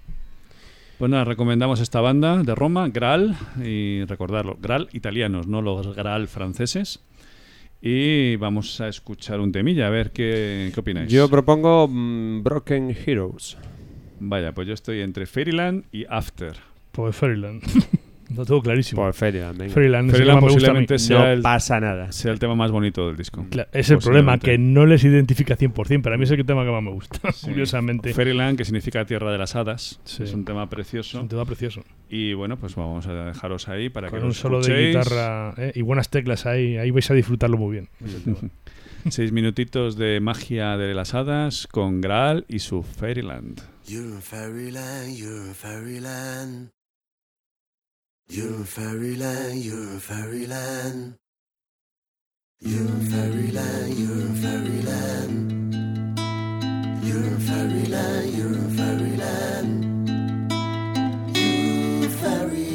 Speaker 5: Pues nada, recomendamos esta banda de Roma, Graal, y recordarlo, Graal italianos, no los Graal franceses. Y vamos a escuchar un temilla, a ver qué, qué opináis.
Speaker 3: Yo propongo mm, Broken Heroes.
Speaker 5: Vaya, pues yo estoy entre Fairyland y After.
Speaker 6: Pues Fairyland. Lo tengo clarísimo.
Speaker 3: Por Fairyland, venga.
Speaker 6: Fairyland, ese
Speaker 5: Fairyland
Speaker 6: tema me gusta a mí.
Speaker 5: posiblemente sea
Speaker 3: No
Speaker 5: el,
Speaker 3: pasa nada.
Speaker 5: sea el tema más bonito del disco.
Speaker 6: Cla- Es el problema, que no les identifica 100%, pero a mí es el tema que más me gusta,
Speaker 5: Sí.
Speaker 6: curiosamente.
Speaker 5: Fairyland, que significa Tierra de las Hadas.
Speaker 6: Sí.
Speaker 5: Es un tema
Speaker 6: Es
Speaker 5: precioso.
Speaker 6: un tema precioso.
Speaker 5: Y bueno, pues vamos a dejaros ahí para
Speaker 6: Con
Speaker 5: que
Speaker 6: un
Speaker 5: lo
Speaker 6: solo de
Speaker 5: escuchéis.
Speaker 6: guitarra ¿eh? y buenas teclas ahí, ahí vais a disfrutarlo muy bien.
Speaker 5: Seis minutitos de magia de las hadas con Graal y su Fairyland.
Speaker 11: You're in fairyland, you're in fairyland. You're in fairyland, you're in fairyland. You're in fairyland, you're in fairyland. You're in fairyland, you're in fairyland. In fairyland,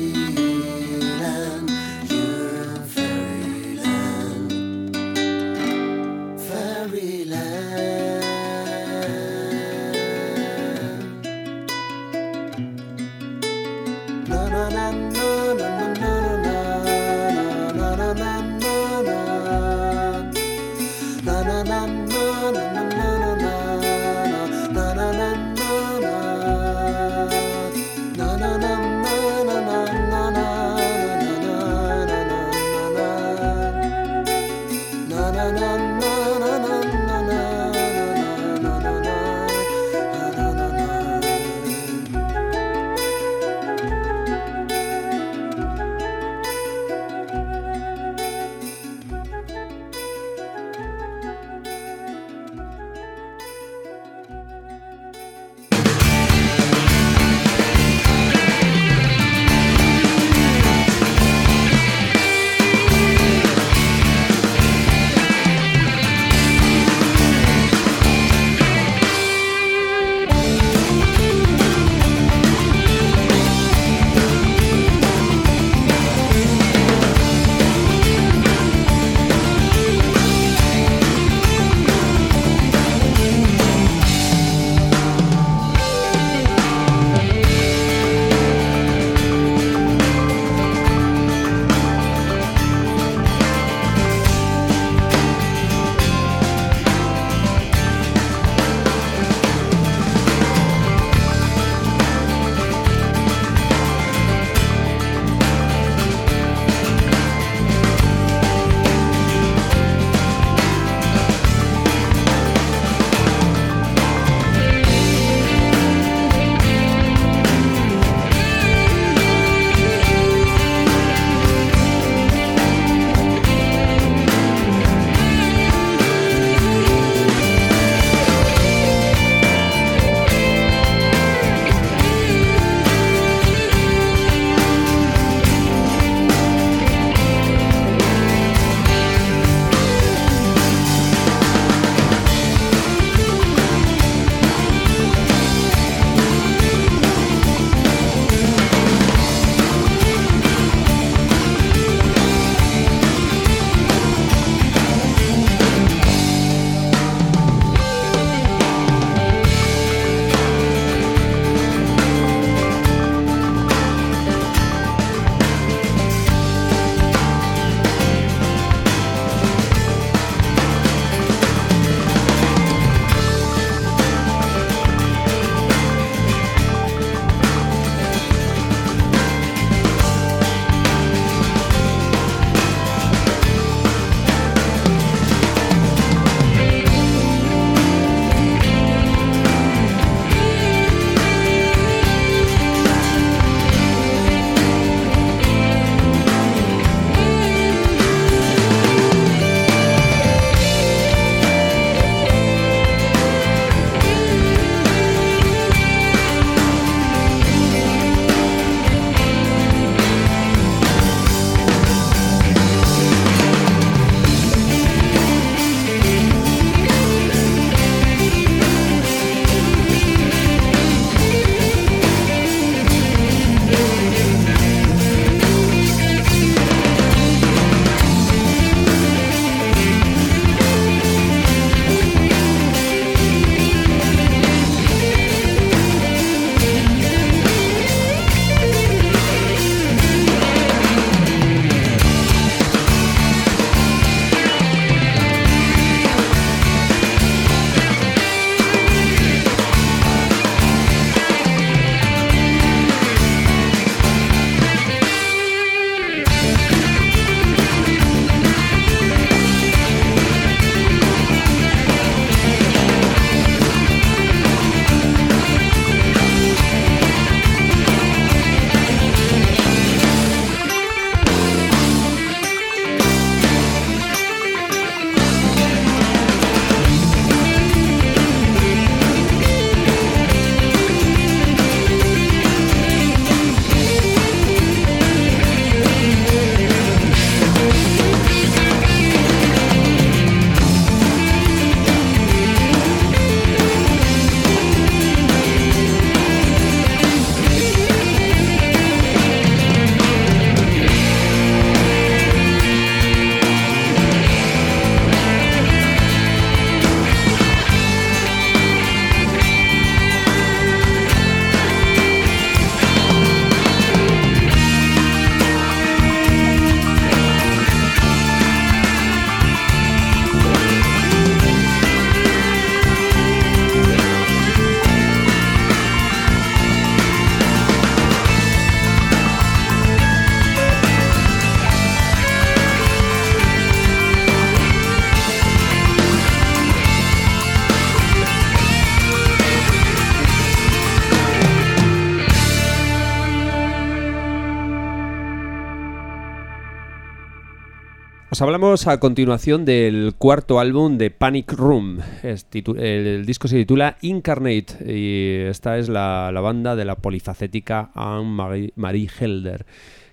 Speaker 3: Os hablamos a continuación del cuarto álbum de Panic Room. El, disco se titula Incarnate y esta es la, la banda de la polifacética Anne-Marie Marie Helder,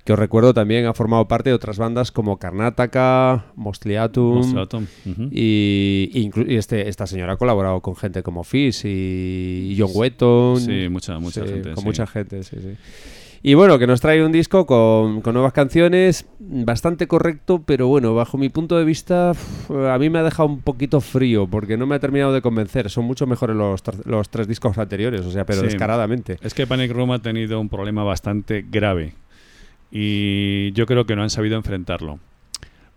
Speaker 3: que os recuerdo también ha formado parte de otras bandas como Karnataka, Mostliatum,
Speaker 5: Mostliatum, ujú.
Speaker 3: y, y este, esta señora ha colaborado con gente como Fish y John Wetton.
Speaker 5: Sí, mucha- mucha
Speaker 3: Sí,
Speaker 5: gente,
Speaker 3: Con
Speaker 5: sí.
Speaker 3: mucha gente, sí, sí. Y bueno, que nos trae un disco con, con nuevas canciones, bastante correcto, pero bueno, bajo mi punto de vista, a mí me ha dejado un poquito frío, porque no me ha terminado de convencer. Son mucho mejores los, los tres discos anteriores, o sea, pero
Speaker 5: Sí.
Speaker 3: descaradamente.
Speaker 5: Es que Panic Room ha tenido un problema bastante grave y yo creo que no han sabido enfrentarlo.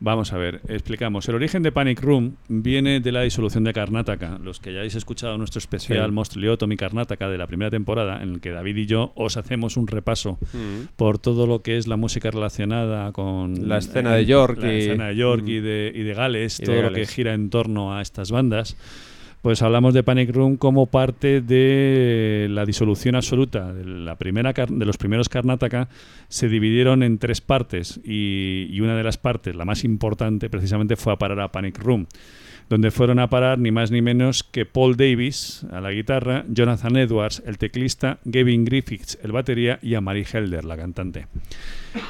Speaker 5: Vamos a ver, explicamos. El origen de Panic Room viene de la disolución de Karnataka. Los que hayáis escuchado nuestro especial
Speaker 3: Sí.
Speaker 5: Mostroliotom y Karnataka de la primera temporada, en el que David y yo os hacemos un repaso
Speaker 3: Mm.
Speaker 5: por todo lo que es la música relacionada con
Speaker 3: La escena de York
Speaker 5: la
Speaker 3: y-
Speaker 5: escena de York y
Speaker 3: Mm.
Speaker 5: de, y de Gales,
Speaker 3: Y de
Speaker 5: todo lo que gira en torno a estas bandas. Pues hablamos de Panic Room como parte de la disolución absoluta. De, la primera, de los primeros Karnataka se dividieron en tres partes y, y una de las partes, la más importante precisamente, fue a parar a Panic Room, donde fueron a parar ni más ni menos que Paul Davis a la guitarra, Jonathan Edwards, el teclista, Gavin Griffiths, el batería y a Mary Helder, la cantante.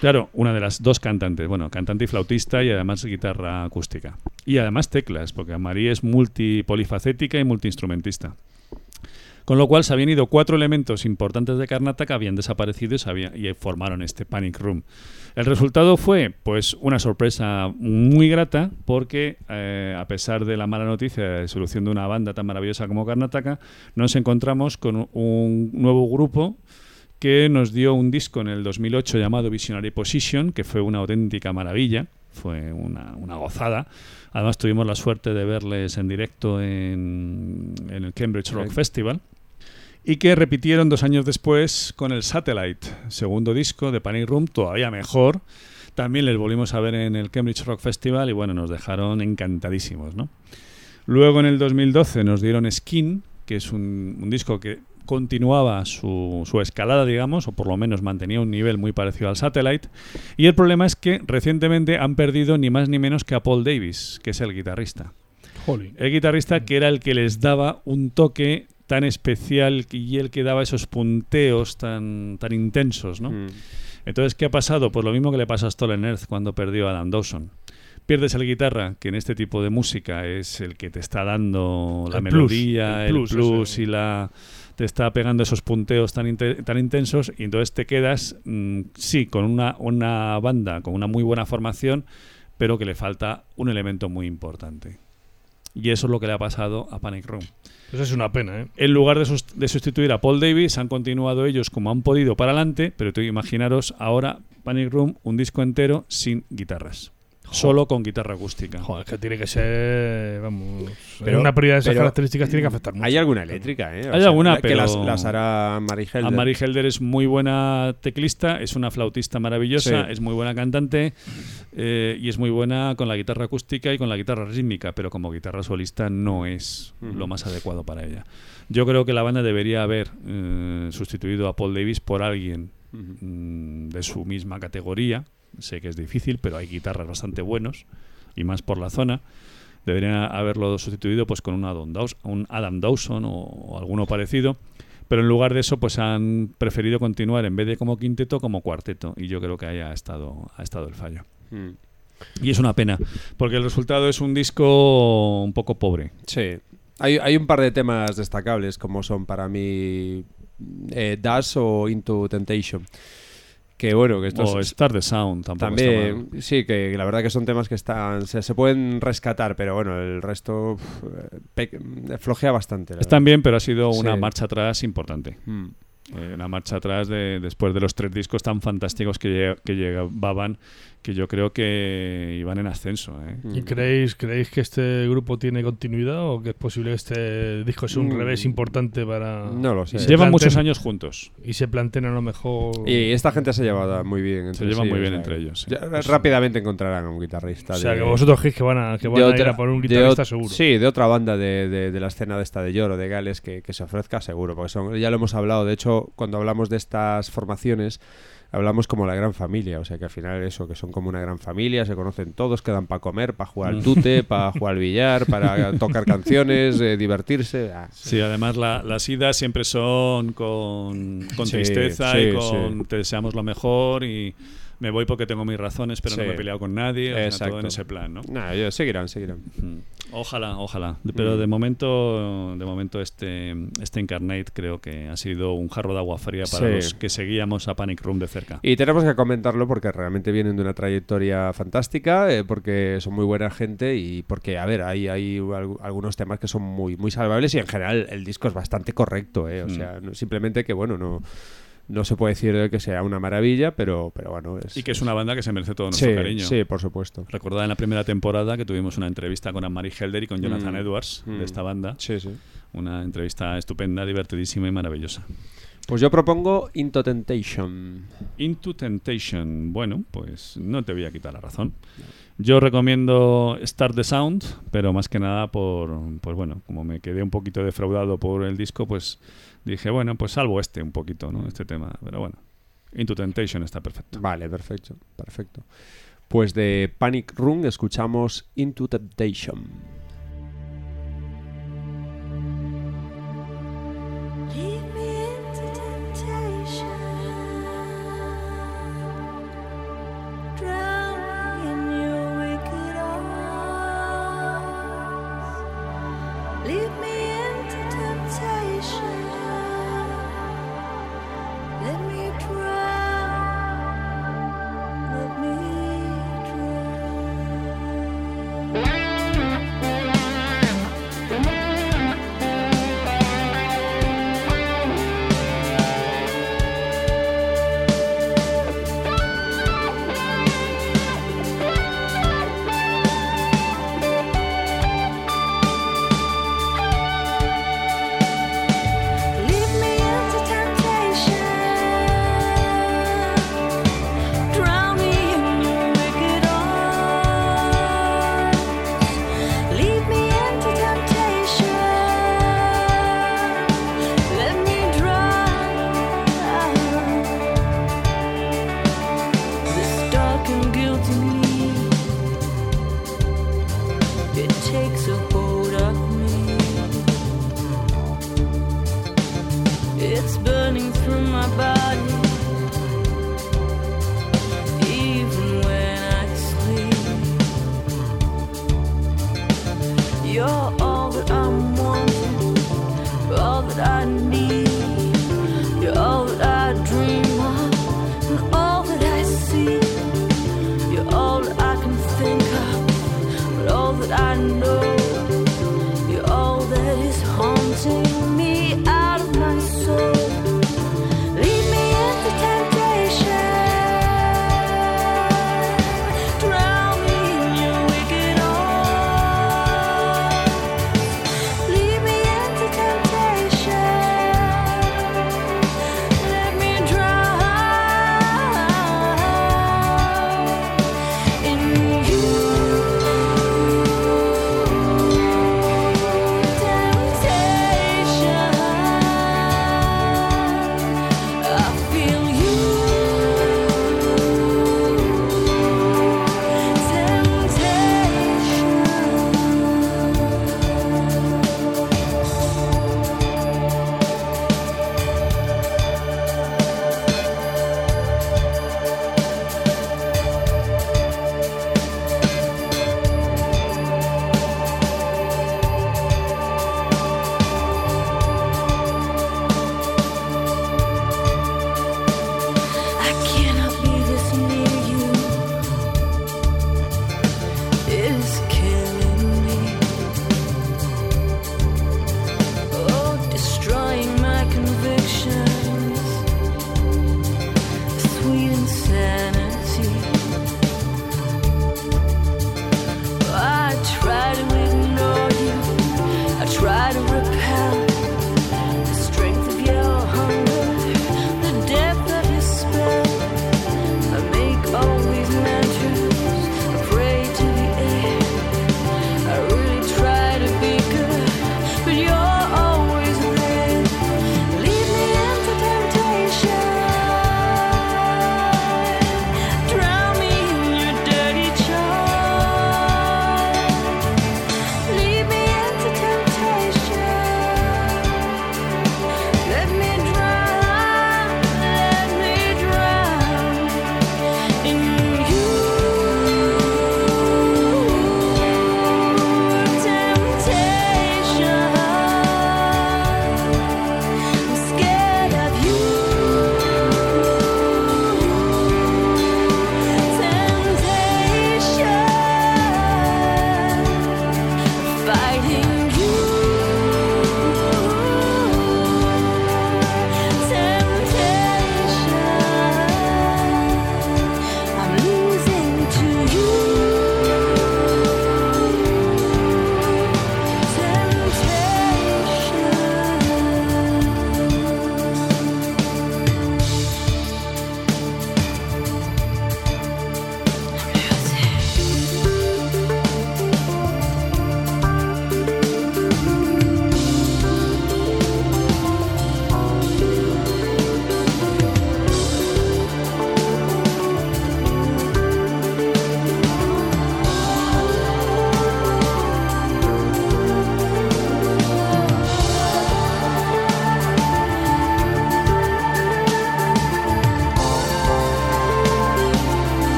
Speaker 5: Claro, una de las dos cantantes, bueno, cantante y flautista y además guitarra acústica. Y además teclas, porque María es multipolifacética y multiinstrumentista. Con lo cual se habían ido cuatro elementos importantes de Karnataka, habían desaparecido y, y formaron este Panic Room. El resultado fue, pues, una sorpresa muy grata, porque eh, a pesar de la mala noticia de la disolución de una banda tan maravillosa como Karnataka, nos encontramos con un nuevo grupo que nos dio un disco en el 2008 llamado Visionary Position, que fue una auténtica maravilla, fue una, una gozada. Además tuvimos la suerte de verles en directo en, en el Cambridge Rock. Festival y que repitieron dos años después con el Satellite, segundo disco de Panic Room, todavía mejor. También les volvimos a ver en el Cambridge Rock Festival y bueno, nos dejaron encantadísimos, ¿no? Luego en el 2012 nos dieron Skin, que es un, un disco que continuaba su, su escalada, digamos, o por lo menos mantenía un nivel muy parecido al Satellite. Y el problema es que recientemente han perdido ni más ni menos que a Paul Davis, que es el guitarrista. El guitarrista que era el que les daba un toque tan especial y el que daba esos punteos tan, tan intensos, ¿no?
Speaker 3: Mm.
Speaker 5: Entonces, ¿qué ha pasado? Pues lo mismo que le pasa a Stolen Earth cuando perdió a Adam Dawson. Pierdes el guitarra, que en este tipo de música es el que te está dando la
Speaker 6: El
Speaker 5: melodía,
Speaker 6: el
Speaker 5: el
Speaker 6: plus
Speaker 5: y la te está pegando esos punteos tan, tan intensos y entonces te quedas, mm, sí, con una, una banda, con una muy buena formación, pero que le falta un elemento muy importante. Y eso es lo que le ha pasado a Panic Room.
Speaker 6: Eso es una pena, ¿eh?
Speaker 5: En lugar de, sus- de sustituir a Paul Davis, han continuado ellos como han podido para adelante, pero imaginaros ahora Panic Room, un disco entero sin guitarras. Solo con guitarra acústica.
Speaker 6: Joder, es que tiene que ser, vamos,
Speaker 3: Pero-
Speaker 6: una prioridad de esas
Speaker 3: pero,
Speaker 6: características tiene que afectar mucho.
Speaker 3: Hay alguna eléctrica, ¿eh? O
Speaker 5: Hay
Speaker 3: sea,
Speaker 5: alguna,
Speaker 3: que
Speaker 5: pero
Speaker 3: las, las hará Mary Helder.
Speaker 5: A Mary Helder es muy buena teclista, es una flautista maravillosa,
Speaker 3: Sí.
Speaker 5: es muy buena cantante eh, y es muy buena con la guitarra acústica y con la guitarra rítmica, pero como guitarra solista no es lo más adecuado para ella. Yo creo que la banda debería haber eh, sustituido a Paul Davis por alguien mm, de su misma categoría. Sé que es difícil, pero hay guitarras bastante buenos y más por la zona. Deberían haberlo sustituido pues con un Adam Dawson, un Adam Dawson o, o alguno parecido. Pero en lugar de eso, pues han preferido continuar en vez de como quinteto, como cuarteto. Y yo creo que ahí ha estado, ha estado el fallo.
Speaker 3: Mm.
Speaker 5: Y es una pena, porque el resultado es un disco un poco pobre.
Speaker 3: Sí. Hay, hay un par de temas destacables, como son para mí eh, Dash o Into Temptation. Que bueno, que estos
Speaker 5: O Start the Sound tampoco está mal.
Speaker 3: también, sí, que la verdad que son temas que están se, se pueden rescatar, pero bueno, el resto flojea bastante. la
Speaker 5: Están bien, pero ha sido una
Speaker 3: Sí.
Speaker 5: marcha atrás importante.
Speaker 3: Mm.
Speaker 5: Eh, una marcha atrás de, después de los tres discos tan fantásticos que, lle- que llevaban, que yo creo que iban en ascenso. ¿eh.
Speaker 3: Mm.
Speaker 6: ¿Y creéis, creéis que este grupo tiene continuidad o que es posible que este disco sea un
Speaker 3: Mm.
Speaker 6: revés importante para...
Speaker 3: No lo sé.
Speaker 6: se
Speaker 5: Llevan muchos años juntos.
Speaker 6: Y se planteen a lo mejor...
Speaker 3: Y esta gente se lleva muy bien.
Speaker 5: Se
Speaker 3: entre
Speaker 5: llevan
Speaker 3: sí,
Speaker 5: muy
Speaker 3: o
Speaker 5: bien
Speaker 3: sea,
Speaker 5: entre ellos, sí.
Speaker 3: ya
Speaker 5: Pues-
Speaker 3: rápidamente encontrarán un guitarrista.
Speaker 6: o sea,
Speaker 3: de-
Speaker 6: que vosotros creéis que van a, que van a ir a por un guitarrista seguro.
Speaker 3: Sí, de otra banda de, de- de la escena de esta de Lloro, de Gales, que, que se ofrezca seguro, porque son, ya lo hemos hablado. De hecho, cuando hablamos de estas formaciones, hablamos como la gran familia. O sea, que al final eso, que son como una gran familia, se conocen todos, quedan para comer, para jugar al
Speaker 5: Mm.
Speaker 3: tute, para jugar al billar, para tocar canciones, eh, divertirse. Ah,
Speaker 5: Sí, además la- las idas siempre son con, con
Speaker 3: Sí,
Speaker 5: tristeza
Speaker 3: sí,
Speaker 5: y con
Speaker 3: sí.
Speaker 5: te deseamos lo mejor y me voy porque tengo mis razones, pero no me he peleado con nadie, o sea, todo en ese plan, ¿no?
Speaker 3: Nah, yo- seguirán, seguirán.
Speaker 5: Mm. Ojalá, ojalá. Pero
Speaker 3: Mm.
Speaker 5: de momento, de momento este, este Incarnate creo que ha sido un jarro de agua fría para
Speaker 3: Sí.
Speaker 5: los que seguíamos a Panic Room de cerca.
Speaker 3: Y tenemos que comentarlo porque realmente vienen de una trayectoria fantástica, eh, porque son muy buena gente y porque, a ver, hay, hay al- algunos temas que son muy, muy salvables y en general el disco es bastante correcto, eh, o
Speaker 5: Mm.
Speaker 3: sea, no- simplemente que, bueno, no, no se puede decir que sea una maravilla, pero, pero bueno, es...
Speaker 5: Y que es una banda que se merece todo nuestro
Speaker 3: Sí,
Speaker 5: cariño.
Speaker 3: sí, por supuesto.
Speaker 5: Recordad en la primera temporada que tuvimos una entrevista con Anne-Marie Helder y con Jonathan
Speaker 3: Mm.
Speaker 5: Edwards
Speaker 3: Mm.
Speaker 5: de esta banda.
Speaker 3: Sí, sí.
Speaker 5: Una entrevista estupenda, divertidísima y maravillosa.
Speaker 3: Pues yo propongo Into Temptation.
Speaker 5: Into Temptation. Bueno, pues no te voy a quitar la razón. Yo recomiendo Start the Sound, pero más que nada por, pues bueno, como me quedé un poquito defraudado por el disco, pues dije, bueno, pues salvo este un poquito, ¿no? Este tema, pero bueno. Into Temptation está perfecto.
Speaker 3: Vale, perfecto, perfecto. Pues de Panic Room escuchamos Into Temptation.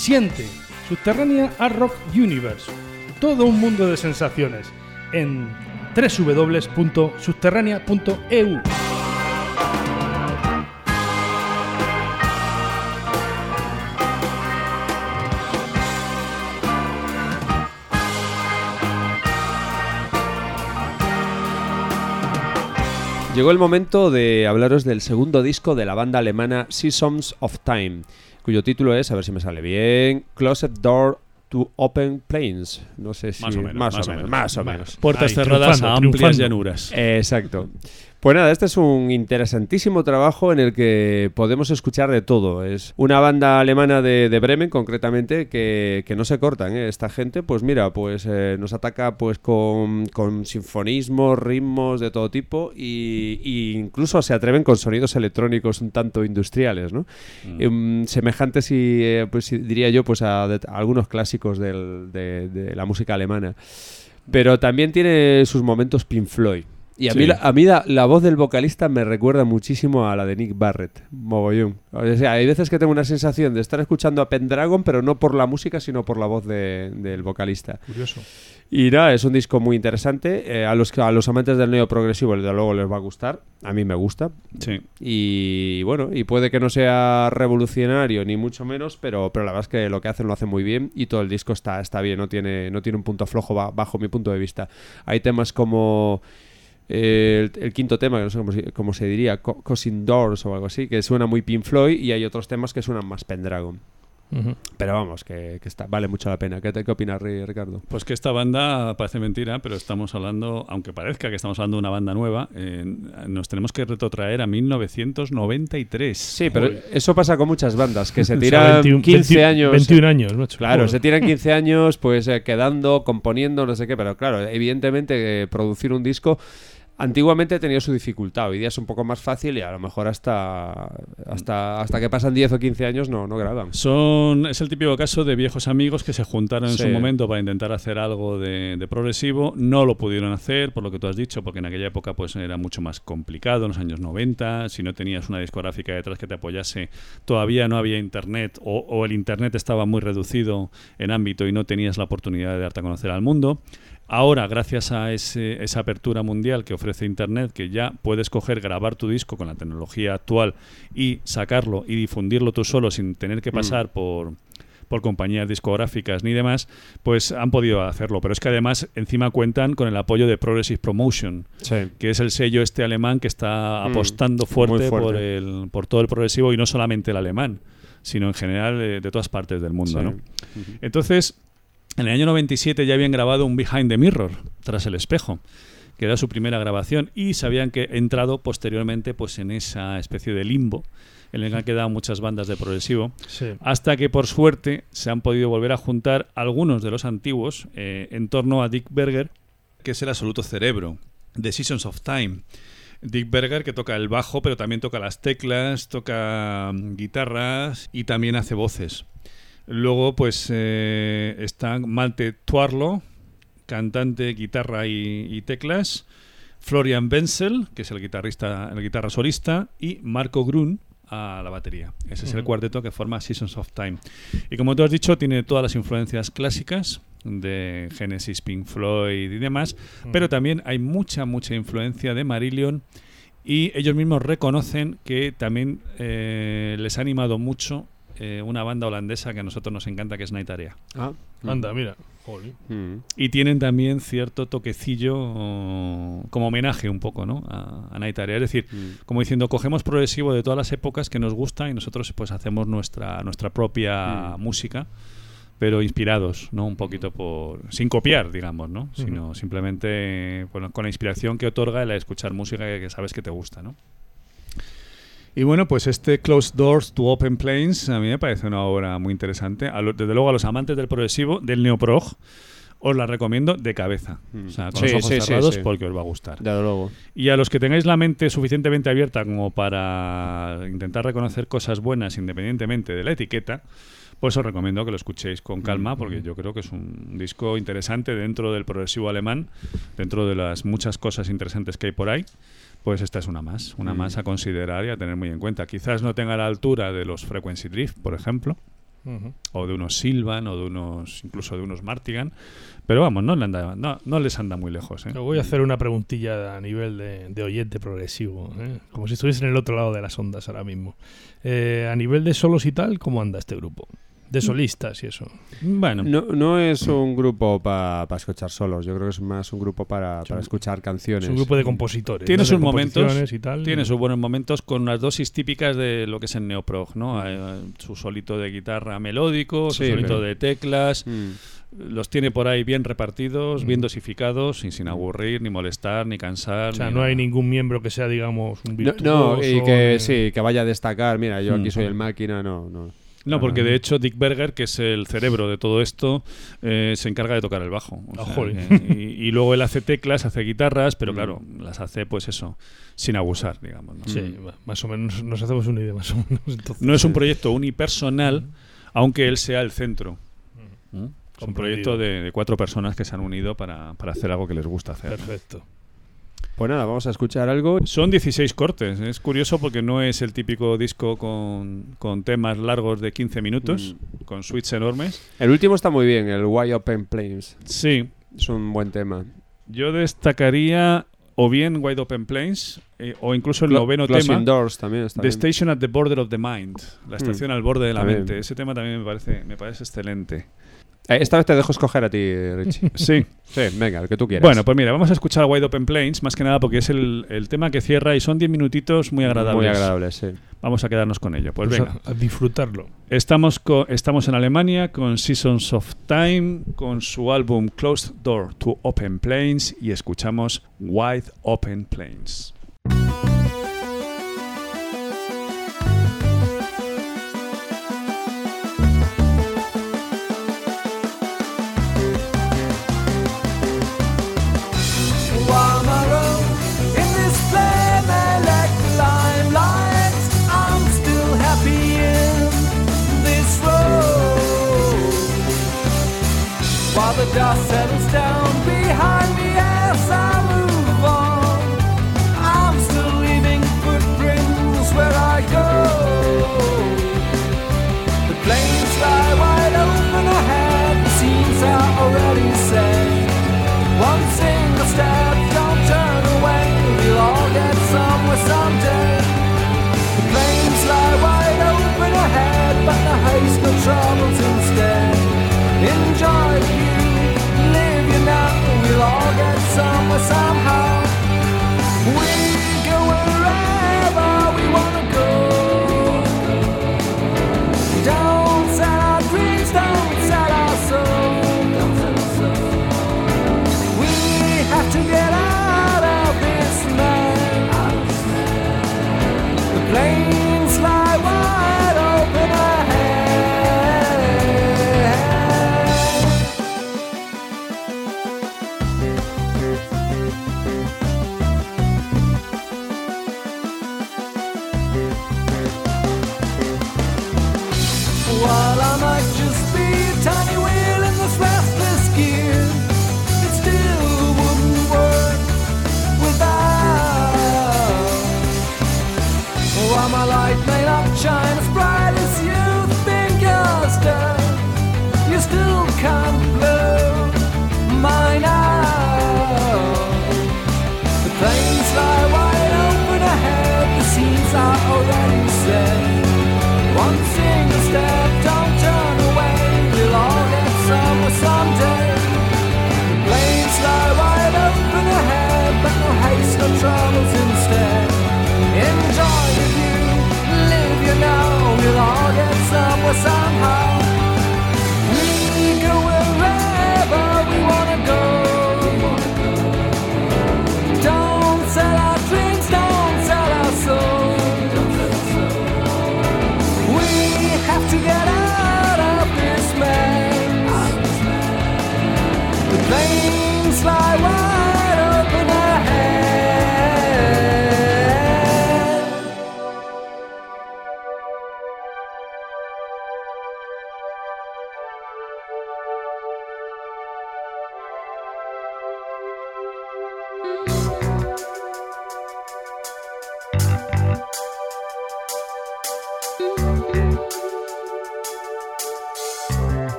Speaker 6: Siente. Subterránea Art Rock Universe. Todo un mundo de sensaciones. En www.subterránea.eu.
Speaker 3: Llegó el momento de hablaros del segundo disco de la banda alemana Seasons of Time, cuyo título es, a ver si me sale bien, Closet Door to Open Plains. No sé si
Speaker 5: Más o menos,
Speaker 3: más,
Speaker 5: más
Speaker 3: o
Speaker 5: o
Speaker 3: menos,
Speaker 5: menos.
Speaker 3: más o
Speaker 5: Vale.
Speaker 3: menos.
Speaker 5: Puertas
Speaker 6: Ahí,
Speaker 5: cerradas
Speaker 6: triunfando,
Speaker 5: a amplias
Speaker 6: triunfando.
Speaker 5: llanuras.
Speaker 3: Exacto. Pues nada, este es un interesantísimo trabajo en el que podemos escuchar de todo. Es una banda alemana de, de Bremen, concretamente, que, que no se cortan. ¿eh? Esta gente, pues mira, pues eh, nos ataca pues con, con sinfonismos, ritmos de todo tipo y, y incluso se atreven con sonidos electrónicos un tanto industriales, ¿no? Em, semejantes y, eh, pues y diría yo, pues a, a algunos clásicos del- de, de la música alemana. Pero también tiene sus momentos Pink Floyd. Y a
Speaker 5: Sí.
Speaker 3: mí, la, a mí la, la voz del vocalista me recuerda muchísimo a la de Nick Barrett, mogollón. O sea, hay veces que tengo una sensación de estar escuchando a Pendragon, pero no por la música, sino por la voz de- del vocalista.
Speaker 6: Curioso.
Speaker 3: Y nada, es un disco muy interesante. eh, a, los, a los amantes del neo progresivo, desde luego, les va a gustar. A mí me gusta.
Speaker 5: Sí.
Speaker 3: Y bueno, y puede que no sea revolucionario, ni mucho menos, pero, pero la verdad es que lo que hacen lo hacen muy bien y todo el disco está, está bien, no tiene, no tiene un punto flojo ba- bajo mi punto de vista. Hay temas como eh, el, el quinto tema, que no sé cómo, se- cómo se diría, Co- Cousin Doors o algo así, que suena muy Pink Floyd y hay otros temas que suenan más Pendragon. Pero vamos, que, que está, vale mucho la pena. ¿Qué, te- qué opinas, Ri- Ricardo?
Speaker 5: Pues que esta banda parece mentira, pero estamos hablando, aunque parezca que estamos hablando de una banda nueva, eh, nos tenemos que retrotraer a 1993.
Speaker 3: Sí, pero eso pasa con muchas bandas, que se
Speaker 6: O sea,
Speaker 3: tiran
Speaker 6: 21
Speaker 3: 15
Speaker 6: 20
Speaker 3: años.
Speaker 6: 21 años, macho.
Speaker 3: Claro, se tiran 15 años pues eh, quedando, componiendo, no sé qué, pero claro, evidentemente eh, producir un disco antiguamente tenía su dificultad, hoy día es un poco más fácil y a lo mejor hasta hasta hasta que pasan 10 o 15 años no, no graban.
Speaker 5: Son, es el típico caso de viejos amigos que se juntaron en su momento para intentar hacer algo de, de progresivo. No lo pudieron hacer, por lo que tú has dicho, porque en aquella época pues era mucho más complicado, en los años 90. Si no tenías una discográfica detrás que te apoyase, todavía no había internet o, o el internet estaba muy reducido en ámbito y no tenías la oportunidad de darte a conocer al mundo. Ahora, gracias a ese- esa apertura mundial que ofrece Internet, que ya puedes coger, grabar tu disco con la tecnología actual y sacarlo y difundirlo tú solo sin tener que
Speaker 3: Mm.
Speaker 5: pasar por, por compañías discográficas ni demás, pues han podido hacerlo. Pero es que además encima cuentan con el apoyo de Progressive Promotion,
Speaker 3: Sí.
Speaker 5: que es el sello este alemán que está
Speaker 3: Mm,
Speaker 5: apostando fuerte,
Speaker 3: fuerte.
Speaker 5: Por, el, por todo el progresivo y no solamente el alemán, sino en general de, de todas partes del mundo.
Speaker 3: Sí.
Speaker 5: ¿no? Entonces, en el año 97 ya habían grabado un Behind the Mirror, tras el espejo, que era su primera grabación, y se habían que entrado posteriormente pues en esa especie de limbo en el que han quedado muchas bandas de progresivo,
Speaker 6: Sí.
Speaker 5: hasta que por suerte se han podido volver a juntar algunos de los antiguos eh, en torno a Dick Berger, que es el absoluto cerebro de Seasons of Time. Dick Berger que toca el bajo, pero también toca las teclas, toca mm, guitarras y también hace voces. Luego, pues eh, está Malte Tuarlo, cantante, guitarra y, y teclas. Florian Wenzel, que es el guitarrista, el guitarra solista, y Marco Grun a la batería. Ese es el cuarteto que forma Seasons of Time. Y como tú has dicho, tiene todas las influencias clásicas de Genesis, Pink Floyd y demás, pero también hay mucha, mucha influencia de Marillion y ellos mismos reconocen que también eh, les ha animado mucho eh, una banda holandesa que a nosotros nos encanta, que es Night Area.
Speaker 3: Ah,
Speaker 6: Anda, mira.
Speaker 3: Mm.
Speaker 5: Y tienen también cierto toquecillo oh, como homenaje un poco, ¿no? A, a Night Area. Es decir,
Speaker 3: Mm.
Speaker 5: como diciendo, cogemos progresivo de todas las épocas que nos gusta y nosotros pues hacemos nuestra, nuestra propia
Speaker 3: Mm.
Speaker 5: música, pero inspirados, ¿no? Un poquito por... sin copiar, digamos, ¿no? Sino simplemente bueno, con la inspiración que otorga el escuchar música que, que sabes que te gusta, ¿no? Y bueno, pues este Closed Doors to Open Planes a mí me parece una obra muy interesante. Lo- desde luego a los amantes del progresivo, del neoprog, os la recomiendo de cabeza. O sea, con
Speaker 3: Mm. Sí,
Speaker 5: los ojos
Speaker 3: sí,
Speaker 5: cerrados
Speaker 3: sí.
Speaker 5: porque os va a gustar.
Speaker 3: Desde luego.
Speaker 5: Y a los que tengáis la mente suficientemente abierta como para intentar reconocer cosas buenas independientemente de la etiqueta, pues os recomiendo que lo escuchéis con calma porque yo creo que es un disco interesante dentro del progresivo alemán, dentro de las muchas cosas interesantes que hay por ahí.
Speaker 11: Pues esta es una más, una
Speaker 3: Mm.
Speaker 11: más a considerar y a tener muy en cuenta. Quizás no tenga la altura de los Frequency Drift, por ejemplo, o de unos Silvan, o de unos, incluso de unos Martigan, pero vamos, no, le anda, no, no les anda muy lejos. ¿eh?
Speaker 6: Voy a hacer una preguntilla a nivel de, de oyente progresivo, ¿eh? como si estuviese en el otro lado de las ondas ahora mismo. Eh, a nivel de solos y tal, ¿cómo anda este grupo? De solistas y eso.
Speaker 11: Bueno,
Speaker 3: No, no es un grupo para escuchar solos, yo creo que es más un grupo para, para escuchar canciones.
Speaker 6: Es un grupo de compositores.
Speaker 11: Tiene sus momentos,
Speaker 6: composiciones y tal.
Speaker 11: tiene sus buenos momentos con unas dosis típicas de lo que es el neoprog, ¿no? Eh, su solito de guitarra melódico, su
Speaker 3: Sí,
Speaker 11: solito
Speaker 3: pero-
Speaker 11: de teclas,
Speaker 3: Mm.
Speaker 11: los tiene por ahí bien repartidos,
Speaker 6: Mm.
Speaker 11: bien dosificados y sin aburrir, ni molestar, ni cansar.
Speaker 6: O sea,
Speaker 11: ni
Speaker 6: no hay ningún miembro que sea, digamos, un
Speaker 3: No,
Speaker 6: virtuoso.
Speaker 3: no, y que
Speaker 6: eh,
Speaker 3: sí, que vaya a destacar, mira, yo aquí
Speaker 11: Mm.
Speaker 3: soy el máquina, no, no.
Speaker 11: No, porque
Speaker 3: Ah.
Speaker 11: de hecho Dick Berger, que es el cerebro de todo esto, eh, se encarga de tocar el bajo. O
Speaker 6: Ah,
Speaker 11: sea, que- y, y luego él hace teclas, hace guitarras, pero
Speaker 3: Mm.
Speaker 11: claro, las hace pues eso, sin abusar, digamos. ¿no?
Speaker 6: Sí, ma- más o menos nos hacemos una idea, más o menos. entonces.
Speaker 11: No es un proyecto unipersonal, aunque él sea el centro. ¿Mm? Es un proyecto de, de cuatro personas que se han unido para, para hacer algo que les gusta hacer.
Speaker 6: Perfecto.
Speaker 3: Pues nada, vamos a escuchar algo.
Speaker 11: Son 16 cortes. Es curioso porque no es el típico disco con, con temas largos de 15 minutos,
Speaker 3: Mm.
Speaker 11: con suites enormes.
Speaker 3: El último está muy bien, el Wide Open Plains.
Speaker 11: Sí,
Speaker 3: Es un buen tema.
Speaker 11: yo destacaría o bien Wide Open Plains eh, o incluso el
Speaker 3: Clo-
Speaker 11: noveno tema.
Speaker 3: Doors también está
Speaker 11: The
Speaker 3: bien.
Speaker 11: Station at the Border of the Mind, la estación al borde de la
Speaker 3: También.
Speaker 11: mente. Ese tema también me parece, me parece excelente.
Speaker 3: Eh, esta vez te dejo escoger a ti, Richie.
Speaker 11: Sí.
Speaker 3: sí, venga, el que tú quieras.
Speaker 11: Bueno, pues mira, vamos a escuchar Wide Open Plains, más que nada porque es el, el tema que cierra y son 10 minutitos muy agradables.
Speaker 3: Muy agradable, sí.
Speaker 11: Vamos a quedarnos con ello. Pues
Speaker 6: Pues
Speaker 11: venga.
Speaker 6: a, a disfrutarlo.
Speaker 11: Estamos, co- estamos en Alemania con Seasons of Time, con su álbum Closed Door to Open Plains y escuchamos Wide Open Plains.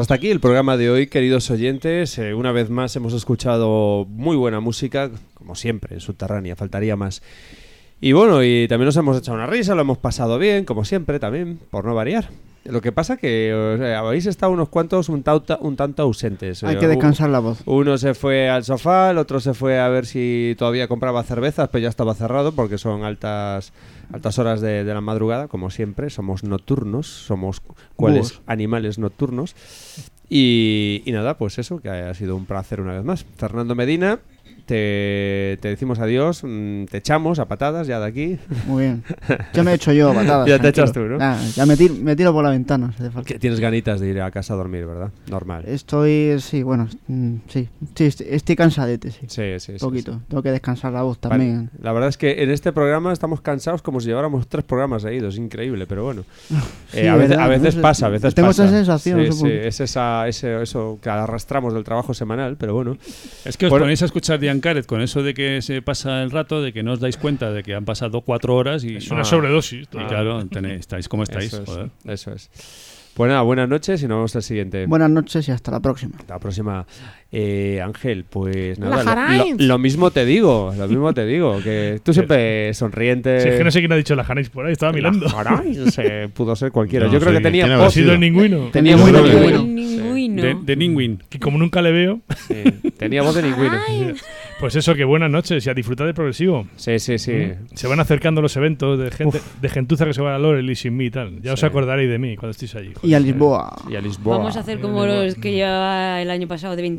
Speaker 3: Hasta aquí el programa de hoy, queridos oyentes. Eh, una vez más hemos escuchado muy buena música, como siempre, en Subterránea, faltaría más. Y bueno, y también nos hemos echado una risa, lo hemos pasado bien, como siempre, también, por no variar. Lo que pasa que o sea, habéis estado unos cuantos un, tauta- un tanto ausentes.
Speaker 4: Hay
Speaker 3: Eh,
Speaker 4: que descansar la voz.
Speaker 3: Uno se fue al sofá, el otro se fue a ver si todavía compraba cervezas, pero ya estaba cerrado porque son altas altas horas de, de la madrugada, como siempre. Somos nocturnos, somos cuales animales nocturnos. Y, y nada, pues eso, que ha sido un placer una vez más. Fernando Medina, te, te decimos adiós, mm, te echamos a patadas ya de aquí.
Speaker 4: Muy bien. Ya me he hecho yo patadas.
Speaker 3: Ya te
Speaker 4: tranquilo.
Speaker 3: echas tú, ¿no?
Speaker 4: Nah, ya me tiro, me tiro por la ventana. si hace falta.
Speaker 3: Que tienes ganitas de ir a casa a dormir, ¿verdad? Normal.
Speaker 4: Estoy, sí, bueno, mm, sí, sí, estoy, estoy cansadete, sí.
Speaker 3: Sí, sí, sí,
Speaker 4: Poquito.
Speaker 3: sí.
Speaker 4: Tengo que descansar la voz
Speaker 3: Vale.
Speaker 4: también.
Speaker 3: La verdad es que en este programa estamos cansados como si lleváramos tres programas seguidos. Increíble, pero bueno.
Speaker 4: Sí,
Speaker 3: Eh, a, veces, a veces
Speaker 4: No sé,
Speaker 3: pasa, a veces
Speaker 4: tengo
Speaker 3: pasa.
Speaker 4: esa sensación,
Speaker 3: sí, es esa, ese- eso que arrastramos del trabajo semanal, pero bueno.
Speaker 5: Es que os
Speaker 3: Bueno,
Speaker 5: ponéis a escuchar Diane Caret con eso de que se pasa el rato, de que no os dais cuenta de que han pasado cuatro horas y
Speaker 6: Es una sobredosis,
Speaker 5: Y claro, tenéis- estáis como estáis.
Speaker 3: Eso es,
Speaker 5: joder.
Speaker 3: eso es. Pues nada, buenas noches y nos vemos al siguiente.
Speaker 4: Buenas noches y hasta la próxima.
Speaker 3: Hasta la próxima. Eh, Ángel, pues nada, lo,
Speaker 7: Jarains.
Speaker 3: lo- lo mismo te digo, lo mismo te digo, que tú siempre sonriente.
Speaker 6: Si es que no sé quién ha dicho la Jarains por ahí, estaba mirando.
Speaker 3: La Jarains, eh, pudo ser cualquiera.
Speaker 5: No,
Speaker 3: Yo creo
Speaker 5: sí,
Speaker 3: que tenía
Speaker 5: ¿quién
Speaker 3: voz-
Speaker 5: habrá
Speaker 6: Ha sido el ningüino.
Speaker 3: Tenía voz de
Speaker 4: ningüino.
Speaker 5: De, de.
Speaker 6: Que como nunca le veo,
Speaker 3: Sí, tenía voz de ningüino.
Speaker 6: pues eso, que buenas noches y a disfrutar del progresivo.
Speaker 3: Sí, sí, sí.
Speaker 6: Mm. Se van acercando los eventos de gente de gentuza que se va a Lorel y sin mí y tal. Ya os acordaréis de mí cuando estéis allí.
Speaker 4: Y a Lisboa.
Speaker 3: Y a Lisboa.
Speaker 7: Vamos a hacer como los que llevaba el año pasado de Vin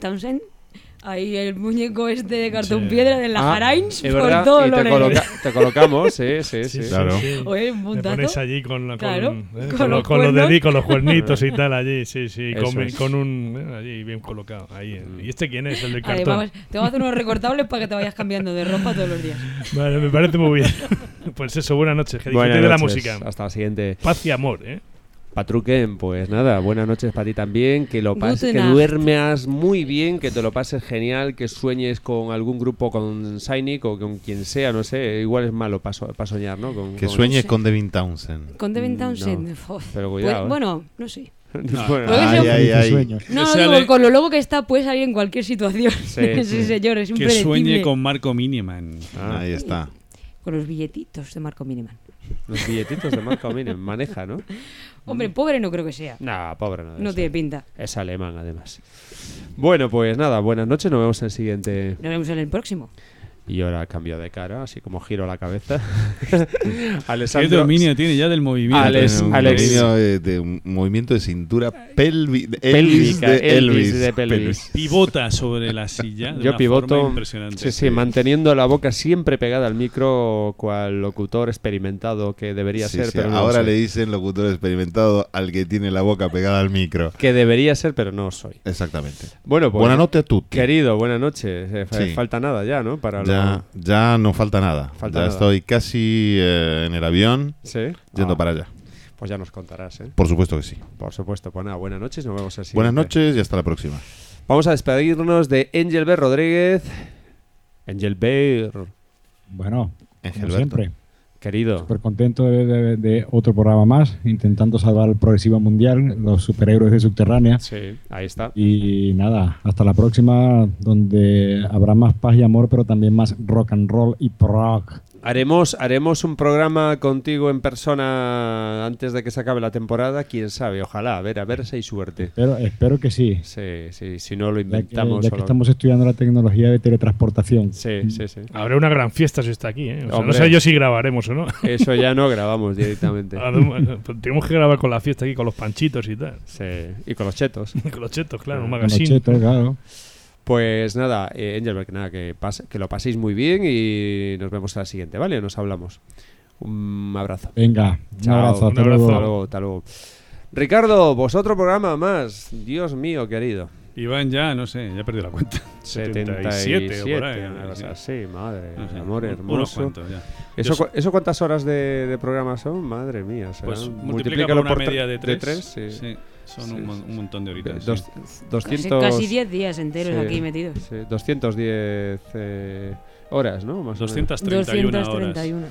Speaker 7: Ahí el muñeco este de cartón
Speaker 6: Sí.
Speaker 7: piedra de la
Speaker 3: Ah,
Speaker 7: Jarains por
Speaker 3: verdad,
Speaker 7: todo
Speaker 3: y te, coloca- te colocamos, sí, sí, sí.
Speaker 8: Claro.
Speaker 7: Oye, un puntazo.
Speaker 6: pones allí con, la- con,
Speaker 7: Claro,
Speaker 6: eh,
Speaker 7: con
Speaker 6: con, lo-
Speaker 7: los
Speaker 6: con los deditos, los cuernitos y tal allí, sí, sí, con, con un eh, allí bien colocado. Ahí, eh. ¿Y este quién es? El
Speaker 7: Vale,
Speaker 6: cartón.
Speaker 7: vamos, te vamos a hacer unos recortables para que te vayas cambiando de ropa todos los días.
Speaker 6: Vale, me parece muy bien. pues eso, buenas noches, que
Speaker 3: Buenas
Speaker 6: de la música.
Speaker 3: Hasta la siguiente.
Speaker 6: Paz y amor, ¿eh?
Speaker 3: Patruquen, pues nada, buenas noches para ti también, que lo pases, que duermas muy bien, que te lo pases genial, que sueñes con algún grupo, con Sainik o con quien sea, no sé, igual es malo para soñar, ¿no? Con,
Speaker 8: Que
Speaker 3: con-
Speaker 8: sueñes con Devin Townsend.
Speaker 7: Con Devin
Speaker 3: Mm,
Speaker 7: Townsend.
Speaker 3: no. Pero
Speaker 7: Pues,
Speaker 3: ¿eh?
Speaker 7: bueno, no sé.
Speaker 3: Bueno,
Speaker 7: que
Speaker 8: Ay, ay, ay.
Speaker 9: sueños.
Speaker 7: No, digo, con lo loco que está puede salir en cualquier situación.
Speaker 3: Sí,
Speaker 7: Sí,
Speaker 3: sí.
Speaker 7: señor, es un
Speaker 5: Que sueñe con Marco Miniman.
Speaker 3: Ah,
Speaker 8: Ahí está.
Speaker 7: Con los billetitos de Marco Miniman.
Speaker 3: Los billetitos de marca Minen, maneja, ¿no?
Speaker 7: Hombre, pobre no creo que sea.
Speaker 3: Nah, pobre no. debe
Speaker 7: No
Speaker 3: ser.
Speaker 7: tiene pinta.
Speaker 3: Es alemán, además. Bueno, pues nada, buenas noches, nos vemos en el siguiente.
Speaker 7: Nos vemos en el próximo.
Speaker 3: Y ahora cambio de cara, así como giro la cabeza.
Speaker 5: ¿Qué
Speaker 3: Alessandro.
Speaker 5: dominio tiene ya del movimiento?
Speaker 3: Alex-
Speaker 8: un
Speaker 3: Alex-
Speaker 8: dominio de, de un movimiento de cintura pelvi- de
Speaker 3: Pélvica,
Speaker 8: Elvis de
Speaker 3: Elvis
Speaker 8: Elvis.
Speaker 3: de pelvis.
Speaker 5: Pivota sobre la silla. de
Speaker 3: Yo
Speaker 5: una
Speaker 3: pivoto.
Speaker 5: forma Impresionante.
Speaker 3: Sí, sí, manteniendo la boca siempre pegada al micro, cual locutor experimentado que debería
Speaker 8: Sí,
Speaker 3: ser,
Speaker 8: sí,
Speaker 3: pero no
Speaker 8: Ahora
Speaker 3: soy.
Speaker 8: le dicen locutor experimentado al que tiene la boca pegada al micro.
Speaker 3: Que debería ser, pero no soy.
Speaker 8: Exactamente.
Speaker 3: Bueno, pues.
Speaker 8: Buenas noches a tutti.
Speaker 3: Querido, buenas noches. Eh,
Speaker 8: Sí.
Speaker 3: Falta nada ya, ¿no? Para
Speaker 8: Ya, ya no falta nada.
Speaker 3: Falta
Speaker 8: ya
Speaker 3: nada.
Speaker 8: estoy casi eh, en el avión
Speaker 3: Sí.
Speaker 8: yendo
Speaker 3: Ah,
Speaker 8: para allá.
Speaker 3: Pues ya nos contarás, ¿eh?
Speaker 8: Por supuesto que sí.
Speaker 3: Por supuesto. Pues nada, buenas noches, nos vemos así.
Speaker 8: Buenas noches y hasta la próxima.
Speaker 3: Vamos a despedirnos de Angel B. Rodríguez. Angel Bear,
Speaker 9: Bueno, como siempre,
Speaker 3: querido.
Speaker 9: súper contento de, de- de otro programa más, intentando salvar el progresivo mundial, los superhéroes de Subterránea.
Speaker 3: Sí, ahí está.
Speaker 9: Y nada, hasta la próxima, donde habrá más paz y amor, pero también más rock and roll y rock.
Speaker 3: Haremos, haremos un programa contigo en persona antes de que se acabe la temporada, quién sabe, ojalá, a ver, a ver si hay suerte.
Speaker 9: Pero espero que sí.
Speaker 3: Sí, sí, si no lo
Speaker 9: Ya que,
Speaker 3: inventamos.
Speaker 9: ya que
Speaker 3: lo-
Speaker 9: estamos estudiando la tecnología de teletransportación.
Speaker 3: Sí, sí, sí.
Speaker 6: Habrá una gran fiesta si está aquí, ¿eh? O sea, no sé yo si grabaremos o no.
Speaker 3: Eso ya no grabamos directamente.
Speaker 6: Además, pues tenemos que grabar con la fiesta aquí, con los panchitos y tal.
Speaker 3: Sí, y con los chetos.
Speaker 6: con los chetos, claro, un
Speaker 9: Con los
Speaker 6: magazine.
Speaker 9: chetos, claro.
Speaker 3: Pues nada, eh, Angelberg, nada, que, pase- que lo paséis muy bien y nos vemos a la siguiente, ¿vale? Nos hablamos. Un abrazo.
Speaker 9: Venga, un
Speaker 3: Chao.
Speaker 9: abrazo.
Speaker 6: Un
Speaker 9: Hasta
Speaker 6: abrazo.
Speaker 9: luego.
Speaker 3: Hasta luego, hasta luego. Ricardo, vosotro programa más. Dios mío, querido.
Speaker 5: Iván ya, no sé, ya perdí la cuenta.
Speaker 3: 77
Speaker 5: o por ahí,
Speaker 3: una cosa
Speaker 5: sí.
Speaker 3: así, madre,
Speaker 5: No sé,
Speaker 3: amor
Speaker 5: un-
Speaker 3: hermoso.
Speaker 5: cuantos ya.
Speaker 3: ¿Eso, cu- ¿Eso cuántas horas de, de programa son? Madre mía.
Speaker 5: Pues multiplica
Speaker 3: multiplícalo
Speaker 5: por una media de tres.
Speaker 3: tres, sí.
Speaker 5: sí, son
Speaker 3: Sí,
Speaker 5: un, mon- un montón de horitas.
Speaker 3: Dos-
Speaker 5: sí.
Speaker 3: 200,
Speaker 7: Casi 10 días enteros
Speaker 3: sí,
Speaker 7: aquí metidos.
Speaker 3: sí, 210 eh, horas, ¿no? Más o menos.
Speaker 5: 231 horas.
Speaker 7: 231.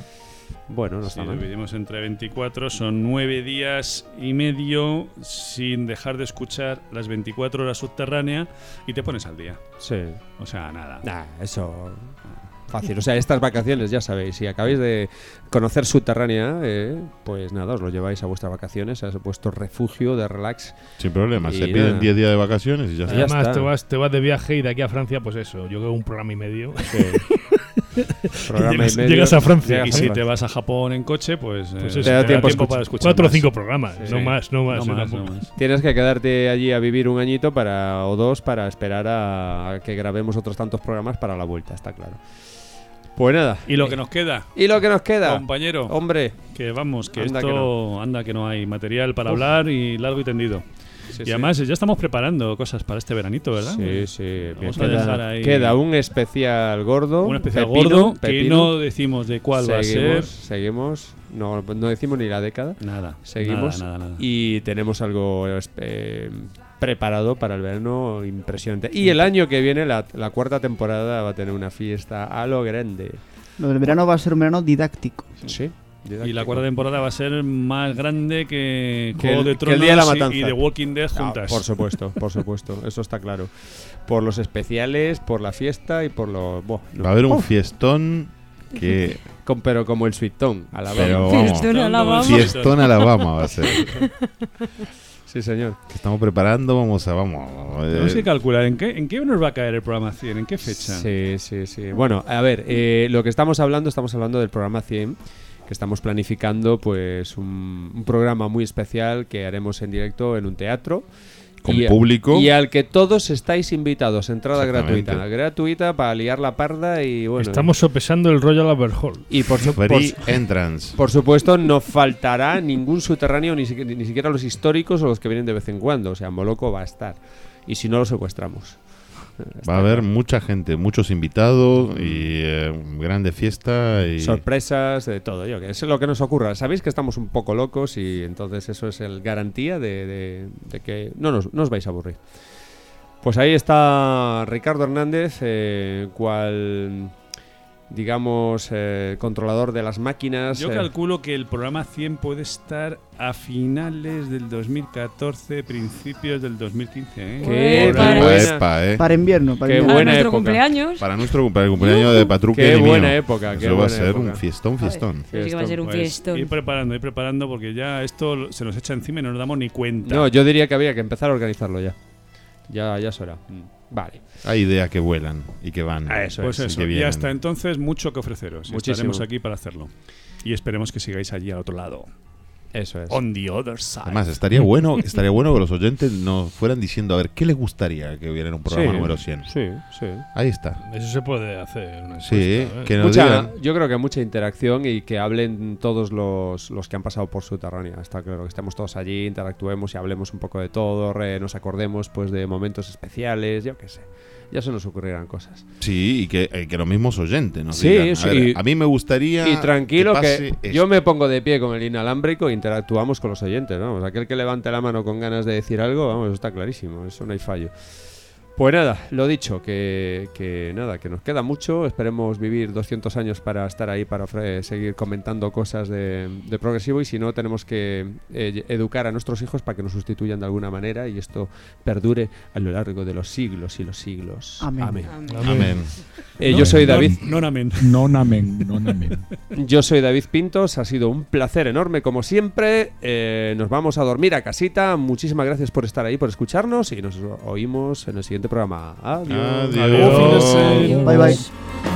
Speaker 3: Bueno, no
Speaker 5: Si
Speaker 3: está mal.
Speaker 5: dividimos entre 24, son 9 días y medio sin dejar de escuchar las 24 horas subterránea y te pones al día.
Speaker 3: Sí.
Speaker 5: O sea, nada.
Speaker 3: Nah, eso. Fácil. O sea, estas vacaciones, ya sabéis, si acabáis de conocer Subterránea, eh, pues nada, os lo lleváis a vuestras vacaciones, a vuestro refugio de relax.
Speaker 8: Sin problema,
Speaker 3: Y
Speaker 8: se
Speaker 3: nada.
Speaker 8: piden 10 días de vacaciones y ya
Speaker 6: Además,
Speaker 3: está.
Speaker 6: te vas, te vas de viaje y de aquí a Francia, pues eso, yo creo un programa y medio.
Speaker 3: Programa y
Speaker 6: llegas,
Speaker 3: medio.
Speaker 6: llegas a Francia.
Speaker 3: Llegas
Speaker 5: Y si te vas a Japón en coche, pues,
Speaker 6: Pues
Speaker 5: eh,
Speaker 6: eso,
Speaker 3: Te da
Speaker 6: te
Speaker 3: tiempo
Speaker 5: para
Speaker 3: escuchar.
Speaker 6: Cuatro o cinco programas,
Speaker 5: Sí.
Speaker 6: no más, no más.
Speaker 5: No más,
Speaker 6: tampoco.
Speaker 5: no más.
Speaker 3: Tienes que quedarte allí a vivir un añito para o dos para esperar a, a que grabemos otros tantos programas para la vuelta, está claro. Pues nada.
Speaker 5: Y lo que nos queda,
Speaker 3: ¿Y lo que nos queda?
Speaker 5: compañero,
Speaker 3: Hombre.
Speaker 5: que vamos, que
Speaker 3: Anda
Speaker 5: esto
Speaker 3: que
Speaker 5: anda que no hay material para
Speaker 3: Uf.
Speaker 5: hablar y largo y tendido.
Speaker 3: Sí,
Speaker 5: y
Speaker 3: sí.
Speaker 5: además ya estamos preparando cosas para este veranito, ¿verdad?
Speaker 3: Sí, sí.
Speaker 5: Vamos a
Speaker 3: queda,
Speaker 5: dejar ahí
Speaker 3: queda un especial gordo.
Speaker 5: un especial
Speaker 3: pepino,
Speaker 5: gordo que no decimos de cuál va a ser.
Speaker 3: seguimos, Seguimos. No, no decimos ni la década.
Speaker 5: Nada.
Speaker 3: Seguimos.
Speaker 5: Nada, nada, nada.
Speaker 3: Y tenemos algo eh, preparado para el verano impresionante. Y el año que viene, la, la cuarta temporada, va a tener una fiesta a lo grande.
Speaker 4: Lo del verano va a ser un verano didáctico.
Speaker 3: Sí.
Speaker 5: Y la cuarta temporada va a ser más grande que,
Speaker 3: Que
Speaker 5: Juego
Speaker 3: el-
Speaker 5: de
Speaker 3: que
Speaker 5: Tronos
Speaker 3: el Día de la
Speaker 5: y-
Speaker 3: Matanza.
Speaker 5: y The Walking Dead
Speaker 3: Ah,
Speaker 5: juntas.
Speaker 3: por supuesto, por supuesto. Eso está claro. Por los especiales, por la fiesta y por los...
Speaker 8: Va a haber un
Speaker 3: Uf.
Speaker 8: fiestón que.
Speaker 3: Con- pero como el suitón, a la
Speaker 8: Pero
Speaker 3: vamos.
Speaker 8: vamos,
Speaker 7: Fiestón Alabama.
Speaker 8: fiestón Alabama va a ser.
Speaker 3: Sí, señor.
Speaker 8: Que estamos preparando, vamos a. Vamos.
Speaker 5: Tenemos
Speaker 8: eh,
Speaker 5: que calcular en qué, en qué nos va a caer el programa 100, en qué fecha.
Speaker 3: Sí, sí, sí. Bueno, a ver, eh, lo que estamos hablando, estamos hablando del programa 100, que estamos planificando pues un, un programa muy especial que haremos en directo en un teatro.
Speaker 8: Con
Speaker 3: Y-
Speaker 8: público.
Speaker 3: Y al que todos estáis invitados, entrada gratuita. Gratuita para liar la parda y bueno.
Speaker 6: Estamos sopesando el Royal Albert Hall.
Speaker 3: Y por, su- por
Speaker 8: Free
Speaker 3: su-
Speaker 8: entrance.
Speaker 3: por supuesto, no faltará ningún subterráneo, ni, siquiera- ni siquiera los históricos o los que vienen de vez en cuando. O sea, Moloco va a estar. Y si no, lo secuestramos.
Speaker 8: Va a haber mucha gente, muchos invitados y eh, grande fiesta. Y
Speaker 3: sorpresas, de todo. Yo, que es lo que nos ocurra. Sabéis que estamos un poco locos y entonces eso es el garantía de, de- de que no, nos, no os vais a aburrir. Pues ahí está Ricardo Hernández, eh, cual, digamos, eh, controlador de las máquinas.
Speaker 5: Yo
Speaker 3: eh,
Speaker 5: calculo que el programa 100 puede estar a finales del 2014, principios del 2015. ¿eh?
Speaker 3: Qué buena.
Speaker 8: Eh.
Speaker 4: Para invierno, para
Speaker 3: Qué
Speaker 4: invierno.
Speaker 7: Para
Speaker 3: buena
Speaker 7: nuestro
Speaker 3: época.
Speaker 7: cumpleaños.
Speaker 8: Para nuestro cumple- cumpleaños de Patruque
Speaker 3: Qué
Speaker 8: y mío.
Speaker 3: buena época, qué
Speaker 8: Eso va a
Speaker 3: buena
Speaker 8: ser
Speaker 3: época.
Speaker 8: un fiestón, fiestón.
Speaker 7: Pero sí que va a ser un
Speaker 5: Pues,
Speaker 7: fiestón.
Speaker 5: ir preparando, ir preparando, porque ya esto se nos echa encima y no nos damos ni cuenta.
Speaker 3: No, yo diría que habría que empezar a organizarlo ya. Ya, ya es hora. Vale.
Speaker 8: Hay ideas que vuelan y que van.
Speaker 3: Ah, eso
Speaker 5: pues
Speaker 8: y
Speaker 5: eso,
Speaker 8: que
Speaker 5: y
Speaker 8: vienen.
Speaker 5: hasta entonces mucho que ofreceros. Y
Speaker 3: Muchísimo.
Speaker 5: Estaremos aquí para hacerlo. Y esperemos que sigáis allí al otro lado.
Speaker 3: Eso es.
Speaker 5: On the other side.
Speaker 8: Además, estaría bueno, estaría bueno que los oyentes nos fueran diciendo a ver qué les gustaría que hubiera en un programa
Speaker 3: Sí,
Speaker 8: número 100.
Speaker 3: Sí, sí.
Speaker 8: Ahí está.
Speaker 6: Eso se puede hacer. Una
Speaker 8: Sí,
Speaker 6: encuesta, ¿eh?
Speaker 8: que nos
Speaker 3: Mucha-
Speaker 8: digan.
Speaker 3: yo creo que mucha interacción y que hablen todos los, los que han pasado por Subterránea. Está claro que estemos todos allí, interactuemos y hablemos un poco de todo, re- nos acordemos pues de momentos especiales, yo qué sé. Ya se nos ocurrirán cosas.
Speaker 8: Sí, y que, eh, que los mismos oyentes nos
Speaker 3: Sí,
Speaker 8: digan. A, ver, mí me gustaría.
Speaker 3: Y tranquilo que,
Speaker 8: esto.
Speaker 3: yo me pongo de pie con el inalámbrico e interactuamos con los oyentes. Vamos, aquel que levante la mano con ganas de decir algo, vamos, está clarísimo, eso no hay fallo. Pues nada, lo dicho, que, que nada, que nos queda mucho. Esperemos vivir 200 años para estar ahí, para seguir comentando cosas de, de progresivo. Y si no, tenemos que eh, educar a nuestros hijos para que nos sustituyan de alguna manera y esto perdure a lo largo de los siglos y los siglos.
Speaker 4: Amén.
Speaker 3: Amén.
Speaker 8: Amén.
Speaker 3: Eh,
Speaker 5: No,
Speaker 3: yo soy
Speaker 5: no,
Speaker 3: David.
Speaker 5: No, amén.
Speaker 9: Non amén, non amén.
Speaker 3: Yo soy David Pintos, ha sido un placer enorme como siempre. Eh, nos vamos a dormir a casita. Muchísimas gracias por estar ahí, por escucharnos y nos oímos en el siguiente programa. Adiós.
Speaker 8: Adiós.
Speaker 5: Adiós.
Speaker 4: Bye bye.